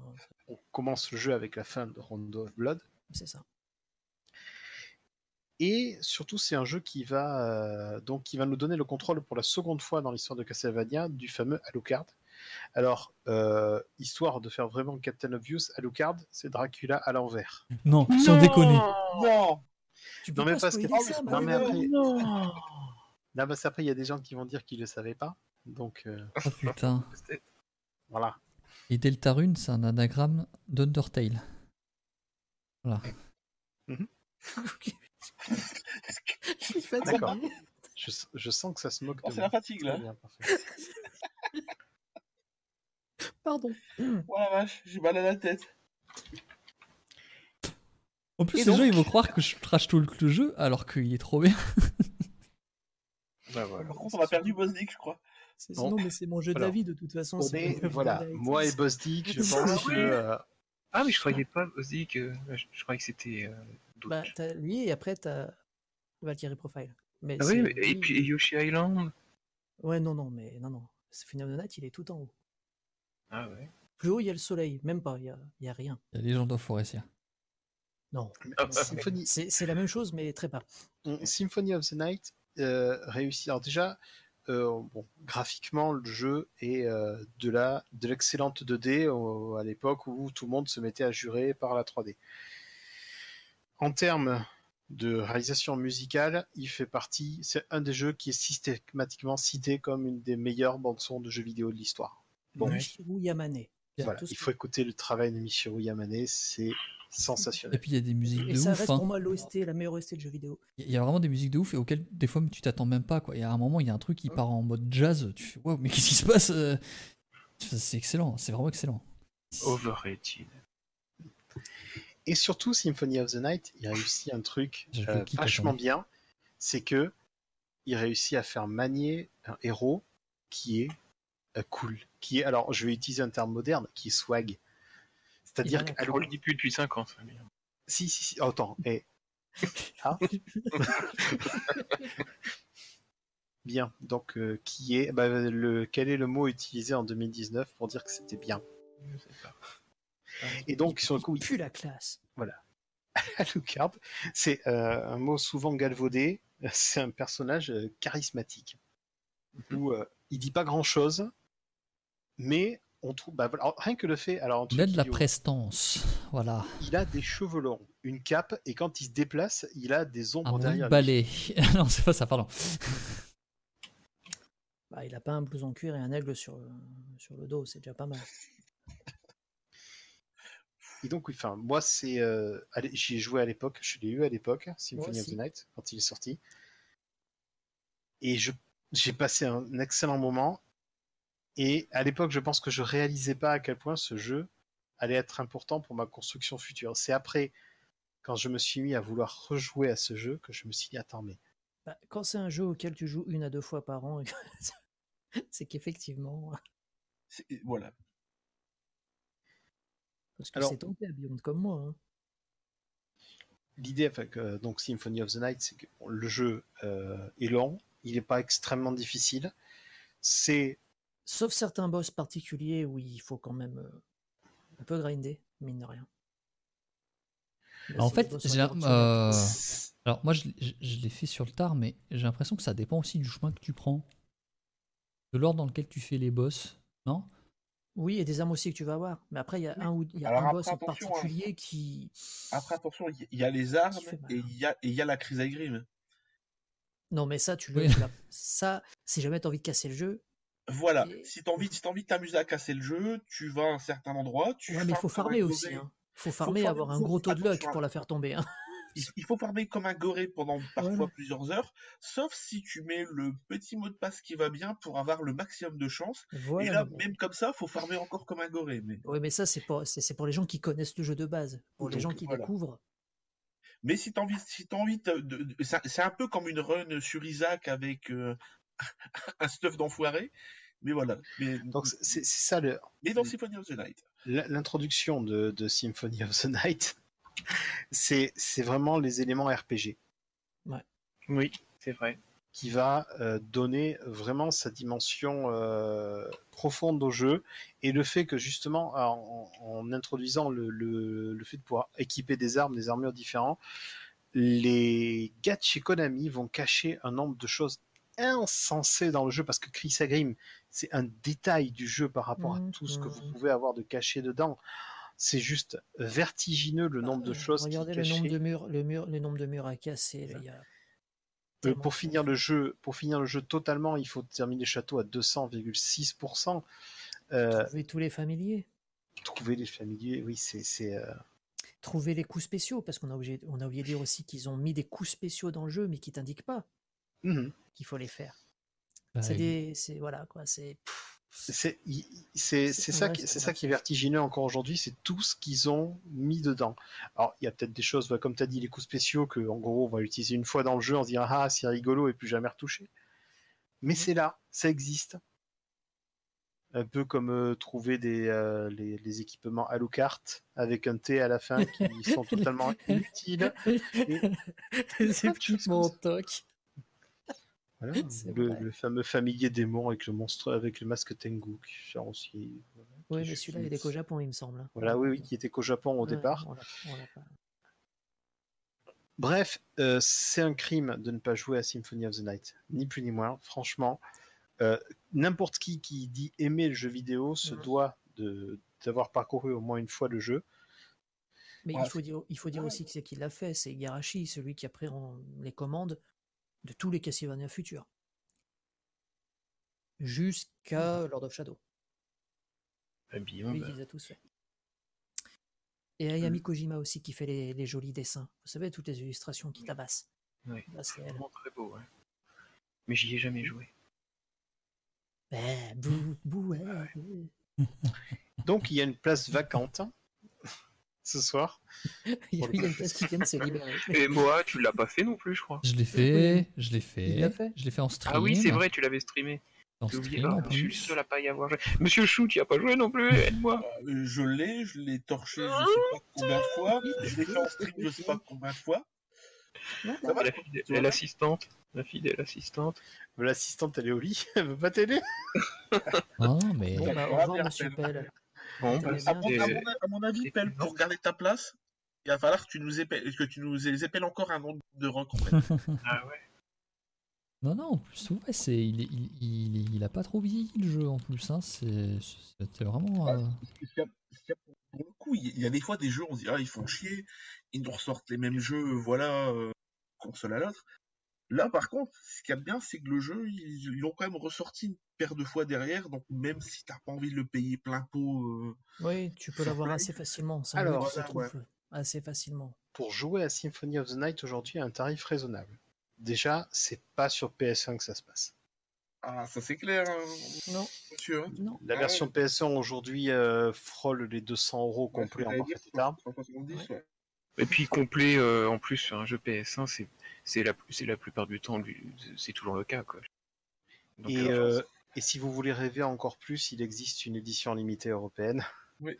on commence le jeu avec la fin de Rondo of Blood. C'est ça. Et surtout, c'est un jeu qui va, euh, donc, qui va nous donner le contrôle pour la seconde fois dans l'histoire de Castlevania du fameux Alucard. Alors, euh, histoire de faire vraiment Captain Obvious, Alucard, c'est Dracula à l'envers. Non, sans déconner. Non Tu peux Non, mais pas parce que- ça, non, mais après- Non Là, parce qu'après, il y a des gens qui vont dire qu'ils ne le savaient pas. Donc, euh, Oh putain. Voilà. Et Deltarune, c'est un anagramme d'Undertale. Voilà. Je suis fatigué. D'accord. Je, je sens que ça se moque Oh, de c'est la fatigue là. Bien. Pardon. Oh la vache, j'ai mal à la tête. En plus, Et les gens ils vont croire que je trash talk le jeu alors qu'il est trop bien. Bah, voilà. Par contre, on a perdu Bosnick, je crois. C'est- Non. Mais c'est mon jeu de la Alors, vie de toute façon. Est, voilà, moi et Itis. Bostic, je pense que. euh, Ah, mais je croyais pas, Ozzy, que. Je, je croyais que c'était. euh. Bah, t'as lui et après t'as Valkyrie Profile. Mais ah oui, mais- et puis et Yoshi Island. Ouais, non, non, mais non, non. Symphony of the Night, il est tout en haut. Ah ouais. Plus haut, il y a le soleil. Même pas, il y a, il y a rien. La légende of Forestia. Non. Ah, Symphony, C'est c'est la même chose, mais très bas. Symphony of the Night euh, réussit. Alors déjà, euh, bon, graphiquement, le jeu est euh, de la de l'excellente 2D au- à l'époque où tout le monde se mettait à jurer par la 3D. En termes de réalisation musicale, il fait partie. C'est un des jeux qui est systématiquement cité comme une des meilleures bandes son de jeux vidéo de l'histoire. Bon, Michiru Yamane. Voilà, il faut écouter le travail de Michiru Yamane, c'est Et sensationnel. puis il y a des musiques Et de ça ouf. reste hein. pour moi l'OST, la meilleure OST de jeux vidéo. Il y a vraiment des musiques de ouf et auxquelles des fois tu t'attends même pas. Quoi. Il y a un moment, il y a un truc qui part en mode jazz. Tu fais waouh, mais qu'est-ce qui se passe euh? C'est excellent, c'est vraiment excellent. Overrated. Et surtout, Symphony of the Night, il réussit un truc euh, vachement bien, c'est que il réussit à faire manier un héros qui est euh, cool, qui est, alors je vais utiliser un terme moderne, qui est swag. C'est-à-dire qu'à Je le dis plus depuis 5 ans, ça. si, si, si, oh, attends, et... Ah. bien, donc euh, qui est, bah, le, quel est le mot utilisé en 2019 pour dire que c'était bien? Je sais pas. Et donc sur le coup, il- Plus la classe. Alucard, c'est euh, un mot souvent galvaudé. C'est un personnage euh, charismatique où euh, il dit pas grand chose, mais on trouve bah. Alors, rien que le fait. Alors un Il a de la prestance. Voilà. il a des cheveux longs, une cape, et quand il se déplace, il a des Un ombres bon derrière. lui. balai. non, c'est pas ça, pardon. Bah, il a pas un blouson cuir et un aigle sur, sur le dos, c'est déjà pas mal. Et donc, oui, enfin, moi, c'est, euh, j'y ai joué à l'époque, je l'ai eu à l'époque, Symphony of the. Night, quand il est sorti. Et je, j'ai passé un excellent moment. Et à l'époque, je pense que je réalisais pas à quel point ce jeu allait être important pour ma construction future. C'est après, quand je me suis mis à vouloir rejouer à ce jeu, que je me suis dit, attends, mais Bah, quand c'est un jeu auquel tu joues une à deux fois par an, c'est qu'effectivement, C'est- Voilà. parce que c'est tombé à Beyond comme moi. hein. l'idée, que, donc Symphony of the Night, c'est que bon, le jeu euh, est long, il n'est pas extrêmement difficile. C'est Sauf certains boss particuliers où il faut quand même euh, un peu grinder, mine de rien. Mais En fait, j'ai euh, alors moi je, l'ai- je- je l'ai fait sur le tard, mais j'ai l'impression que ça dépend aussi du chemin que tu prends, de l'ordre dans lequel tu fais les boss, non? Oui, et des armes aussi que tu vas avoir. Mais après, il y a un, ou, il y a Alors un boss en hein. particulier qui. Après, attention, il y- a les armes et il y a, et il y a la crise à grime. Non, mais ça, tu le. Oui. Ça, si jamais tu as envie de casser le jeu. Voilà, Et- si t'as envie, si t'as envie de t'amuser à casser le jeu, tu vas à un certain endroit, tu Ouais, mais il faut farmer aussi. Hein. faut farmer, farmer, avoir un faut- gros taux de luck pour la faire tomber. hein. Il, faut farmer comme un goré pendant parfois plusieurs heures, sauf si tu mets le petit mot de passe qui va bien pour avoir le maximum de chance. Voilà. et là, mais- même comme ça, faut farmer encore comme un goré. Mais, Ouais, mais ça, c'est pour, c'est, pour les gens qui connaissent le jeu de base. Pour les gens qui voilà. découvrent. mais si t'as envie, si t'as envie de, de- de- c'est c'est un peu comme une run sur Isaac avec euh, un stuff d'enfoiré. Mais voilà. Mais, donc c'est ça le, mais dans Symphony of the Night. L'introduction de, de Symphony of the Night, c'est vraiment les éléments RPG Oui, c'est vrai. qui va euh, donner vraiment sa dimension euh, profonde au jeu et le fait que justement en, en introduisant le, le, le fait de pouvoir équiper des armes, des armures différentes, les gars de chez Konami vont cacher un nombre de choses insensées dans le jeu parce que Chris Agrim c'est un détail du jeu par rapport à tout ce que vous mhm. pouvez avoir de caché dedans. C'est juste vertigineux le nombre de Euh, choses Regardez le nombre de murs, le mur, le nombre de murs à casser. là, il y a Euh, pour finir le jeu, pour finir le jeu totalement, il faut terminer le château à 200,6%. Euh, Trouver tous les familiers. trouver les familiers, oui, c'est c'est euh, Trouver les coups spéciaux, parce qu'on a, obligé- on a oublié de dire aussi qu'ils ont mis des coups spéciaux dans le jeu, mais qui t'indiquent pas mhm. qu'il faut les faire. Bah, c'est des, c'est voilà quoi, c'est. c'est ça, ouais, qui- c'est ça qui est vertigineux encore aujourd'hui, c'est tout ce qu'ils ont mis dedans. Alors il y a peut-être des choses, bah, comme tu as dit, les coups spéciaux que en gros on va utiliser une fois dans le jeu en se disant ah c'est rigolo et plus jamais retouché. Mais Mhm. c'est là, ça existe. un peu comme euh, trouver des, euh, les, les équipements Alucard avec un T à la fin qui sont totalement inutiles. Les équipements toc. Voilà, C'est le, fameux familier démon avec le monstre, avec le masque Tengu, qui aussi. voilà, Oui, mais celui-là, il est qu'au Japon, il me semble. hein. Voilà, oui, oui, qui était qu'au Japon au Ouais, départ. on l'a- on l'a pas. Bref, euh, c'est un crime de ne pas jouer à Symphony of the Night, ni plus ni moins. Franchement, euh, n'importe qui qui dit aimer le jeu vidéo se doit de d'avoir parcouru au moins une fois le jeu. Mais Ouais, il faut dire, il faut dire aussi que c'est qui l'a fait, c'est Igarashi, celui qui a pris en- les commandes de tous les Castlevania futurs. Jusqu'à Lord of Shadow. Ah, bien, Lui, il les a tous faits. Et Ayami Kojima aussi qui fait les, les jolis dessins. Vous savez, toutes les illustrations qui tabassent. Là, c'est vraiment très beau, ouais. Mais j'y ai jamais joué. Eh, bouh, ouais, ouais. Donc il y a une place vacante ce soir. Il y a une place qui vient de se libérer. Et moi, tu l'as pas fait non plus, je crois. Je l'ai fait, je l'ai fait. Il l'a fait Je l'ai fait en stream. Ah oui, c'est vrai, tu l'avais streamé. En J'ai oublié. stream en Ah, je suis le plus. seul à pas y avoir joué. Monsieur Chou, tu y as pas joué non plus, aide-moi. Euh, Je l'ai, je l'ai torché je sais pas combien de fois, je l'ai fait en stream je sais pas combien de fois. La L'assistante. Fidèle assistante. L'assistante elle est au lit, elle veut pas t'aider. Ah, mais Bon, bah, on au va revoir, monsieur. Pell. Bon, bah, À mon, à mon- à mon avis, pour garder ta place, il va falloir que tu nous épelles, que tu nous épelles encore un nombre de même. Ah ouais. non, non, en plus, ouais, c'est, il, il, il, il a pas trop vieilli le jeu en plus. Hein, c'est, c'était vraiment. euh, pour le coup, il y a des fois des jeux, on se dit, ah, ils font chier, ils nous ressortent les mêmes jeux, voilà, euh, console à l'autre. Là, par contre, ce qu'il y a de bien, c'est que le jeu, ils, ils l'ont quand même ressorti une paire de fois derrière, donc même si t'as pas envie de le payer plein pot, euh, Oui, tu peux l'avoir assez facilement. Alors, trouve assez facilement. Pour jouer à Symphony of the Night aujourd'hui à un tarif raisonnable. Déjà, c'est pas sur PS1 que ça se passe. ah, ça c'est clair, hein, Non, monsieur. Hein. non. La Ouais. version PS1 aujourd'hui euh, frôle les 200 euros Ouais, complets c'est en parfait état. dire, 170, ouais. Et puis complet euh, en plus sur un jeu PS1, c'est c'est la c'est la plupart du temps c'est toujours le cas quoi. Donc, Et, euh, euh, et si vous voulez rêver encore plus, il existe une édition limitée européenne Ouais,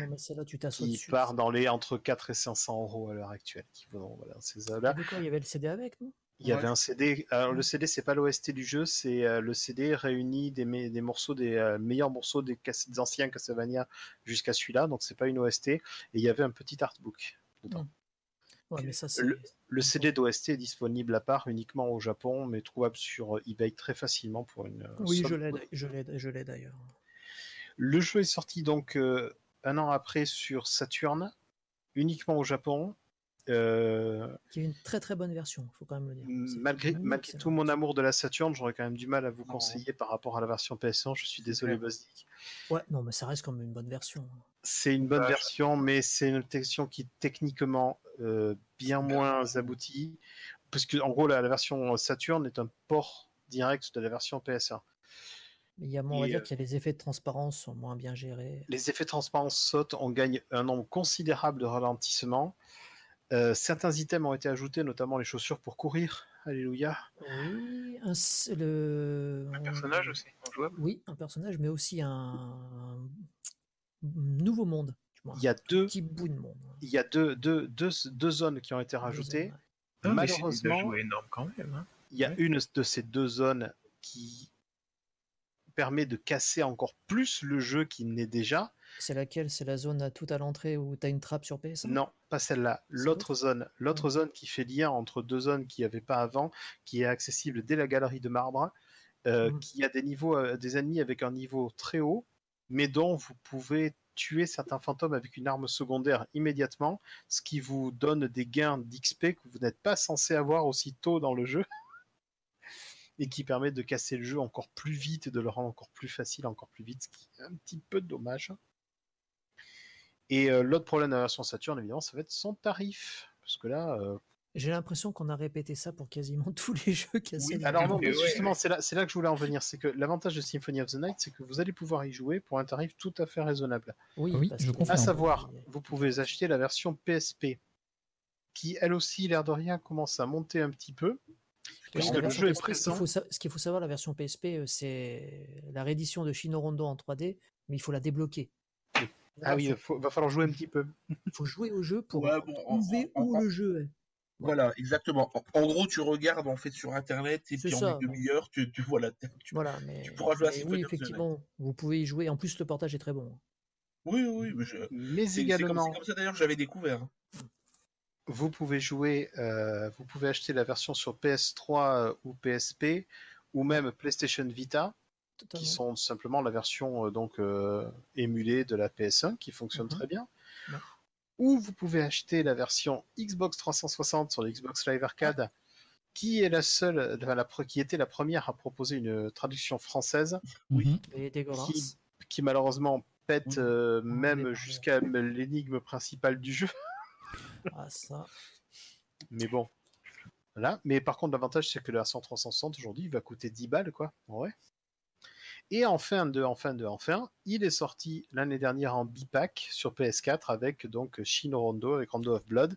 non, mais celle-là, tu t'assois qui dessus. part dans les entre 4 et 500 euros à l'heure actuelle. Qui vont, voilà, ces Il y là Il y avait le CD avec, non? Il y Ouais. avait un CD. Alors le CD, c'est pas l'OST du jeu, c'est euh, le CD réunit des, me- des morceaux, des euh, meilleurs morceaux des, Cas- des anciens Castlevania jusqu'à celui-là. Donc c'est pas une OST. Et il y avait un petit artbook. dedans. Ouais, mais ça, c'est. Le- Le CD d'OST est disponible à part uniquement au Japon, mais trouvable sur eBay très facilement pour une. euh, Oui, somme je l'ai d'ailleurs. Le jeu est sorti donc euh, un an après sur Saturn, uniquement au Japon. Euh, Qui est une très très bonne version, faut quand même le dire. Malgré, tout mon amour de la Saturn, j'aurais quand même du mal à vous Non. conseiller par rapport à la version PS1. Je suis désolé, clair. Bosdick. Ouais, non, mais ça reste comme une bonne version. C'est une bonne version, mais c'est une version qui est techniquement euh, bien moins aboutie. Parce que, en gros, la, la version Saturn est un port direct de la version PS1. Mais il y a, on va dire euh, qu'il y a les effets de transparence sont moins bien gérés. Les effets de transparence sautent, on gagne un nombre considérable de ralentissements. Euh, certains items ont été ajoutés, notamment les chaussures pour courir. Alléluia. Oui, un, s- le, un personnage aussi, jouable. Oui, un personnage, mais aussi un, un nouveau monde. Il y a deux, petit bout de monde. il y a deux, deux, deux, deux zones qui ont été rajoutées. zones, ouais. Malheureusement, énormes quand même. Hein. il y a Ouais. une de ces deux zones qui permet de casser encore plus le jeu qui n'est déjà. C'est laquelle? C'est la zone à tout à l'entrée où tu as une trappe sur PS1 Non, pas celle-là. L'autre? Zone, l'autre zone qui fait lien entre deux zones qu'il n'y avait pas avant, qui est accessible dès la galerie de marbre, euh, Mhm. qui a des niveaux, euh, des ennemis avec un niveau très haut, mais dont vous pouvez tuer certains fantômes avec une arme secondaire immédiatement, ce qui vous donne des gains d'XP que vous n'êtes pas censé avoir aussitôt dans le jeu. Et qui permet de casser le jeu encore plus vite et de le rendre encore plus facile, encore plus vite, ce qui est un petit peu dommage. Et euh, l'autre problème de la version Saturn, évidemment, ça va être son tarif. Parce que là, euh, J'ai l'impression qu'on a répété ça pour quasiment tous les jeux oui, alors non, Et mais ouais. justement, c'est là, que je voulais en venir. C'est que l'avantage de Symphony of the Night, c'est que vous allez pouvoir y jouer pour un tarif tout à fait raisonnable. Oui, Oui, je. À savoir, vous pouvez acheter la version PSP, qui elle aussi, l'air de rien, commence à monter un petit peu. Puisque la le version jeu est PSP, ce qu'il présent. faut, sa- ce qu'il faut savoir, la version PSP, euh, c'est la réédition de Shino Rondo en 3D, mais il faut la débloquer. Ah oui, il il faut- va falloir jouer un petit peu. faut jouer au jeu pour Ouais, bon, en- trouver en- où en- le jeu est. Voilà, exactement. En, en gros, tu regardes en fait sur internet et C'est puis en ça, une demi-heure, tu, tu voilà. tu- Voilà, mais, tu pourras jouer à oui, effectivement, vous pouvez y jouer. En plus, le portage est très bon. Oui, oui, mais je- Mais c'est c'est comme, également, c'est comme ça d'ailleurs que j'avais découvert. vous pouvez jouer, euh, vous pouvez acheter la version sur PS3 euh, ou PSP ou même PlayStation Vita, Totalement. qui sont simplement la version euh, donc euh, émulée de la PS1 qui fonctionne Mhm. très bien. Ouais. Ou vous pouvez acheter la version Xbox 360 sur le Xbox Live Arcade, qui est la seule, enfin, la, pre- qui était la première à proposer une traduction française, Oui. Mhm. Qui malheureusement pète euh, même jusqu'à l'énigme principale du jeu. Ah, ça. Mais bon. Voilà. Mais par contre, l'avantage, c'est que la version 360 aujourd'hui il va coûter 10 balles, quoi. En vrai. Et enfin de, enfin de, enfin, il est sorti l'année dernière en bipack sur PS4 avec donc Shino Rondo avec Rondo of Blood.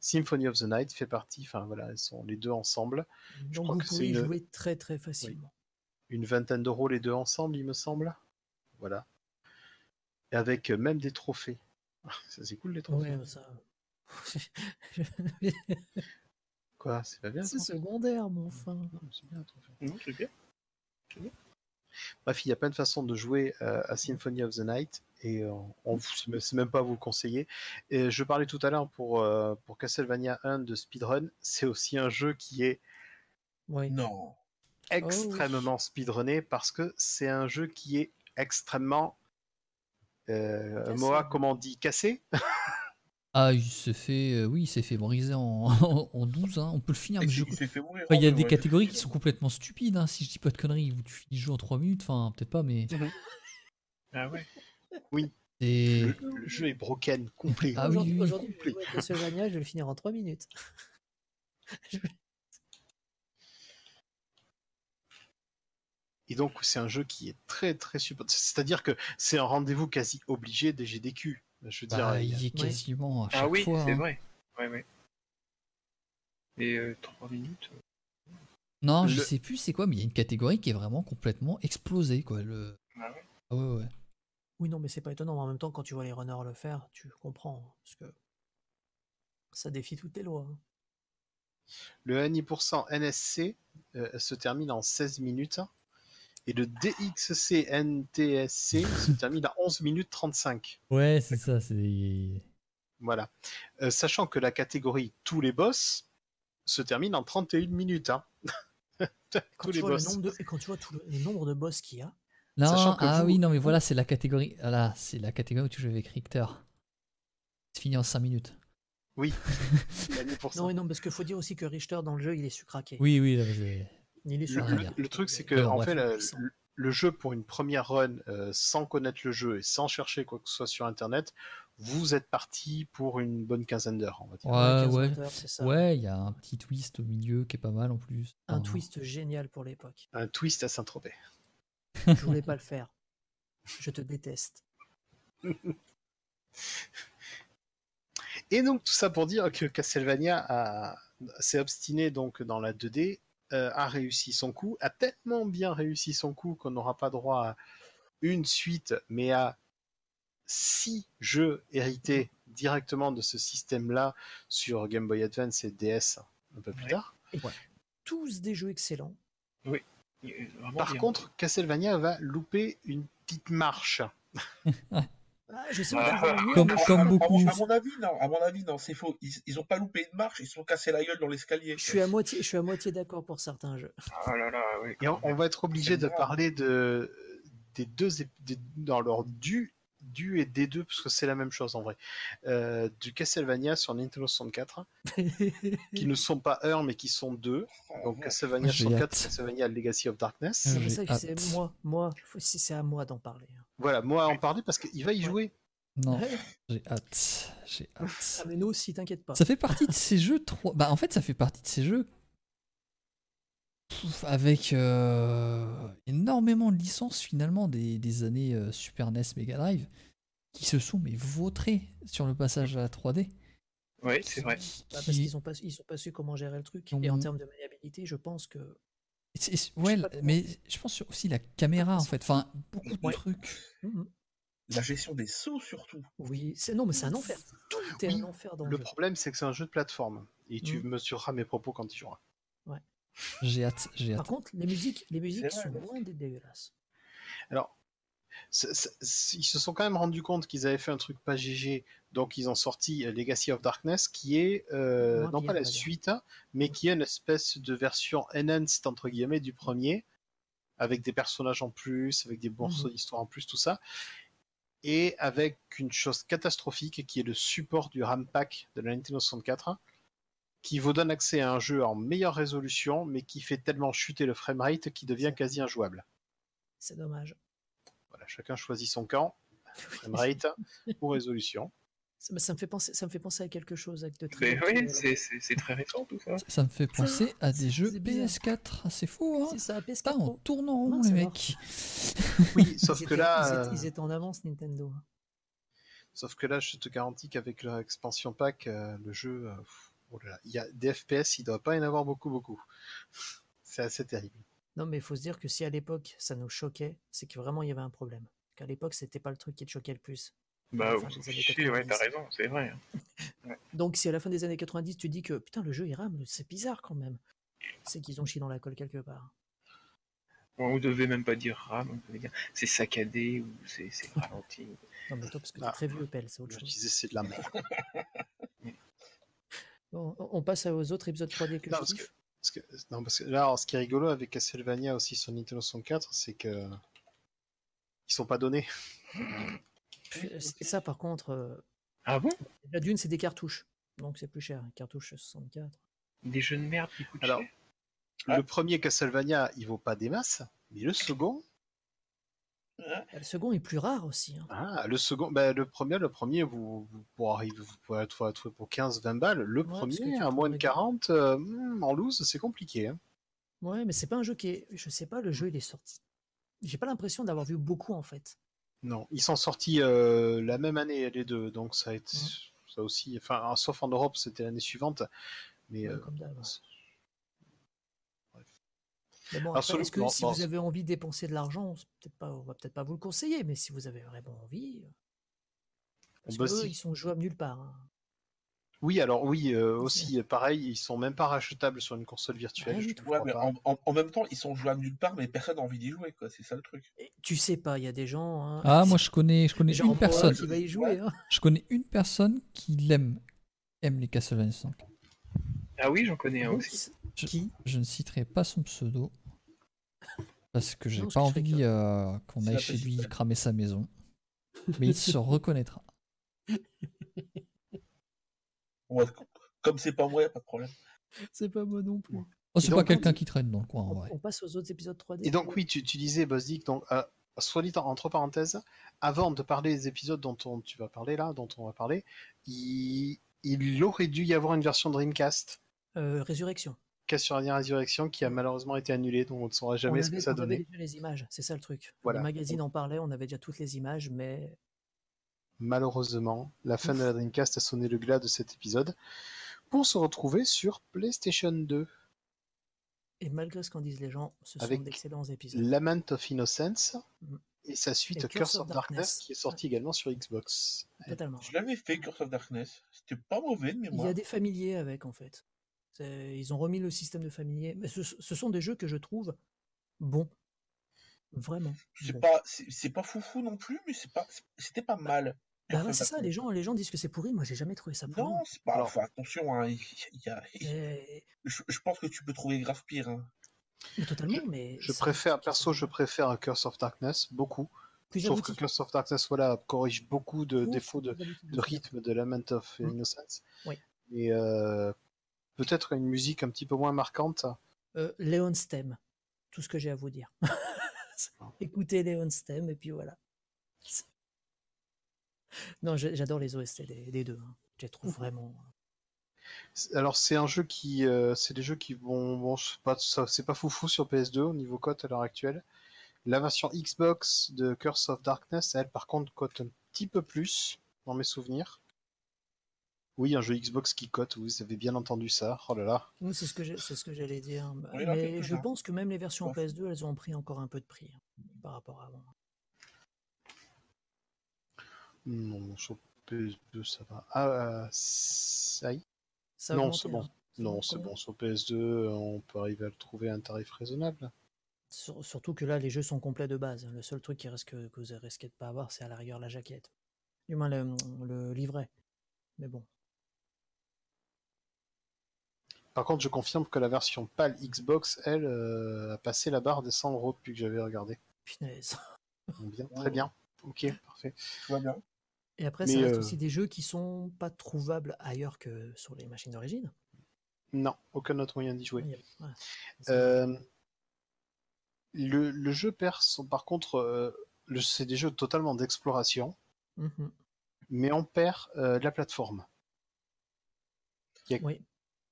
Symphony of the Night fait partie, enfin voilà, ils sont les deux ensemble. Donc crois vous que c'est pouvez y une- jouer très très facilement. Une vingtaine d'euros les deux ensemble, il me semble. Voilà. Et avec euh, même des trophées. Ça c'est cool les trophées. Ouais, ça. Quoi, c'est pas bien C'est secondaire, mon fin. Non, C'est bien un trophée. Non, c'est bien. Bref, il y a plein de façons de jouer euh, à Symphony of the Night et euh, on ne sait même pas vous le conseiller. Et je parlais tout à l'heure pour, euh, pour Castlevania 1 de speedrun, c'est aussi un jeu qui est Oui. Non. extrêmement speedrunné parce que c'est un jeu qui est extrêmement. Euh. Moa, comment on dit Cassé? Ah, il s'est fait, euh, oui, il s'est fait briser en, en 12, hein. on peut le finir. Mais il je- il s'est fait mourir. Enfin, il y a en des catégories qui sont complètement stupides, hein, si je dis pas de conneries. Où tu finis le jeu en 3 minutes, enfin, peut-être pas, mais. Ah ouais. Et... le, le jeu est broken, complet. Ah oui, aujourd'hui, oui. aujourd'hui, je vais je le finir en 3 minutes. Je Et donc, c'est un jeu qui est très très super. C'est-à-dire que c'est un rendez-vous quasi obligé des GDQ. Je veux dire, Bah, il y a- il y est quasiment à chaque Ah oui, fois. c'est hein. vrai. Ouais, ouais. Et 3 minutes. euh, Non, je Le- sais plus c'est quoi, mais il y a une catégorie qui est vraiment complètement explosée, quoi. Le... Ah ouais. Ah ouais, ouais. Oui, non, mais c'est pas étonnant. mais En même temps, quand tu vois les runners le faire, tu comprends. hein, Parce que ça défie toutes les lois. hein. Le NI% NSC euh, se termine en 16 minutes et le DXC NTSC se termine à 11 minutes 35. Ouais, c'est ça, c'est. Voilà. Euh, sachant que la catégorie tous les boss se termine en 31 minutes. hein. Quand tous tu les vois le boss. nombre de, et quand tu vois tout le, les nombres de boss qu'il y a, Non, Sachant que ah vous- oui, non, mais voilà, c'est la catégorie. Ah là, c'est la catégorie où tu joues avec Richter. C'est fini en 5 minutes. Oui. Non, et non, parce qu'il faut dire aussi que Richter dans le jeu, il est sucraqué. Oui, oui, là, Il est Le, sucraqué. le- le truc, c'est que Alors, en bref. fait, le, Puissant. le- le jeu pour une première run, euh, sans connaître le jeu et sans chercher quoi que ce soit sur Internet, vous êtes parti pour une bonne quinzaine d'heures, on va dire. Ouais, 15 ouais. heures, c'est ça. Ouais, il y a un petit twist au milieu qui est pas mal en plus. Un Enfin, twist génial pour l'époque. Un twist à Saint-Tropez. Je voulais pas le faire. Je te déteste. Et donc tout ça pour dire que Castlevania a- s'est obstiné donc dans la 2D, euh, a réussi son coup, a tellement bien réussi son coup qu'on n'aura pas droit à une suite, mais à six jeux hérités directement de ce système-là sur Game Boy Advance et DS un peu plus Ouais. tard. Tous des jeux excellents. Vraiment Par bien. contre, Castlevania va louper une petite marche. Ah, je sais Ah, Comme- beaucoup. À mon avis, non. À mon avis, non, c'est faux. Ils, ils ont pas loupé une marche, ils se sont cassés la gueule dans l'escalier. Je suis à moitié, je suis à moitié d'accord pour certains jeux. Ah là là, oui. Et on, on va être obligé de parler de, des deux des- dans leur du, du et des deux, parce que c'est la même chose en vrai, euh, du Castlevania sur Nintendo 64, qui ne sont pas un, mais qui sont deux. Donc Castlevania J'ai 64, hâte. Castlevania Legacy of Darkness. Ah, C'est j'ai ça que c'est hâte. moi, moi, c'est à moi d'en parler. hein. Voilà, moi à en parler parce qu'il va y jouer. Non, Ouais. j'ai hâte. J'ai Ah, hâte. mais nous aussi, t'inquiète pas. Ça fait partie de ces jeux trop. Bah, en fait, ça fait partie de ces jeux avec euh, énormément de licences finalement des, des années euh, Super NES, Mega Drive qui se sont mais vautrés sur le passage à la 3D. Ouais, c'est vrai. qui- Bah, parce qui- qu'ils ont pas, ils ont pas su comment gérer le truc. Et en termes de maniabilité, je pense que c'est- ouais, mais je pense aussi la caméra en fait. Enfin, beaucoup de Ouais. trucs. Mhm. La gestion des sauts surtout. oui, c'est non, mais c'est un enfer. Tout est Oui, un enfer dans le, Le jeu. problème, c'est que c'est un jeu de plateforme. Et tu Mm. mesureras mes propos quand tu joueras. J'ai hâte, j'ai Par hâte. contre, les musiques, les musiques sont loin d'être dégueulasses. Alors, ils se sont quand même rendus compte qu'ils avaient fait un truc pas GG, donc ils ont sorti euh, Legacy of Darkness, qui est euh, non pas la suite, hein, mais qui est une espèce de version enhanced entre guillemets du premier, avec des personnages en plus, avec des morceaux Mhm. d'histoire en plus, tout ça, et avec une chose catastrophique qui est le support du RAM pack de la Nintendo 64 qui vous donne accès à un jeu en meilleure résolution, mais qui fait tellement chuter le framerate qu'il devient quasi injouable. C'est dommage. Voilà, chacun choisit son camp, framerate ou résolution. Ça, ça me fait penser, ça me fait penser à quelque chose avec de Mais très. oui, c'est- c'est très récent tout ça. Ça me fait penser à des jeux c'est bizarre. PS4. Ah, C'est fou, hein C'est ça, PS4 Putain, on Pro. tourne en Non, rond, les mecs. Oui, sauf Ils que étaient- là, ils étaient, euh, ils étaient en avance Nintendo. sauf que là, je te garantis qu'avec leur expansion pack, euh, le jeu, euh, pff, oh là là, il y a des FPS, il doit pas y en avoir beaucoup, beaucoup. C'est assez terrible. Non, mais il faut se dire que si à l'époque ça nous choquait, c'est que vraiment il y avait un problème. Qu'à l'époque c'était pas le truc qui te choquait le plus. Bah, Enfin, fichait, ouais, 90. t'as raison, c'est vrai. Donc si à la fin des années 90 tu dis que putain le jeu il rame, c'est bizarre quand même. C'est qu'ils ont chié dans la colle quelque part. Bon, on devait même pas dire RAM, on devait dire c'est saccadé ou c'est c'est ralenti. Non mais toi parce que t'es Ah. très vieux Pelle, c'est autre Je chose. disais, c'est de la merde. Bon, on passe aux autres épisodes 3D que Non, je parce que- kiffe. Parce que, non, parce que là, alors, ce qui est rigolo avec Castlevania aussi sur Nintendo 64, c'est que ils sont pas donnés. Euh, c'est- Ça par contre, euh, Ah bon? la d'une c'est des cartouches. Donc c'est plus cher, cartouche 64. Des jeux de merde qui coûtent Alors, cher? Ah. Le premier Castlevania, il vaut pas des masses, mais le second, Le second est plus rare aussi. hein. ah, le second, bah, le premier, le premier, vous, vous arriver, vous pourrez le trouver pour 15-20 balles. Le Ouais, premier, à moins de arriver. 40, euh, en loose, c'est compliqué. hein. Ouais, mais c'est pas un jeu qui est. Je sais pas, le jeu il est sorti. J'ai pas l'impression d'avoir vu beaucoup en fait. Non, ils sont sortis euh, la même année les deux, donc ça a été, Ouais. ça aussi, enfin, sauf en Europe, c'était l'année suivante, mais Ouais, euh, comme Mais bon, après, est-ce que bon, si bon, vous avez envie de dépenser de l'argent, peut-être pas, on va peut-être pas vous le conseiller, mais si vous avez vraiment envie. euh, Parce Bah, que eux, si. ils sont jouables nulle part. hein. Oui, alors oui, euh, aussi, pareil, ils sont même pas rachetables sur une console virtuelle. Ouais, mais en, en- en même temps, ils sont jouables nulle part, mais personne n'a envie d'y jouer, quoi. C'est ça le truc. Et tu sais pas, il y a des gens. hein, Ah, moi je connais, je connais une personne. qui va y jouer. hein. Je connais une personne qui l'aime, aime les Castlevania 5. Ah oui, j'en connais un aussi. Je- Qui? Je ne citerai pas son pseudo parce que j'ai pas envie euh, qu'on aille chez lui cramer sa maison. Mais il se reconnaîtra. Ouais, comme c'est pas moi, y a pas de problème. C'est pas moi non plus. Oh, c'est pas quelqu'un on- qui traîne dans le coin, en On, vrai. on passe aux autres épisodes 3D. Et donc oui, tu, tu disais, Buzzik, donc, euh, soit dit en- entre parenthèses, avant de parler des épisodes dont on, tu vas parler là, dont on va parler, il, il aurait dû y avoir une version Dreamcast, Euh, Résurrection. Castlevania Résurrection, qui a malheureusement été annulée, donc on ne saura jamais on ce que ça on avait donnait. déjà les images, c'est ça le truc. Voilà. Le magazine en parlait, on avait déjà toutes les images, mais Malheureusement, la fin de la. Dreamcast a sonné le glas de cet épisode pour se retrouver sur PlayStation 2. et malgré ce qu'en disent les gens, ce Avec sont d'excellents épisodes. Lament of Innocence Mhm. et sa suite Et Curse of Darkness, qui est sorti également sur Xbox. Totalement. Je l'avais fait, Curse of Darkness. C'était pas mauvais de Il y mémoire. a des familiers avec en fait. Ils ont remis le système de familier. Mais ce, ce sont des jeux que je trouve bons. Vraiment. C'est bons. pas, c'est c'est pas foufou non plus, mais c'est pas, c'était pas mal. Bah Curse ouais, of c'est ça, Darkness. les gens, les gens disent que c'est pourri, moi j'ai jamais trouvé ça pourri. Non, c'est pas. Alors- Enfin, attention, hein, il y a- Et- je, je pense que tu peux trouver grave pire. hein. mais totalement, mais. Je préfère, perso, je préfère Curse of Darkness beaucoup. Plus Je trouve que. Curse of Darkness voilà, corrige beaucoup de défauts de, rythme de Lament of Mm. Innocence. Oui. Et euh, peut-être une musique un petit peu moins marquante. Euh, Léon's Theme, tout ce que j'ai à vous dire. Écoutez Léon's Theme, et puis voilà. Non, j'adore les OST des, des deux. hein. Je les trouve vraiment. Alors c'est un jeu qui, euh, c'est des jeux qui vont, bon, pas, c'est pas foufou sur PS2 au niveau cote à l'heure actuelle. La version Xbox de Curse of Darkness, elle par contre cote un petit peu plus dans mes souvenirs. Oui, un jeu Xbox qui cote, vous avez bien entendu ça. Oh là là. Oui, c'est ce que j'ai- c'est ce que j'allais dire. Oui, Mais je pense que même les versions Ouais. PS2, elles ont pris encore un peu de prix hein, par rapport à avant. Non, sur PS2, ça va. Ah, euh, ça y est Ça Non, c'est bon. hein. Non, c'est bon. Sur PS2, on peut arriver à le trouver à un tarif raisonnable. Sur- surtout que là, les jeux sont complets de base. Le seul truc qui reste que, que vous risquez de pas avoir, c'est à la rigueur la jaquette. Du moins le, le livret. Mais bon. Par contre, je confirme que la version PAL Xbox, elle, euh, a passé la barre des 100 euros depuis que j'avais regardé. Punaise. Bien, très bien. Ok, parfait. Tout va bien. Et après, Mais, ça reste euh, aussi des jeux qui sont pas trouvables ailleurs que sur les machines d'origine. Non, aucun autre moyen d'y jouer. Ouais. Euh, le, le jeu perd son, par contre, euh, le- c'est des jeux totalement d'exploration, Mhm. mais on perd euh, la plateforme. Il y a Oui.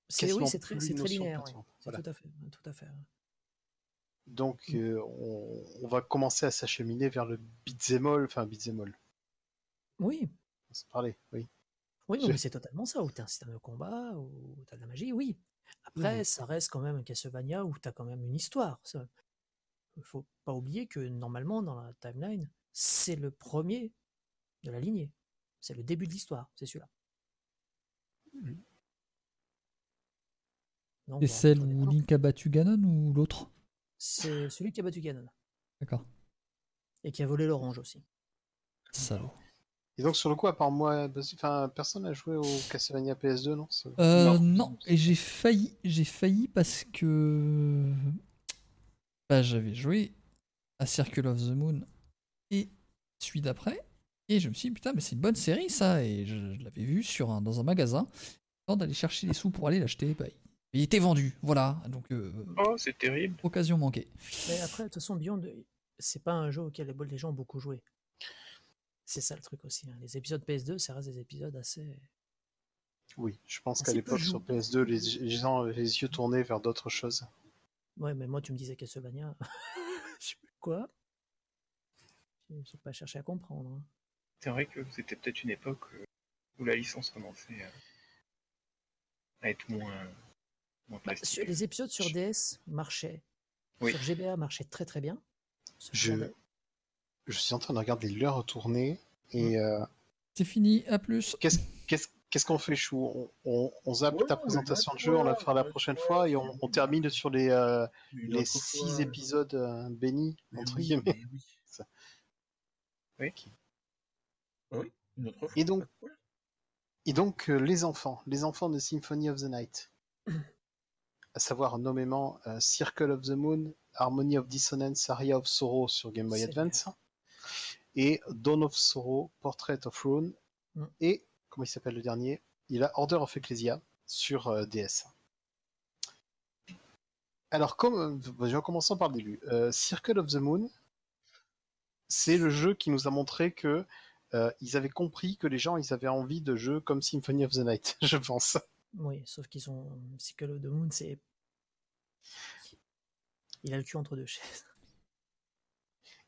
C'est oui, c'est très, très linéaire. Voilà. tout à fait. Tout à fait. Donc, Mm. euh, on, on va commencer à s'acheminer vers le all, enfin all, Oui. on se parlait, oui. Oui, Je- mais c'est totalement ça. Où tu as un système de combat, où tu as de la magie, oui. Après, ça reste quand même un Castlevania où tu as quand même une histoire. Il faut pas oublier que normalement, dans la timeline, c'est le premier de la lignée. C'est le début de l'histoire, c'est celui-là. Mhm. Donc, C'est bon, celle où. Link a battu Ganon ou l'autre? C'est celui qui a battu Ganon. D'accord. Et qui a volé l'orange aussi. Salaud. Et donc, sur le coup, à part moi, bah, enfin, personne n'a joué au Castlevania PS2, non? Euh, Non. non, et j'ai failli, j'ai failli parce que bah, j'avais joué à Circle of the Moon et celui d'après, et je me suis dit putain mais c'est une bonne série ça, et je, je l'avais vu sur un, dans un magasin. Avant d'aller chercher les sous pour aller l'acheter, bah, il était vendu, voilà, donc euh, Oh, c'est terrible. occasion manquée. Mais après, de toute façon, Beyond, c'est pas un jeu auquel les gens ont beaucoup joué. C'est ça le truc aussi. hein. Les épisodes PS2, ça reste des épisodes assez. Oui, je pense qu'à l'époque, sur jou- PS2, les, les gens avaient les yeux tournés vers d'autres choses. Ouais, mais moi, tu me disais Castlevania. Je sais plus Quoi J'ai j'ai pas cherché à comprendre. hein. C'est vrai que c'était peut-être une époque euh, où la licence commençait à, être moins Bah, sur- les épisodes sur DS marchaient. Oui. Sur GBA marchaient très très bien. Je, je suis en train de regarder l'heure tourner et euh, C'est fini, à plus. qu'est-ce qu'on fait, Chou? On, on, on zappe Ouais, ta présentation de jeu, on la fera la prochaine fois et on, on termine sur les, euh, les six fois, épisodes euh, bénis, mais entre oui, guillemets. oui. Oui. Oui, une autre fois. Et donc-. Et donc, euh, les enfants, les enfants de Symphony of the Night, à savoir nommément euh, Circle of the Moon, Harmony of Dissonance, Aria of Sorrow sur Game Boy Advance, et Dawn of Sorrow, Portrait of Ruin, Mm. et, comment il s'appelle le dernier? Il a Order of Ecclesia sur euh, DS. Alors, comme, euh, en commençant par le début, euh, Circle of the Moon, c'est le jeu qui nous a montré que ils avaient compris que les gens ils avaient envie de jeux comme Symphony of the Night, je pense. Oui, sauf qu'ils ont. Cycle of the Moon, c'est. Il a le cul entre deux chaises.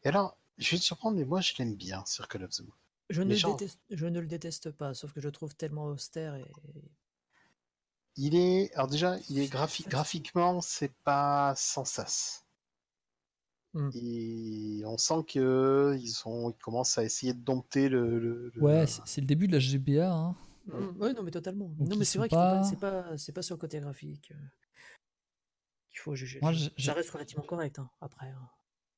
Et alors, je vais te surprendre, mais moi je l'aime bien, Circle of the Moon. Je ne, le gens- déteste, je ne le déteste pas, sauf que je trouve tellement austère et. Il est, alors déjà, il est graphi- graphiquement, c'est pas sans sas. Hmm. Et on sent que ils sont, ils commencent à essayer de dompter le. le- le- Ouais, c'est c'est le début de la GBA. Hein. Oui, non, mais totalement. Donc, non, mais c'est vrai pas- pas- c'est pas, c'est pas sur le côté graphique euh, qu'il faut juger. Moi, Ça reste relativement correct, hein, après. hein.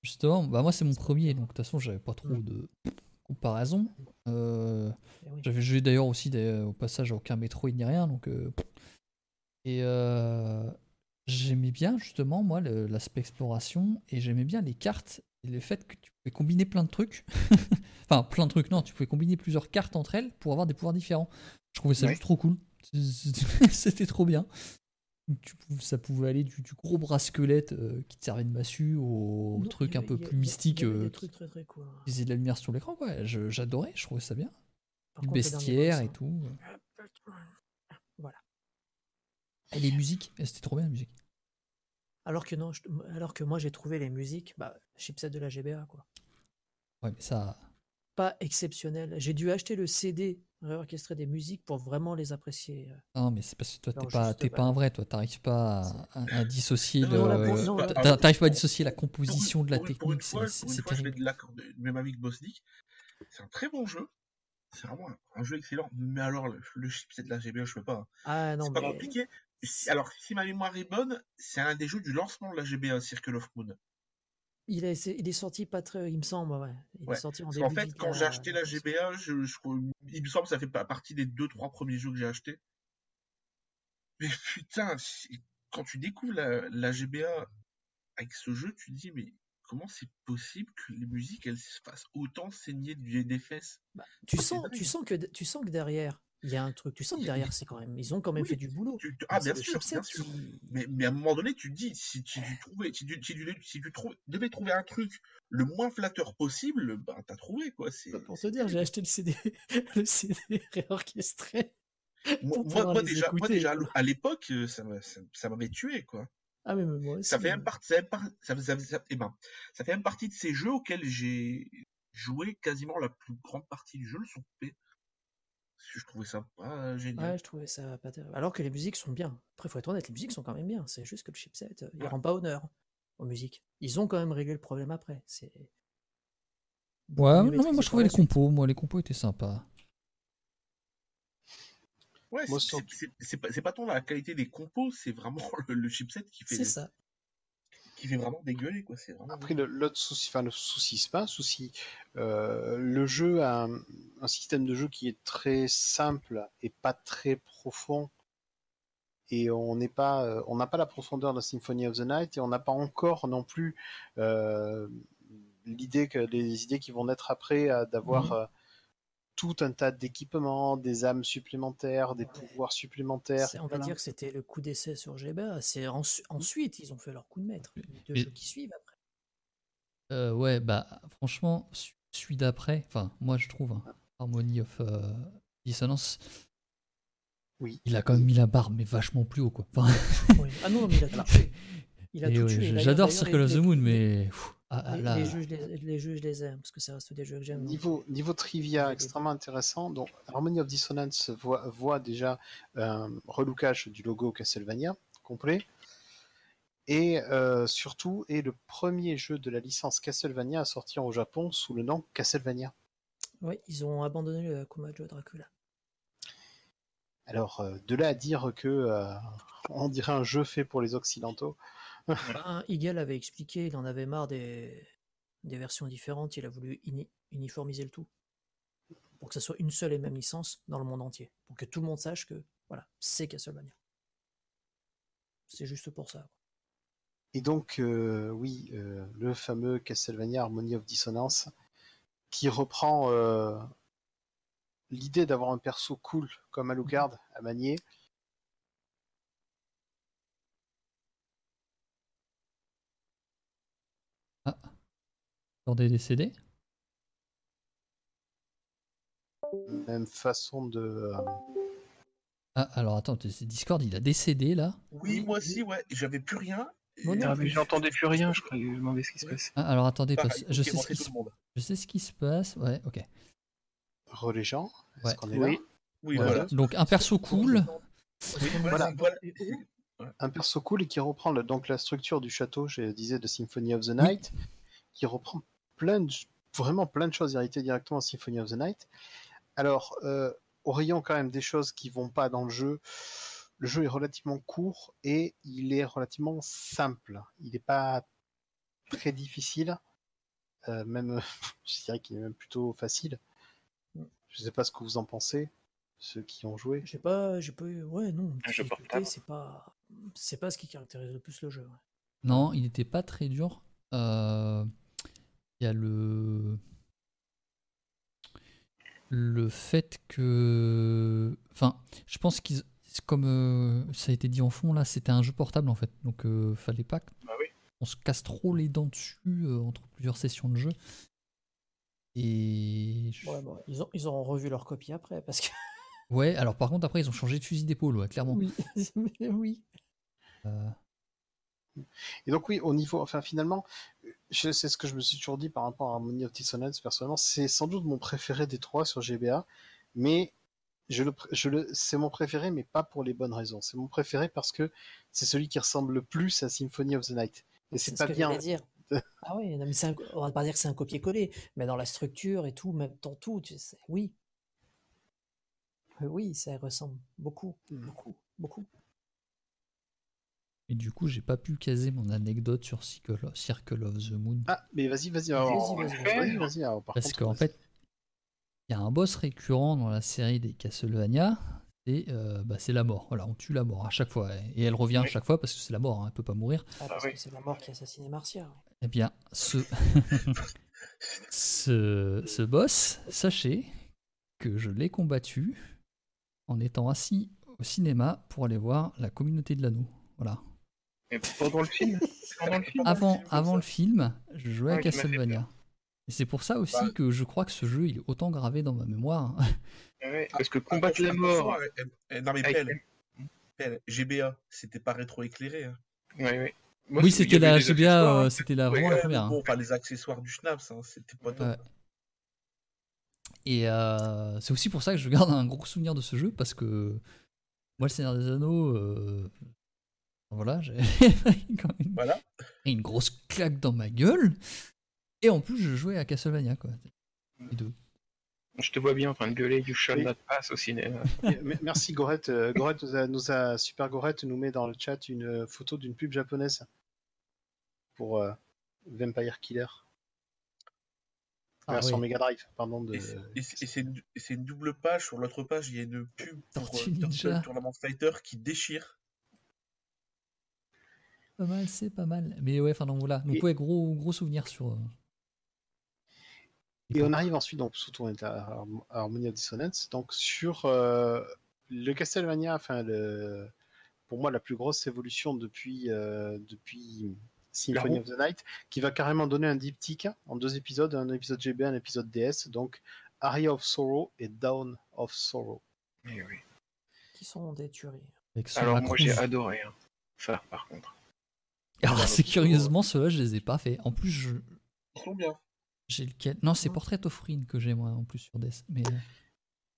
Justement, bah moi c'est mon premier, donc de toute façon j'avais pas trop Mm. de comparaison. Euh, oui. J'avais joué d'ailleurs aussi des- au passage aucun Metroid ni rien, donc. euh, Et euh, j'aimais bien justement moi l'aspect exploration et j'aimais bien les cartes et le fait que tu pouvais combiner plein de trucs. enfin, plein de trucs, non, tu pouvais combiner plusieurs cartes entre elles pour avoir des pouvoirs différents. Je trouvais ça Ouais. juste trop cool. C'était trop bien. Tu ça pouvait aller du, du gros bras squelette euh, qui te servait de massue au Non, truc un peu a- plus mystique euh, qui très très cool. hein. faisait de la lumière sur l'écran. quoi. J'adorais, je trouvais ça bien. Par Du contre, bestiaire et hein. tout. Voilà. Et les musiques, et c'était trop bien la musique. Alors que non, je- alors que moi j'ai trouvé les musiques, bah, chipset de la GBA quoi. Ouais, mais ça, pas exceptionnel. J'ai dû acheter le CD réorchestré des musiques pour vraiment les apprécier. Non, mais c'est parce que toi, t'es pas, pas. pas un vrai, toi. T'arrives pas à, à- à dissocier Non, le. non, T'arrives pas à dissocier la Pour composition de la pour une- Pour une technique. fois, c'est- pour une C'est fois, je vais terrible. de l'accorder même avec Bosnik. C'est un très bon jeu. C'est vraiment un, un jeu excellent. Mais alors, le, le chipset de la GBA, je peux pas. hein. Ah non, C'est pas mais compliqué. Si- alors, si ma mémoire est bonne, c'est un des jeux du lancement de la GBA, Circle of Moon. Il est, c'est- il est sorti pas très, il me semble, ouais. Il Ouais, est sorti en Parce début qu'en fait, quand j'ai acheté la. GBA, je, il me semble que ça fait pas partie des deux, trois premiers jeux que j'ai achetés. Mais putain, quand tu découvres la, la GBA avec ce jeu, tu te dis, mais comment c'est possible que les musiques, elles se fassent autant saigner du- des fesses Tu c'est sens, tu sens que, tu sens que derrière, il y a un truc. Tu sens que derrière, c'est quand même, ils ont quand même Oui, fait du boulot. Tu- tu- Mais Ah, bien sûr, bien sûr. qui- Mais, mais à un moment donné, tu te dis, si, si tu trouvais, si tu, si tu, si tu trou- devais trouver un truc le moins flatteur possible, ben t'as trouvé quoi. C'est Pour te dire, j'ai acheté le CD, le CD réorchestré. Moi, déjà, moi à l'époque, euh, ça ça ça m'avait tué quoi. Ah mais moi aussi. Ça fait même partie, ça par- ça, eh ben, ça fait même partie de ces jeux auxquels j'ai joué quasiment la plus grande partie du jeu, le son coupé. Parce que je trouvais ça pas génial. Ouais, je trouvais ça pas terrible. Alors que les musiques sont bien. Après, faut être honnête, les musiques sont quand même bien. C'est juste que le chipset, euh, il Ouais. rend pas honneur aux musiques. Ils ont quand même réglé le problème après. C'est. Ouais, non, moi je trouvais les suite. compos. Moi, les compos étaient sympas. Ouais, c'est- pas, c'est pas tant la qualité des compos, c'est vraiment le, le chipset qui fait, C'est ça. Qui fait vraiment dégueuler quoi. C'est vraiment. Après, le- l'autre souci, enfin le souci, c'est pas un souci. Euh, le jeu a un, un système de jeu qui est très simple et pas très profond. Et on n'est pas, euh, on n'a pas la profondeur de Symphony of the Night et on n'a pas encore non plus euh, l'idée que les idées qui vont naître après d'avoir Mhm. Tout un tas d'équipements, des âmes supplémentaires, des pouvoirs supplémentaires. On va Voilà. dire que c'était le coup d'essai sur GBA. C'est ensu- ensuite ils ont fait leur coup de maître. Les deux Mais- jeux qui suivent après. Euh, ouais, bah franchement, ce- celui d'après, enfin, moi je trouve, hein, Harmony of euh, Dissonance, Oui. il a quand même mis la barre, mais vachement plus haut, quoi. Enfin, Oui. Ah non, mais il a tout tué. J'adore Circle of the Moon, mais ah, ah, Les, là, les jeux, je les, les jeux, je les aime parce que ça reste des jeux que j'aime. Niveau, niveau trivia extrêmement intéressant, donc Harmony of Dissonance voit, voit déjà un relookage du logo Castlevania complet et euh, surtout est le premier jeu de la licence Castlevania à sortir au Japon sous le nom Castlevania. Oui, ils ont abandonné le Kumajo Dracula. Alors euh, de là à dire que euh, on dirait un jeu fait pour les occidentaux, Ben, Eagle avait expliqué, il en avait marre des, des versions différentes, il a voulu uni- uniformiser le tout. Pour que ce soit une seule et même licence dans le monde entier. Pour que tout le monde sache que voilà, c'est Castlevania. C'est juste pour ça. Et donc, euh, oui, euh, le fameux Castlevania Harmony of Dissonance, qui reprend euh, l'idée d'avoir un perso cool comme Alucard à manier. Décédés. Même façon de. euh, Ah, alors attends, c'est Discord, il a décédé là. Oui, moi aussi, ouais. J'avais plus rien. Non Ah, mais j'entendais plus rien, je croyais, je me demandais ce qui se passait. Ah, alors attendez, Pareil, parce- je, sais ce qui se... je sais ce qui se passe. Ouais, ok. Relais Jean, est-ce Ouais. qu'on est Oui. là Oui, Voilà. voilà. Donc un perso cool. Oui, Voilà. voilà. Et Un perso cool et qui reprend le- donc la structure du château, je disais, de Symphony of the Night, qui reprend plein de, vraiment plein de choses héritées directement à Symphony of the Night. Alors, euh, au rayon quand même des choses qui vont pas dans le jeu, le jeu est relativement court et il est relativement simple. Il n'est pas très difficile, Euh, même, je dirais qu'il est même plutôt facile. Je sais pas ce que vous en pensez, ceux qui ont joué. J'ai pas, j'ai pas eu, ouais, non. C'est pas, c'est pas ce qui caractérise le plus le jeu. ouais. Non, il n'était pas très dur. Euh, Il y a le le fait que, enfin, je pense qu'ils, comme euh, ça a été dit en fond là, c'était un jeu portable en fait, donc euh, fallait pas Bah oui. qu'on se casse trop les dents dessus euh, entre plusieurs sessions de jeu. Et je- Ouais, bon, ils, ont, ils auront revu leur copie après parce que. ouais, alors par contre après ils ont changé de fusil d'épaule, ouais, clairement. Oui. Et donc oui, au niveau, enfin finalement, c'est ce que je me suis toujours dit par rapport à Harmony of Dissonance personnellement, c'est sans doute mon préféré des trois sur GBA, mais je le, je le, c'est mon préféré, mais pas pour les bonnes raisons. C'est mon préféré parce que c'est celui qui ressemble le plus à Symphony of the Night. Et c'est ce pas que bien. dire. ah oui, non, mais un- on va pas dire que c'est un copier-coller, mais dans la structure et tout, même dans tout, tu sais, oui. Euh, Oui, ça ressemble beaucoup, Mm. beaucoup, beaucoup. Et du coup, j'ai pas pu caser mon anecdote sur Circle of, Circle of the Moon. Ah, mais vas-y, vas-y. Vas-y, vas-y, Vas-y, vas-y. alors, par parce qu'en fait, il y a un boss récurrent dans la série des Castlevania, et euh, bah, c'est la mort. Voilà, on tue la mort à chaque fois. Et elle revient à chaque fois parce que c'est la mort, hein, elle peut pas mourir. Ah, parce oui. que c'est la mort qui a assassiné Marcia. Eh bien, ce, ce, ce boss, sachez que je l'ai combattu en étant assis au cinéma pour aller voir la communauté de l'anneau. Voilà. Pendant le film Pendant le film Avant, film, avant le film, je jouais à Ouais, m'as fait Castlevania. Et c'est pour ça aussi Bah. que je crois que ce jeu il est autant gravé dans ma mémoire. Ouais, Parce que combattre la mort. Non mais Pelle, Pelle, GBA, c'était pas rétro-éclairé. Hein. Ouais, ouais. Moi, oui, il y c'était la GBA, euh, hein. c'était la, Ouais, vraiment la première. hein. Bon, enfin, les accessoires du Schnaps, hein, c'était pas top. Ouais. Et euh, c'est aussi pour ça que je garde un gros souvenir de ce jeu parce que moi, le Seigneur des Anneaux, euh, voilà, j'ai quand même Voilà. une grosse claque dans ma gueule. Et en plus, je jouais à Castlevania, quoi. Les deux. Je te vois bien en train de gueuler You shall Oui. not pass au cinéma. Merci Gorette. Euh, Gorette nous a, nous a- super Gorette nous met dans le chat une euh, photo d'une pub japonaise pour euh, Vampire Killer. Ah Version oui. Mega Drive, pardon. De... Et c'est- une, double page. Sur l'autre page, il y a une pub pour Tortue Turtle Ninja. Tournament Fighter qui déchire. Pas mal, c'est pas mal. Mais ouais, enfin, donc voilà. Donc, Et- ouais, gros, gros souvenir sur. euh, Et on arrive ensuite, donc surtout on est à Har- Harmony of Dissonance, donc sur euh, le Castlevania, enfin le, pour moi la plus grosse évolution depuis, euh, depuis Symphony of the Night, qui va carrément donner un diptyque en deux épisodes, un épisode GB, un épisode DS, donc Aria of Sorrow et Down of Sorrow. Mais oui. Qui sont des tueries. Alors moi j'ai adoré hein. ça par contre. Alors, Down c'est of curieusement, ceux-là, je les ai pas fait. En plus, je, Ils sont bien. j'ai lequel Non, c'est. Portrait of Rin que j'ai, moi, en plus, sur DS. Mais. euh,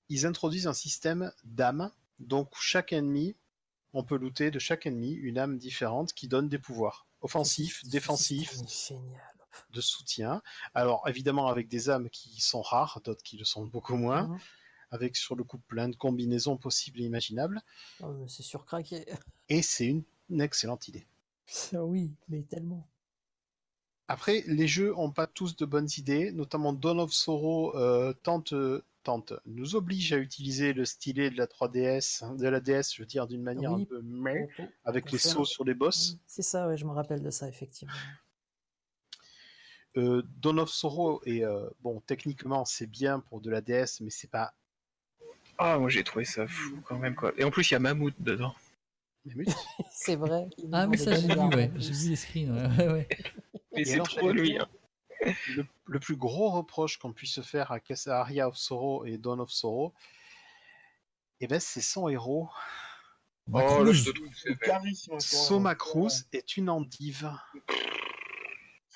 Ils introduisent un système d'âmes, donc chaque ennemi, on peut looter de chaque ennemi une âme différente qui donne des pouvoirs offensifs, défensifs, de soutien. Alors évidemment avec des âmes qui sont rares, d'autres qui le sont beaucoup moins, Mhm. avec sur le coup plein de combinaisons possibles et imaginables. Ah, c'est surcraqué. Et c'est une, une excellente idée. Ah oui, mais tellement. Après, les jeux ont pas tous de bonnes idées, notamment Dawn of Sorrow euh, tente, tente, nous oblige à utiliser le stylet de la 3DS, de la DS, je veux dire d'une manière Oui. un peu pour- avec les faire- sauts sur les boss. C'est ça, ouais, je me rappelle de ça, effectivement. Euh, Dawn of Sorrow est euh, bon techniquement c'est bien pour de la DS, mais c'est pas Ah moi j'ai trouvé ça fou quand même quoi. Et en plus il y a Mammouth dedans. C'est vrai. Ah, des ça, j'ai vu, ouais. J'ai vu les screens, ouais, ouais. Mais Et c'est alors, trop lui. hein. le, le plus gros reproche qu'on puisse faire à Aria of Sorrow et Dawn of Sorrow, eh ben, c'est son héros. Oh Le charisme. Soma Cruz est une endive.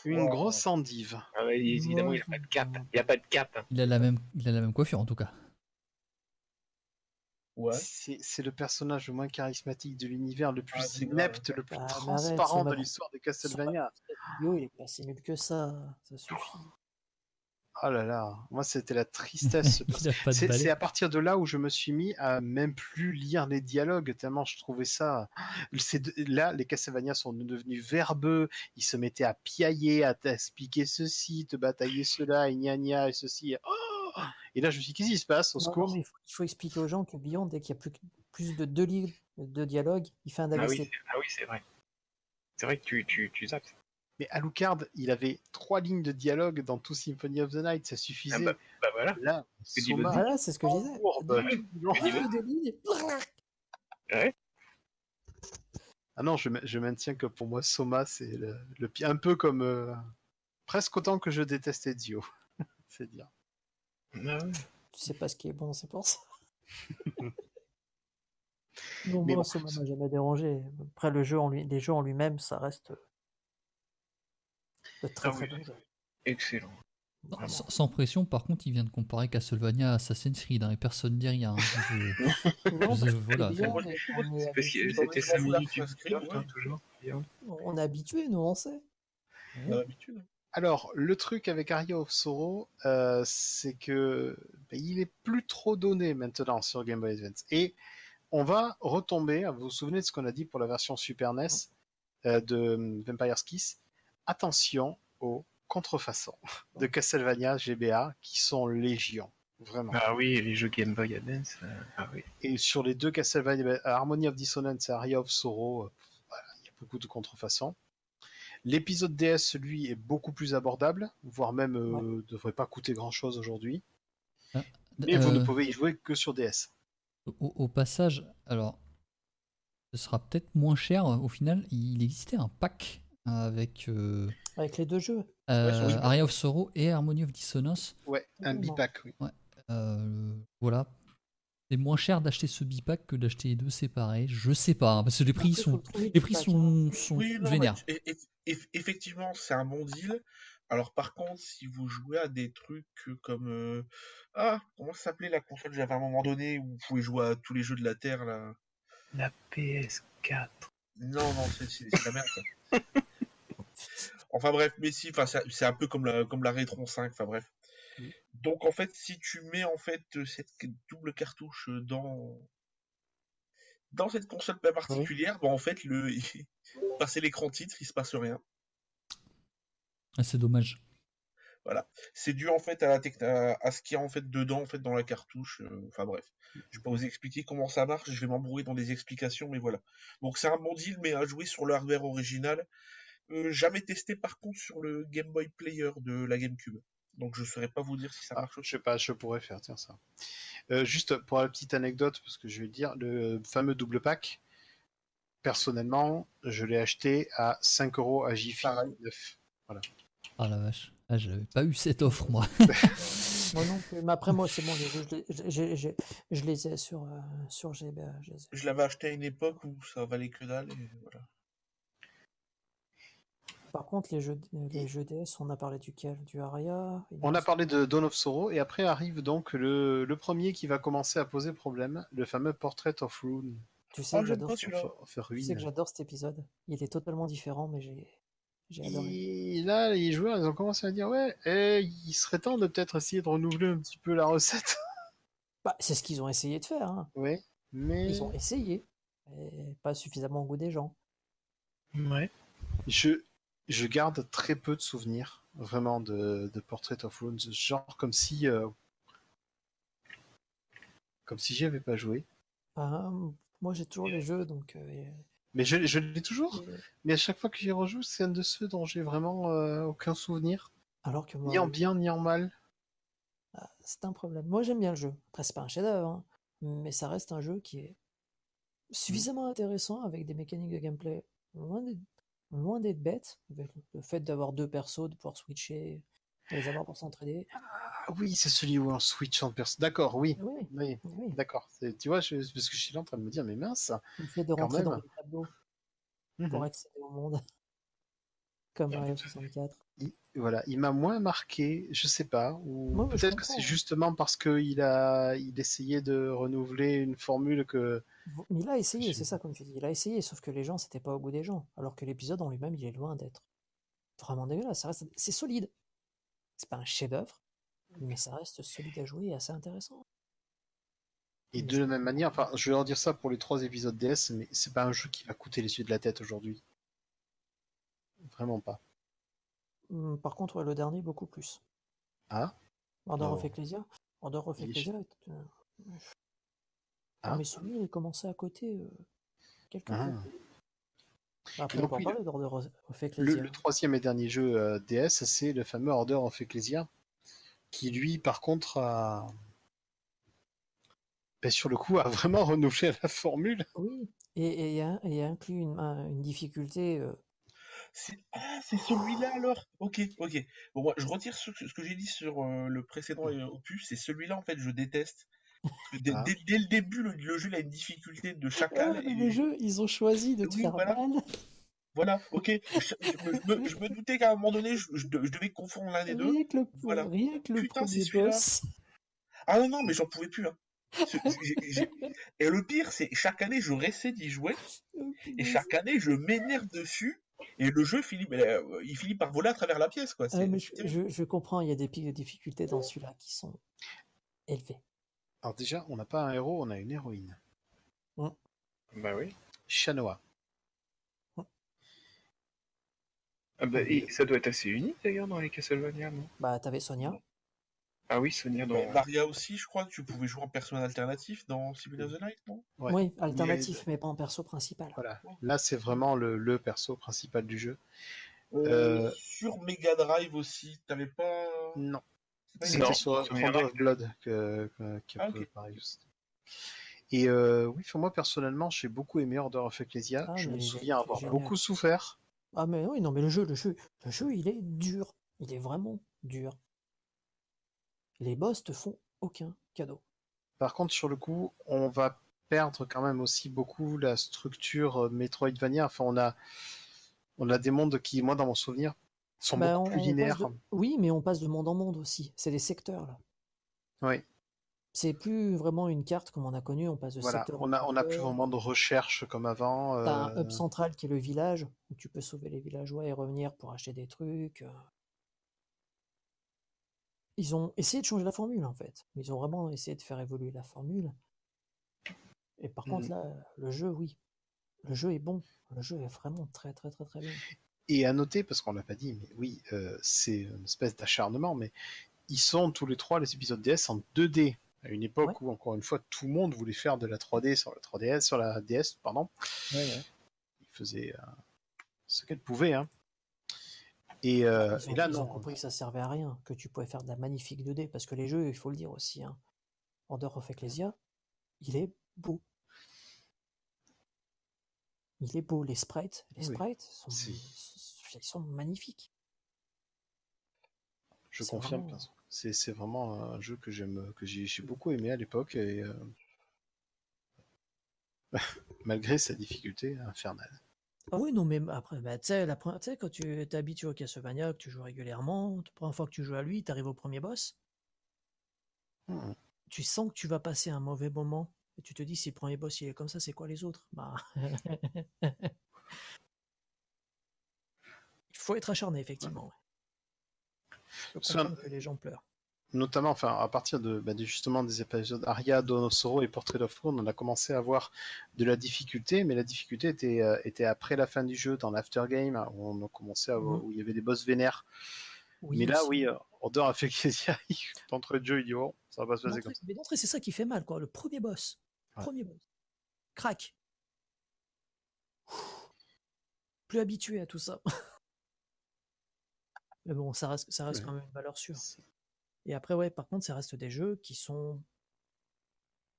Une grosse endive. Ah ouais, évidemment il a pas de cap. Il a pas de cap. hein. Il a la même, il a la même coiffure, en tout cas. Ouais. C'est le personnage le moins charismatique de l'univers, le plus Ah, inepte, le plus Ah, arrête, transparent de l'histoire de Castlevania. Yo, il est pas si nul que ça. Ça suffit. Oh là là, moi c'était la tristesse. C'est à partir de là où je me suis mis à même plus lire les dialogues, tellement je trouvais ça. De- Là, les Castlevania sont devenus verbeux, ils se mettaient à piailler, à t'expliquer ceci, te batailler cela, et gna gna, et ceci. Oh et là, je me suis dit, qu'est-ce qui se passe Au Non, secours il, faut, il faut expliquer aux gens que Beyond, dès qu'il y a plus, plus de deux lignes de dialogue, il fait un Ah AVC. oui, c'est- ah oui c'est vrai. C'est vrai que tu, tu, tu zappes. Mais Alucard, il avait trois lignes de dialogue dans tout Symphony of the Night, ça suffisait. Ah bah, bah voilà. Là, Soma, Voilà, c'est ce que je disais. lignes, deux lignes. Ah non, je, je maintiens que pour moi, Soma, c'est le, le un peu comme. euh, presque autant que je déteste Ezio. c'est dire. Ah ouais. Tu sais pas ce qui est bon, c'est pour ça. Non, Mais moi, bon, ça m'a jamais dérangé. Après, le jeu en lui, les jeux en lui-même, ça reste euh, de très Ah très oui. bons jeux. Excellent. Non, sans, sans pression, par contre, il vient de comparer Castlevania à Assassin's Creed hein, et personne ne dit rien. Je- Non, je- voilà, c'est bien, moi, mais je- on est habitué- que c'était je 5 m'en fous minutes d'Assassin's du Creed, hein, ouais. toujours. on est habitué, nous, on sait. On a l'habitude. Alors, le truc avec Aria of Sorrow, euh, c'est que ben, il est plus trop donné maintenant sur Game Boy Advance. Et on va retomber, vous vous souvenez de ce qu'on a dit pour la version Super NES euh, de Vampire's Kiss? Attention aux contrefaçons de Castlevania GBA qui sont légion, vraiment. Ah oui, les jeux Game Boy Advance. euh, ah oui. Et sur les deux Castlevania, ben, Harmony of Dissonance et Aria of Sorrow, voilà, il y a beaucoup de contrefaçons. L'épisode DS, lui, est beaucoup plus abordable, voire même euh, devrait pas coûter grand chose aujourd'hui. Mais vous ne Euh, pouvez y jouer que sur DS. au, au passage, alors, ce sera peut-être moins cher au final. Il existait un pack avec euh, Avec les deux jeux. euh. Aria of Sorrow et Harmony of Dissonance. Ouais, un bipack, oui. Euh, voilà. C'est moins cher d'acheter ce bipack que d'acheter les deux séparés. Je sais pas, hein, parce que les prix sont, les le prix sont, sont Oui, non, vénères. mais effectivement, c'est un bon deal. Alors par contre, si vous jouez à des trucs comme euh, ah comment s'appelait la console que j'avais à un moment donné où vous pouvez jouer à tous les jeux de la terre là? La PS4. Non non c'est la merde. ça. enfin bref, mais si, enfin c'est c'est un peu comme la comme la Retron 5. Enfin bref. Mm. Donc en fait, si tu mets en fait cette double cartouche dans dans cette console bien particulière, bah, en fait le passer l'écran titre, il se passe rien. Ah, c'est dommage. C'est dû en fait à, la à ce qu'il y a en fait dedans en fait dans la cartouche. euh, Enfin bref, je vais pas vous expliquer comment ça marche. Je vais m'embrouiller dans des explications, mais voilà. Donc c'est un bon deal, mais à jouer sur le hardware original. Euh, jamais testé par contre sur le Game Boy Player de la GameCube. Donc je saurais pas vous dire si ça Ah, marche. je sais pas, je pourrais faire, tiens ça. Euh, juste pour la petite anecdote, parce que je vais le dire, le fameux double pack, personnellement, je l'ai acheté à 5 euros à Jiffy Pareil. neuf. Ah la vache. Ah, j'avais pas eu cette offre, moi. Moi non plus. Mais après, moi, c'est bon, je, les- je ai sur, euh, sur GBA. Je. Je l'avais acheté à une époque où ça valait que dalle. Et voilà. Par contre, les jeux, les jeux DS, on a parlé duquel? Du Aria On a parlé de Dawn of Sorrow, et après arrive donc le, le premier qui va commencer à poser problème, le fameux Portrait of Ruin. Tu sais, Oh, que j'adore ce- tu sais que j'adore cet épisode. Il est totalement différent, mais j'ai j'ai adoré. Et là, les joueurs, ils ont commencé à dire ouais, eh, il serait temps de peut-être essayer de renouveler un petit peu la recette. Bah, c'est ce qu'ils ont essayé de faire. hein. ouais, mais Ils ont essayé. Et pas suffisamment au goût des gens. Ouais. je, je garde très peu de souvenirs vraiment de, de Portrait of Ruin, genre comme si euh, comme si j'y avais pas joué. Moi, j'ai toujours les jeux, donc. euh, Mais je, je l'ai toujours. et- Mais à chaque fois que j'y rejoue, c'est un de ceux dont j'ai vraiment euh, aucun souvenir, alors que moi, ni en bien ni en mal. ah, c'est un problème. Moi, j'aime bien le jeu. Après, c'est pas un chef-d'œuvre, hein, mais ça reste un jeu qui est suffisamment intéressant avec des mécaniques de gameplay loin d'être bête, avec le fait d'avoir deux persos, de pouvoir switcher, de les avoir pour s'entraider. Ah oui, c'est celui où on switch en personne. D'accord, oui. Oui, Oui, oui. d'accord. C'est- Tu vois, je, parce que je suis là en train de me dire, mais mince. Le fait de rentrer dans les tableaux Mhm. pour accéder au monde. Comme Mario 64. Il- voilà, il m'a moins marqué, je sais pas, ou peut-être que c'est justement parce qu'il a, il essayait de renouveler une formule que. Mais il a essayé, c'est ça, comme tu dis. Il a essayé, sauf que les gens, c'était pas au goût des gens. Alors que l'épisode en lui-même, il est loin d'être vraiment dégueulasse. Ça reste... C'est solide. C'est pas un chef-d'œuvre, mais ça reste solide à jouer et assez intéressant. Et de la même manière, enfin, je vais leur dire ça pour les trois épisodes DS, mais c'est pas un jeu qui va coûter les yeux de la tête aujourd'hui. Vraiment pas. Hum, Par contre, ouais, le dernier, beaucoup plus. Ah? Order of Oh. Ecclesia. Order of Ecclesia. est, euh, Ah. Mes souvenirs, il commençait à côté euh, quelque Ah. Après, on oui, parler d'Order of Le, Ecclesia. le troisième et dernier jeu euh, DS, c'est le fameux Order of Ecclesia, qui lui, par contre, a. Ben, sur le coup, a vraiment renouvelé la formule. Oui, et, et, a- et inclut une, un- une difficulté. euh, C'est ah, c'est celui-là alors Ok, ok. Bon, moi, je retire ce, ce que j'ai dit sur euh, le précédent euh, opus. C'est celui-là, en fait, je déteste. Dès, Ah. dès- dès le début, le, le jeu il a une difficulté de chacal. Ah, mais et- le jeu, ils ont choisi de te Oui, faire voilà. mal. Voilà, ok. Je, je me, je me- je me doutais qu'à un moment donné, je, je de- je devais confondre l'un des deux. Rien que le, Voilà. rien que le Putain, c'est premier celui-là. boss. Ah non, non, mais j'en pouvais plus. Hein. Ce- j'ai- j'ai- Et le pire, c'est chaque année, je réessaie d'y jouer. Et chaque année, je m'énerve dessus. Et le jeu finit, mais, euh, il finit par voler à travers la pièce, quoi. Mais je, terrible. je- je comprends, il y a des pics de difficulté dans celui-là qui sont élevés. Alors déjà, on n'a pas un héros, on a une héroïne. Bah oui. Shanoa. Ah bah, et ça doit être assez unique d'ailleurs dans les Castlevania, non? Bah, t'avais Sonia. Ah oui, Sonia dans. Mais Maria aussi, je crois que tu pouvais jouer en personnage alternatif dans Symphony of the Night, non? Ouais. Oui, alternatif, mais pas en perso principal. Voilà. Là, c'est vraiment le, le perso principal du jeu. Euh, Sur Mega Drive aussi, t'avais pas. Non. c'est pas une- C'était sur Drive. of Blood que, que, un Ah, peu ok. pareil aussi. Et euh, oui, pour moi personnellement, j'ai beaucoup aimé Order of Ecclesia. Ah, je me souviens avoir génial. beaucoup souffert. Ah, mais oui, non, mais le jeu, le jeu, le jeu, il est dur. Il est vraiment dur. Les boss te font aucun cadeau. Par contre, sur le coup, on va perdre quand même aussi beaucoup la structure euh, Metroidvania. Enfin, on a, on a des mondes qui, moi, dans mon souvenir, sont Bah, beaucoup on- plus on linéaires. de- Oui, mais on passe de monde en monde aussi. C'est des secteurs, là. Oui, C'est plus vraiment une carte comme on a connu, on passe de voilà. secteur en On a, on a plus vraiment de recherche comme avant. T'as un euh, hub central qui est le village, où tu peux sauver les villageois et revenir pour acheter des trucs. Ils ont essayé de changer la formule en fait. Ils ont vraiment essayé de faire évoluer la formule. Et par contre Mhm. là, le jeu, oui. Le jeu est bon. Le jeu est vraiment très très très très bien. Et à noter, parce qu'on l'a pas dit, mais oui, euh, c'est une espèce d'acharnement, mais ils sont tous les trois les épisodes DS en 2D. À une époque Ouais. où, encore une fois, tout le monde voulait faire de la 3D sur la 3DS, sur la DS, pardon. Ils faisaient euh, ce qu'elles pouvaient, hein. Et, euh, Ils ont, et là, ils ont non. compris que ça servait à rien, que tu pouvais faire de la magnifique 2D, parce que les jeux, il faut le dire aussi, hein, Order of Ecclesia, il est beau. Il est beau, les sprites, les Oui. sprites sont, Si. sont magnifiques. Je confirme. vraiment-. C'est vraiment un jeu que j'aime, que j'ai j'ai beaucoup aimé à l'époque et euh, malgré sa difficulté infernale. Ah oui, non, mais après, bah, tu sais, la pre- tu sais, quand tu t'habitues au Castlevania, que tu joues régulièrement, la première fois que tu joues à lui, tu arrives au premier boss, Mhm. tu sens que tu vas passer un mauvais moment, et tu te dis, si le premier boss il est comme ça, c'est quoi les autres? Bah. Il faut être acharné, effectivement. ouais. Je que les gens pleurent. Notamment, enfin, à partir de, bah, justement des épisodes Aria, Donosoro et Portrait of Moon, on a commencé à voir de la difficulté, mais la difficulté était, euh, était après la fin du jeu, dans l'aftergame, hein, où on a commencé à Mhm. où il y avait des boss vénères. Oui, mais là, aussi. oui, euh, Order a fait d'entrée de jeu, il dit, oh, ça va pas se passer comme ça. Mais d'entrée, c'est ça qui fait mal, quoi. Le premier boss. Ouais. Premier boss. Crac. Plus habitué à tout ça. Mais bon, ça reste, ça reste Ouais. quand même une valeur sûre. Et après, ouais, par contre, ça reste des jeux qui sont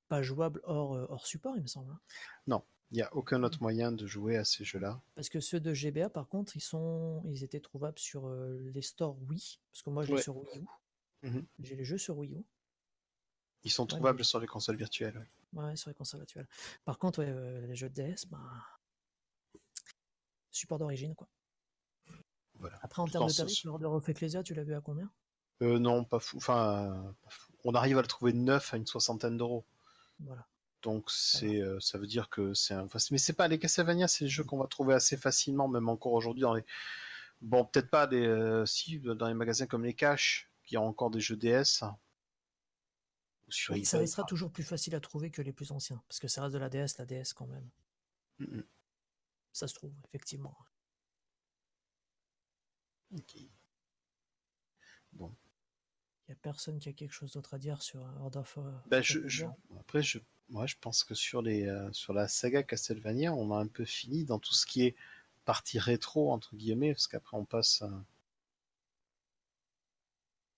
pas jouables hors, euh, hors support, il me semble. hein. Il n'y a aucun autre moyen de jouer à ces jeux-là. Parce que ceux de GBA, par contre, ils sont, ils étaient trouvables sur euh, les stores Wii. Parce que moi, je l'ai Ouais. sur Wii U. Mhm. J'ai les jeux sur Wii U. Ils sont Ouais, trouvables mais- sur les consoles virtuelles. ouais. Ouais, sur les consoles actuelles. Par contre, ouais, euh, les jeux de DS, ben, support d'origine, quoi. Voilà. Après, en termes de tarif, l'Order of Ecclesia, tu l'as vu à combien? Euh, non, pas fou. Enfin, pas fou. on arrive à le trouver neuf à une soixantaine d'euros. Voilà. Donc c'est, euh, ça veut dire que c'est un. mais c'est pas les Castlevania, c'est des jeux qu'on va trouver assez facilement, même encore aujourd'hui dans les. Bon, peut-être pas des, euh, si dans les magasins comme les Cash, qui ont encore des jeux DS. Ou sur Oui, ça restera par- toujours plus facile à trouver que les plus anciens. Parce que ça reste de la DS, la DS quand même. Mm. Ça se trouve, effectivement. Ok. Bon. Il n'y a personne qui a quelque chose d'autre à dire sur euh, Order of euh, Ben, je, après, je, moi, je pense que sur les, euh, sur la saga Castlevania, on a un peu fini dans tout ce qui est partie rétro entre guillemets, parce qu'après on passe euh,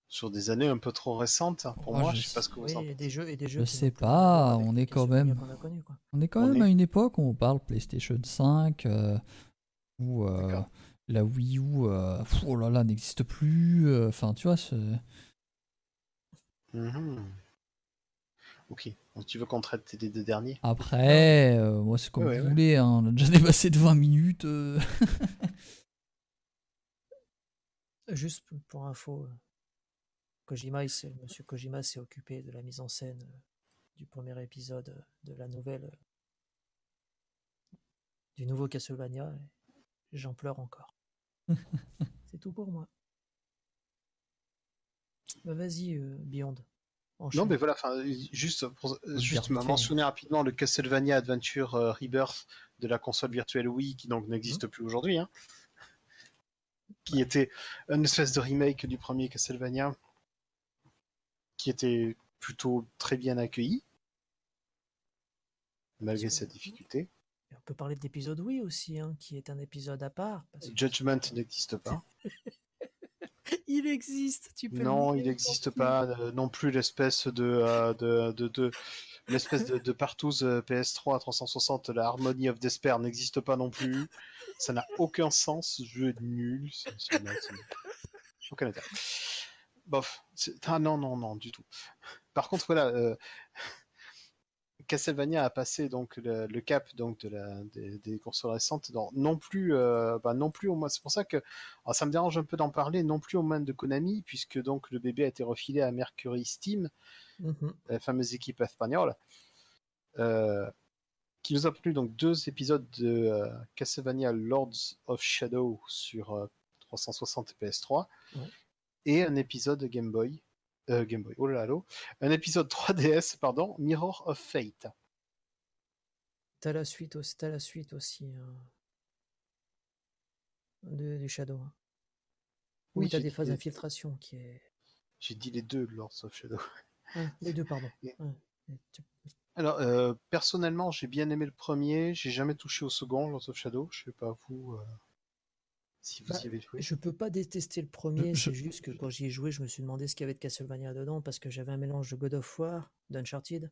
sur des années un peu trop récentes pour moi. je Je sais pas ce que vous Oui, en pensez. des jeux, et des jeux Je sais pas, on est quand même-. On est quand On même est- à une époque où on parle PlayStation 5, euh, où euh, la Wii U, euh, pff, oh là là, n'existe plus. euh, Enfin, tu vois, Mhm. Ok, donc tu veux qu'on traite des deux derniers? Après, euh, moi c'est comme Ouais, vous ouais. voulez, hein, on a déjà dépassé de 20 minutes. euh. Juste pour info, euh, Kojima, il s'est- Monsieur Kojima s'est occupé de la mise en scène euh, du premier épisode euh, de la nouvelle, euh, du nouveau Castlevania. et J'en pleure encore. C'est tout pour moi. Bah, Vas-y, euh, Beyond. Non, mais voilà, enfin, juste pour euh, juste mentionner rapidement le Castlevania Adventure euh, Rebirth de la console virtuelle Wii, qui donc n'existe Mmh. plus aujourd'hui, hein, qui était une espèce de remake du premier Castlevania, qui était plutôt très bien accueilli, malgré sa difficulté. Et on peut parler de l'épisode oui aussi, hein, qui est un épisode à part. parce que- Judgment n'existe pas. Il existe, tu peux Non, il n'existe pas euh, non plus l'espèce de, euh, de, de, de- l'espèce de, de partouze euh, PS3 à 360, la Harmony of Despair n'existe pas non plus. Ça n'a aucun sens, ce jeu est nul. c'est- c'est- c'est- c'est- Aucun intérêt. Bof. Ah non, non, non, du tout. Par contre, voilà, euh, Castlevania a passé donc le, le cap donc de la, des, des consoles récentes, dans, non plus, euh, bah, non plus au moins. C'est pour ça que alors, ça me dérange un peu d'en parler, non plus aux mains de Konami, puisque donc le bébé a été refilé à Mercury Steam, Mhm. la fameuse équipe espagnole, euh, qui nous a plu donc deux épisodes de euh, Castlevania Lords of Shadow sur euh, 360 et PS3, Ouais. et un épisode Game Boy, euh, Game Boy, oh là là, un épisode 3DS, pardon, Mirror of Fate. T'as la suite aussi, t'as la suite aussi hein, de- du Shadow. hein. Oui, Oui, t'as des phases les- d'infiltration qui est. J'ai dit les deux Lords of Shadow. Les deux, pardon. Et- Ouais. Alors, euh, personnellement, j'ai bien aimé le premier, j'ai jamais touché au second, Lords of Shadow, je sais pas vous, euh, si vous Bah, y avez joué. Je peux pas détester le premier, je- c'est juste que quand j'y ai joué, je me suis demandé ce qu'il y avait de Castlevania dedans parce que j'avais un mélange de God of War, d'Uncharted.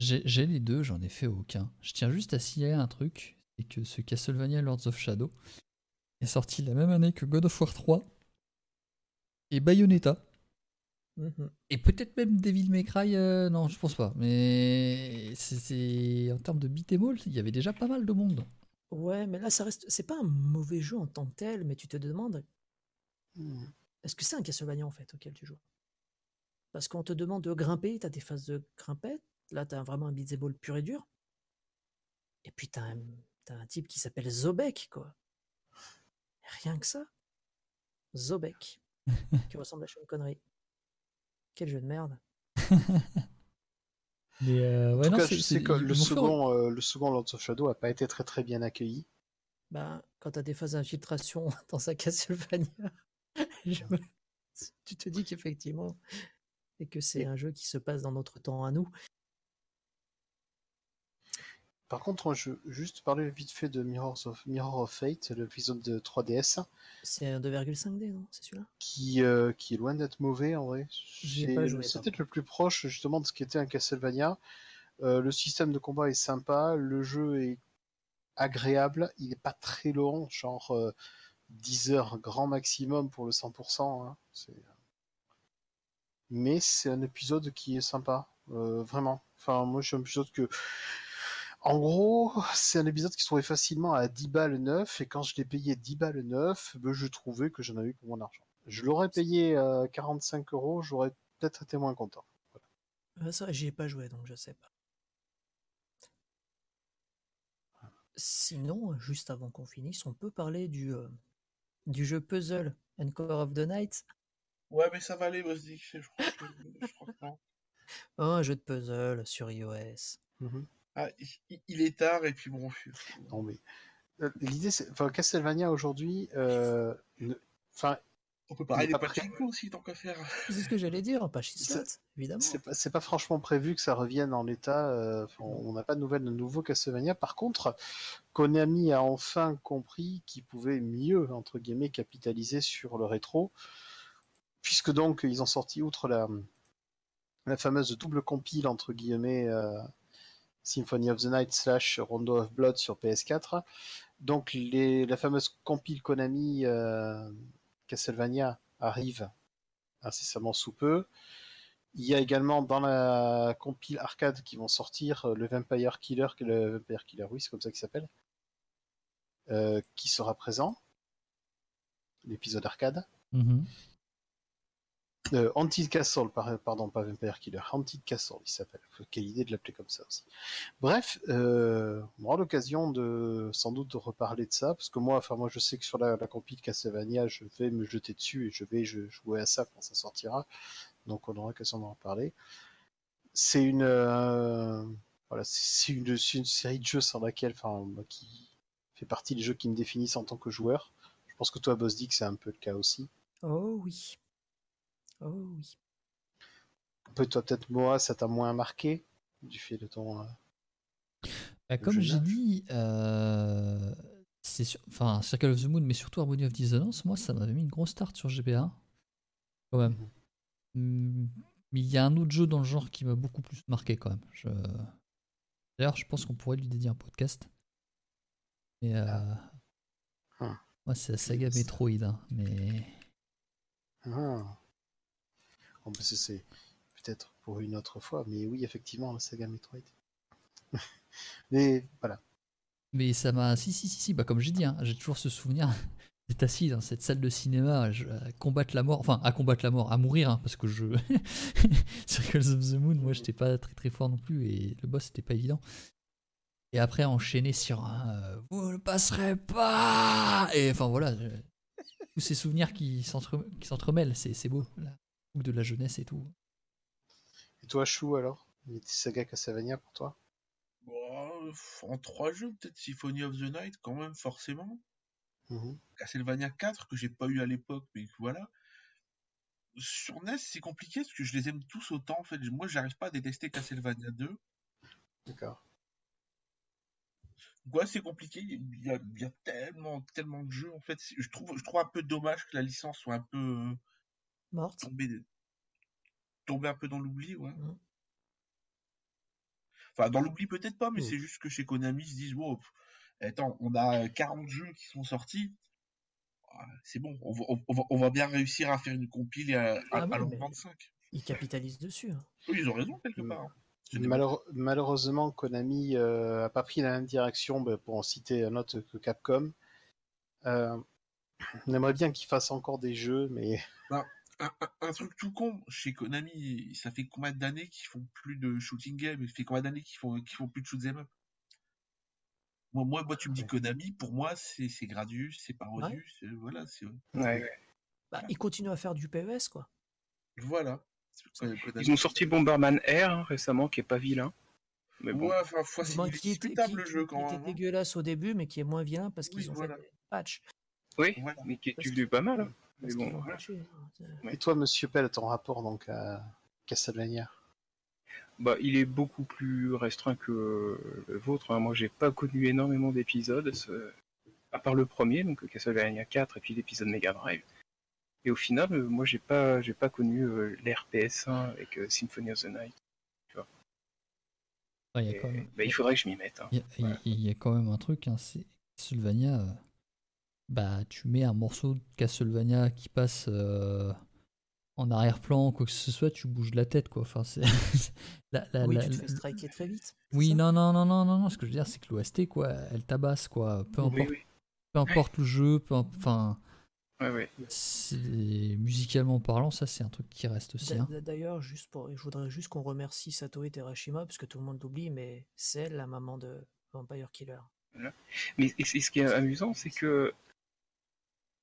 J'ai j'ai les deux, j'en ai fait aucun. Je tiens juste à signaler un truc, c'est que ce Castlevania Lords of Shadow est sorti la même année que God of War 3 et Bayonetta. Mhm. Et peut-être même Devil May Cry, euh, non, je pense pas. Mais c'est- c'est en termes de beat'em all, il y avait déjà pas mal de monde. Ouais, mais là, ça reste. C'est pas un mauvais jeu en tant que tel, mais tu te demandes Hmm. est-ce que c'est un Castlevania en fait auquel tu joues? Parce qu'on te demande de grimper, t'as des phases de grimpette, là t'as vraiment un beat'em all pur et dur. Et puis t'as un, un type qui s'appelle Zobek, quoi. Rien que ça. Zobek. qui ressemble à Sean Connery. Quel jeu de merde. Mais euh, En tout non, cas, je sais que le fait- second, euh, le second Lords of Shadow a pas été très très bien accueilli. Ben, quand t'as des phases d'infiltration dans un Castlevania, je tu te dis qu'effectivement, et que c'est un jeu qui se passe dans notre temps à nous. Par contre, je veux juste parler vite fait de of, Mirror of Fate, l'épisode de 3DS, C'est un 2,5D, non C'est celui-là? Qui, euh, qui est loin d'être mauvais en vrai. C'est pas joué, c'est par peut-être le plus proche justement de ce qu'était un Castlevania. Euh, le système de combat est sympa, le jeu est agréable, il n'est pas très long, genre euh, 10 heures grand maximum pour le 100%. hein. Mais c'est un épisode qui est sympa, euh, vraiment. Enfin, moi, c'est un épisode que. En gros, c'est un épisode qui se trouvait facilement à 10 balles neuf, et quand je l'ai payé 10 balles neuf, ben, je trouvais que j'en avais eu pour mon argent. Je l'aurais payé euh, 45 euros, j'aurais peut-être été moins content. Ça, j'y ai pas joué, donc je sais pas. Sinon, juste avant qu'on finisse, on peut parler du, euh, du jeu Puzzle Encore of the Night. Ouais, mais ça va aller, Bosdick. Je crois que, je crois que non. Oh, un jeu de puzzle sur iOS. Mhm. Ah, il, est tard, et puis bon, je- Non, mais euh, l'idée, c'est, enfin, Castlevania aujourd'hui, euh, ne- enfin, on peut parler des pachinko aussi, tant qu'à faire. C'est ce que j'allais dire, pas Slot, évidemment. c'est pas, c'est pas franchement prévu que ça revienne en l'état. euh, on n'a pas de nouvelles de nouveau Castlevania. Par contre, Konami a enfin compris qu'il pouvait mieux, entre guillemets, capitaliser sur le rétro, puisque donc ils ont sorti outre la, la fameuse double compile entre guillemets euh, Symphony of the Night slash Rondo of Blood sur PS4. Donc la fameuse compile Konami euh, Castlevania arrive incessamment sous peu. Il y a également dans la compile arcade qui vont sortir euh, le Vampire Killer, le Vampire Killer, oui, c'est comme ça qu'il s'appelle, euh, qui sera présent. L'épisode arcade. Mhm. Euh, Haunted Castle, par- pardon, pas Vampire Killer, Haunted Castle, il s'appelle. Quelle idée de l'appeler comme ça aussi. Bref, euh, on aura l'occasion de sans doute de reparler de ça, parce que moi, enfin moi, je sais que sur la, la compil Castlevania, je vais me jeter dessus et je vais jouer à ça quand ça sortira. Donc on aura l'occasion d'en reparler. C'est une, euh, voilà, c'est une, série de jeux sur laquelle, enfin, qui fait partie des jeux qui me définissent en tant que joueur. Je pense que toi, Boss Dick, c'est un peu le cas aussi. Oh oui. Oh oui. Peut toi peut-être Moa, ça t'a moins marqué du fait de ton. euh, Bah, comme j'ai dit, euh, c'est sur- enfin Circle of the Moon, mais surtout Harmony of Dissonance, moi ça m'avait mis une grosse start sur GBA. Quand même. Mm, Mais il y a un autre jeu dans le genre qui m'a beaucoup plus marqué quand même. Je- D'ailleurs, je pense qu'on pourrait lui dédier un podcast. Mais euh, Ah. moi, c'est la saga Ça- Metroid. hein, mais Ah. Bon, bah, c'est- peut-être pour une autre fois, mais oui, effectivement, la saga Metroid. mais voilà. Mais ça m'a. Si, si, si, si, bah, comme j'ai dit, hein, j'ai toujours ce souvenir d'être assis dans cette salle de cinéma je- à combattre la mort. Enfin, à combattre la mort, à mourir, hein, parce que je. Circles of the Moon, moi, j'étais pas très très fort non plus et le boss, c'était pas évident. Et après, enchaîner sur un. euh, Vous ne passerez pas Et enfin, voilà. je- Tous ces souvenirs qui s'entre- qui s'entremêlent, c'est beau. La de la jeunesse et tout. Et toi, Chou, alors? Il y a des sagas Castlevania pour toi? Bon, en trois jeux, peut-être Symphony of the Night, quand même, forcément. Mhm. Castlevania 4, que j'ai pas eu à l'époque, mais voilà. Sur NES, c'est compliqué parce que je les aime tous autant. En fait, moi, j'arrive pas à détester Castlevania 2. D'accord. Ouais, c'est compliqué. Il y, a, il y a tellement, tellement de jeux. En fait, je trouve, je trouve un peu dommage que la licence soit un peu euh, Morte. tombée, tombée un peu dans l'oubli, ouais. Mhm. Enfin, dans l'oubli peut-être pas, mais Mhm. c'est juste que chez Konami, ils se disent, wow, attends, on a 40 jeux qui sont sortis. Ah, C'est bon, on va, on, va, on va bien réussir à faire une compile à, à, Ah oui, mais- 25. Ils capitalisent dessus. hein. Oui, ils ont raison quelque Mm. part. hein. Malheure- malheureusement, Konami euh, a pas pris la même direction, bah, pour en citer un autre que Capcom. Euh, on aimerait bien qu'ils fassent encore des jeux, mais un- un truc tout con, chez Konami, ça fait combien d'années qu'ils font plus de shooting game Ça fait combien d'années qu'ils font, qu'ils font plus de shoot 'em up? Moi, moi, moi, tu me dis Ouais. Konami, pour moi, c'est c'est Gradius, c'est Parodius, voilà, c'est Ouais. Bah, ils continuent à faire du PES, quoi. voilà. C'est-. Ils ont sorti Bomberman Air hein, récemment, qui est pas vilain. Mais bon, Ouais, enfin, fois, c'est qui était, qui- le jeu qui quand était même. hein. dégueulasse au début, mais qui est moins vilain parce Oui, qu'ils ont voilà. fait des patchs. oui, Voilà. mais qui est devenu pas mal. hein. Mais bon, voilà. patché, hein. Et toi, Monsieur Pell, ton rapport donc à Castlevania? Bah, il est beaucoup plus restreint que le vôtre. hein. Moi, j'ai pas connu énormément d'épisodes, ce- à part le premier, donc Castlevania 4, et puis l'épisode Mega Drive. Et au final, euh, moi, j'ai pas, j'ai pas connu euh, l'ère PS1 avec euh, Symphony of the Night. Ouais, il y a Et, quand même- bah, il faudrait que je m'y mette. hein. Il y, a- y y quand même un truc, hein, c'est Castlevania. Bah, tu mets un morceau de Castlevania qui passe euh, en arrière-plan, quoi que ce soit, tu bouges la tête, quoi. Enfin, c'est. la- la- oui, la- tu te la- fais striker très vite. oui, non, non, non, non, non, non. Ce que je veux dire, c'est que l'OST, quoi, elle tabasse, quoi. Peu importe, Oui, oui. peu importe le jeu, peu imp- enfin, Ouais, ouais. c'est- musicalement parlant, ça, c'est un truc qui reste aussi. Hein. d'a- D'ailleurs, juste pour, je voudrais juste qu'on remercie Satoe Terashima, parce que tout le monde l'oublie, mais c'est la maman de Vampire Killer. Mais et ce qui est amusant, c'est que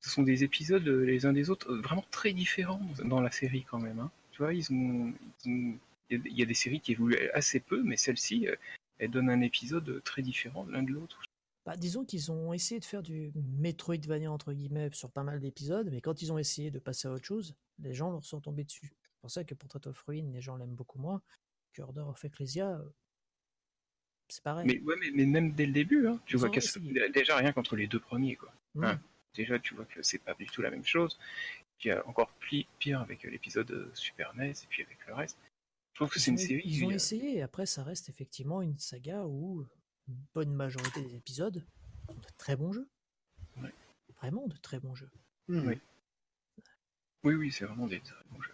ce sont des épisodes euh, les uns des autres euh, vraiment très différents dans la série quand même. hein. Tu vois, ils ont, il y, a- des séries qui évoluent assez peu, mais celle-ci, euh, elle donne un épisode très différent l'un de l'autre. Bah, disons qu'ils ont essayé de faire du Metroidvania entre guillemets sur pas mal d'épisodes, mais quand ils ont essayé de passer à autre chose, les gens leur sont tombés dessus. C'est pour ça que Portrait of Ruin, les gens l'aiment beaucoup moins. Que Order of Ecclesia, c'est pareil. Mais, ouais, mais, mais même dès le début, hein, tu Ils vois, déjà rien qu'entre les deux premiers, quoi. Hmm. hein. Déjà, tu vois que c'est pas du tout la même chose. Puis euh, encore pli- pire avec euh, l'épisode euh, Super NES et puis avec le reste. Je trouve que c'est Ils une ont- série. Ils ont euh, essayé, et après ça reste effectivement une saga où une bonne majorité des épisodes sont de très bons jeux. Ouais. Vraiment de très bons jeux. Hmm. Oui. Oui, oui, c'est vraiment des très bons jeux.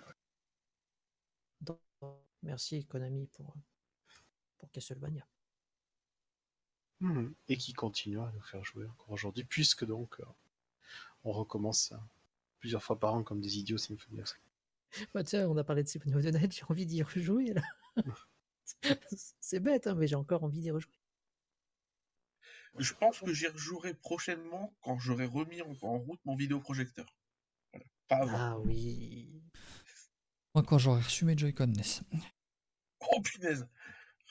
merci Konami pour, pour Castlevania. Mhm. Et qui continuera à nous faire jouer encore aujourd'hui, puisque donc euh, on recommence euh, plusieurs fois par an comme des idiots Symphony of. Bah, tiens, on a parlé de Symphony of the Night, j'ai envie d'y rejouer là. C'est bête, hein, mais j'ai encore envie d'y rejouer. Je pense que j'y rejouerai prochainement quand j'aurai remis en, en route mon vidéoprojecteur. Voilà. Pas avant. Ah oui. Moi, quand j'aurai reçu mes Joy-Con NES. Oh punaise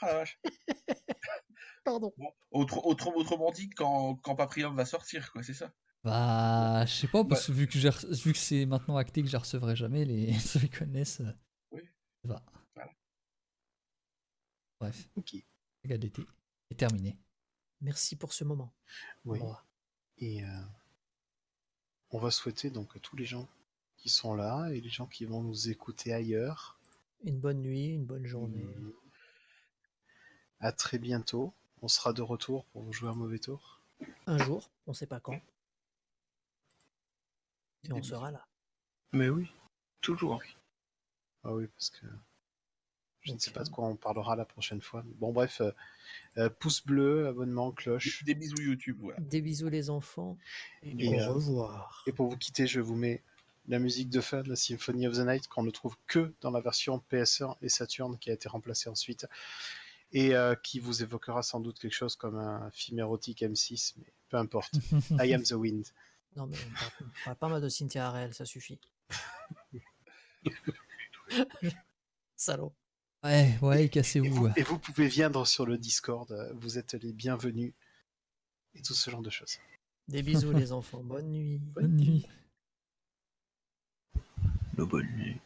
Ah la vache Pardon. Bon, autre- autre- autrement dit, quand, quand Paprium va sortir, quoi, c'est ça? Bah, je sais pas, parce que vu que, j'ai re- vu que c'est maintenant acté que je recevrai jamais les Oui. ça va. Voilà. Bref, Ok. saga d'été est terminé. Merci pour ce moment. Oui. Et euh, on va souhaiter donc à tous les gens qui sont là et les gens qui vont nous écouter ailleurs. Une bonne nuit, une bonne journée. Mhm. À très bientôt. On sera de retour pour vous jouer un mauvais tour. Un jour, on sait pas quand. Et on sera là. Mais oui, toujours. Ah oui, parce que je ne sais pas de euh, quoi on parlera la prochaine fois. Bon, bref, euh, euh, pouce bleu, abonnement, cloche. Des bisous YouTube, voilà. Des bisous les enfants. Et, Au euh, revoir. Et pour vous quitter, je vous mets la musique de fin de la Symphony of the Night qu'on ne trouve que dans la version PS1 et Saturn qui a été remplacée ensuite et euh, qui vous évoquera sans doute quelque chose comme un film érotique M6, mais peu importe. I am the wind. Non, mais on parle, on parle pas mal de Cynthia Ariel, ça suffit. Salaud. Ouais, ouais, Et cassez-vous. vous, et vous pouvez viendre sur le Discord, vous êtes les bienvenus et tout ce genre de choses. Des bisous les enfants. Bonne nuit. Bonne nuit. Le bonne nuit.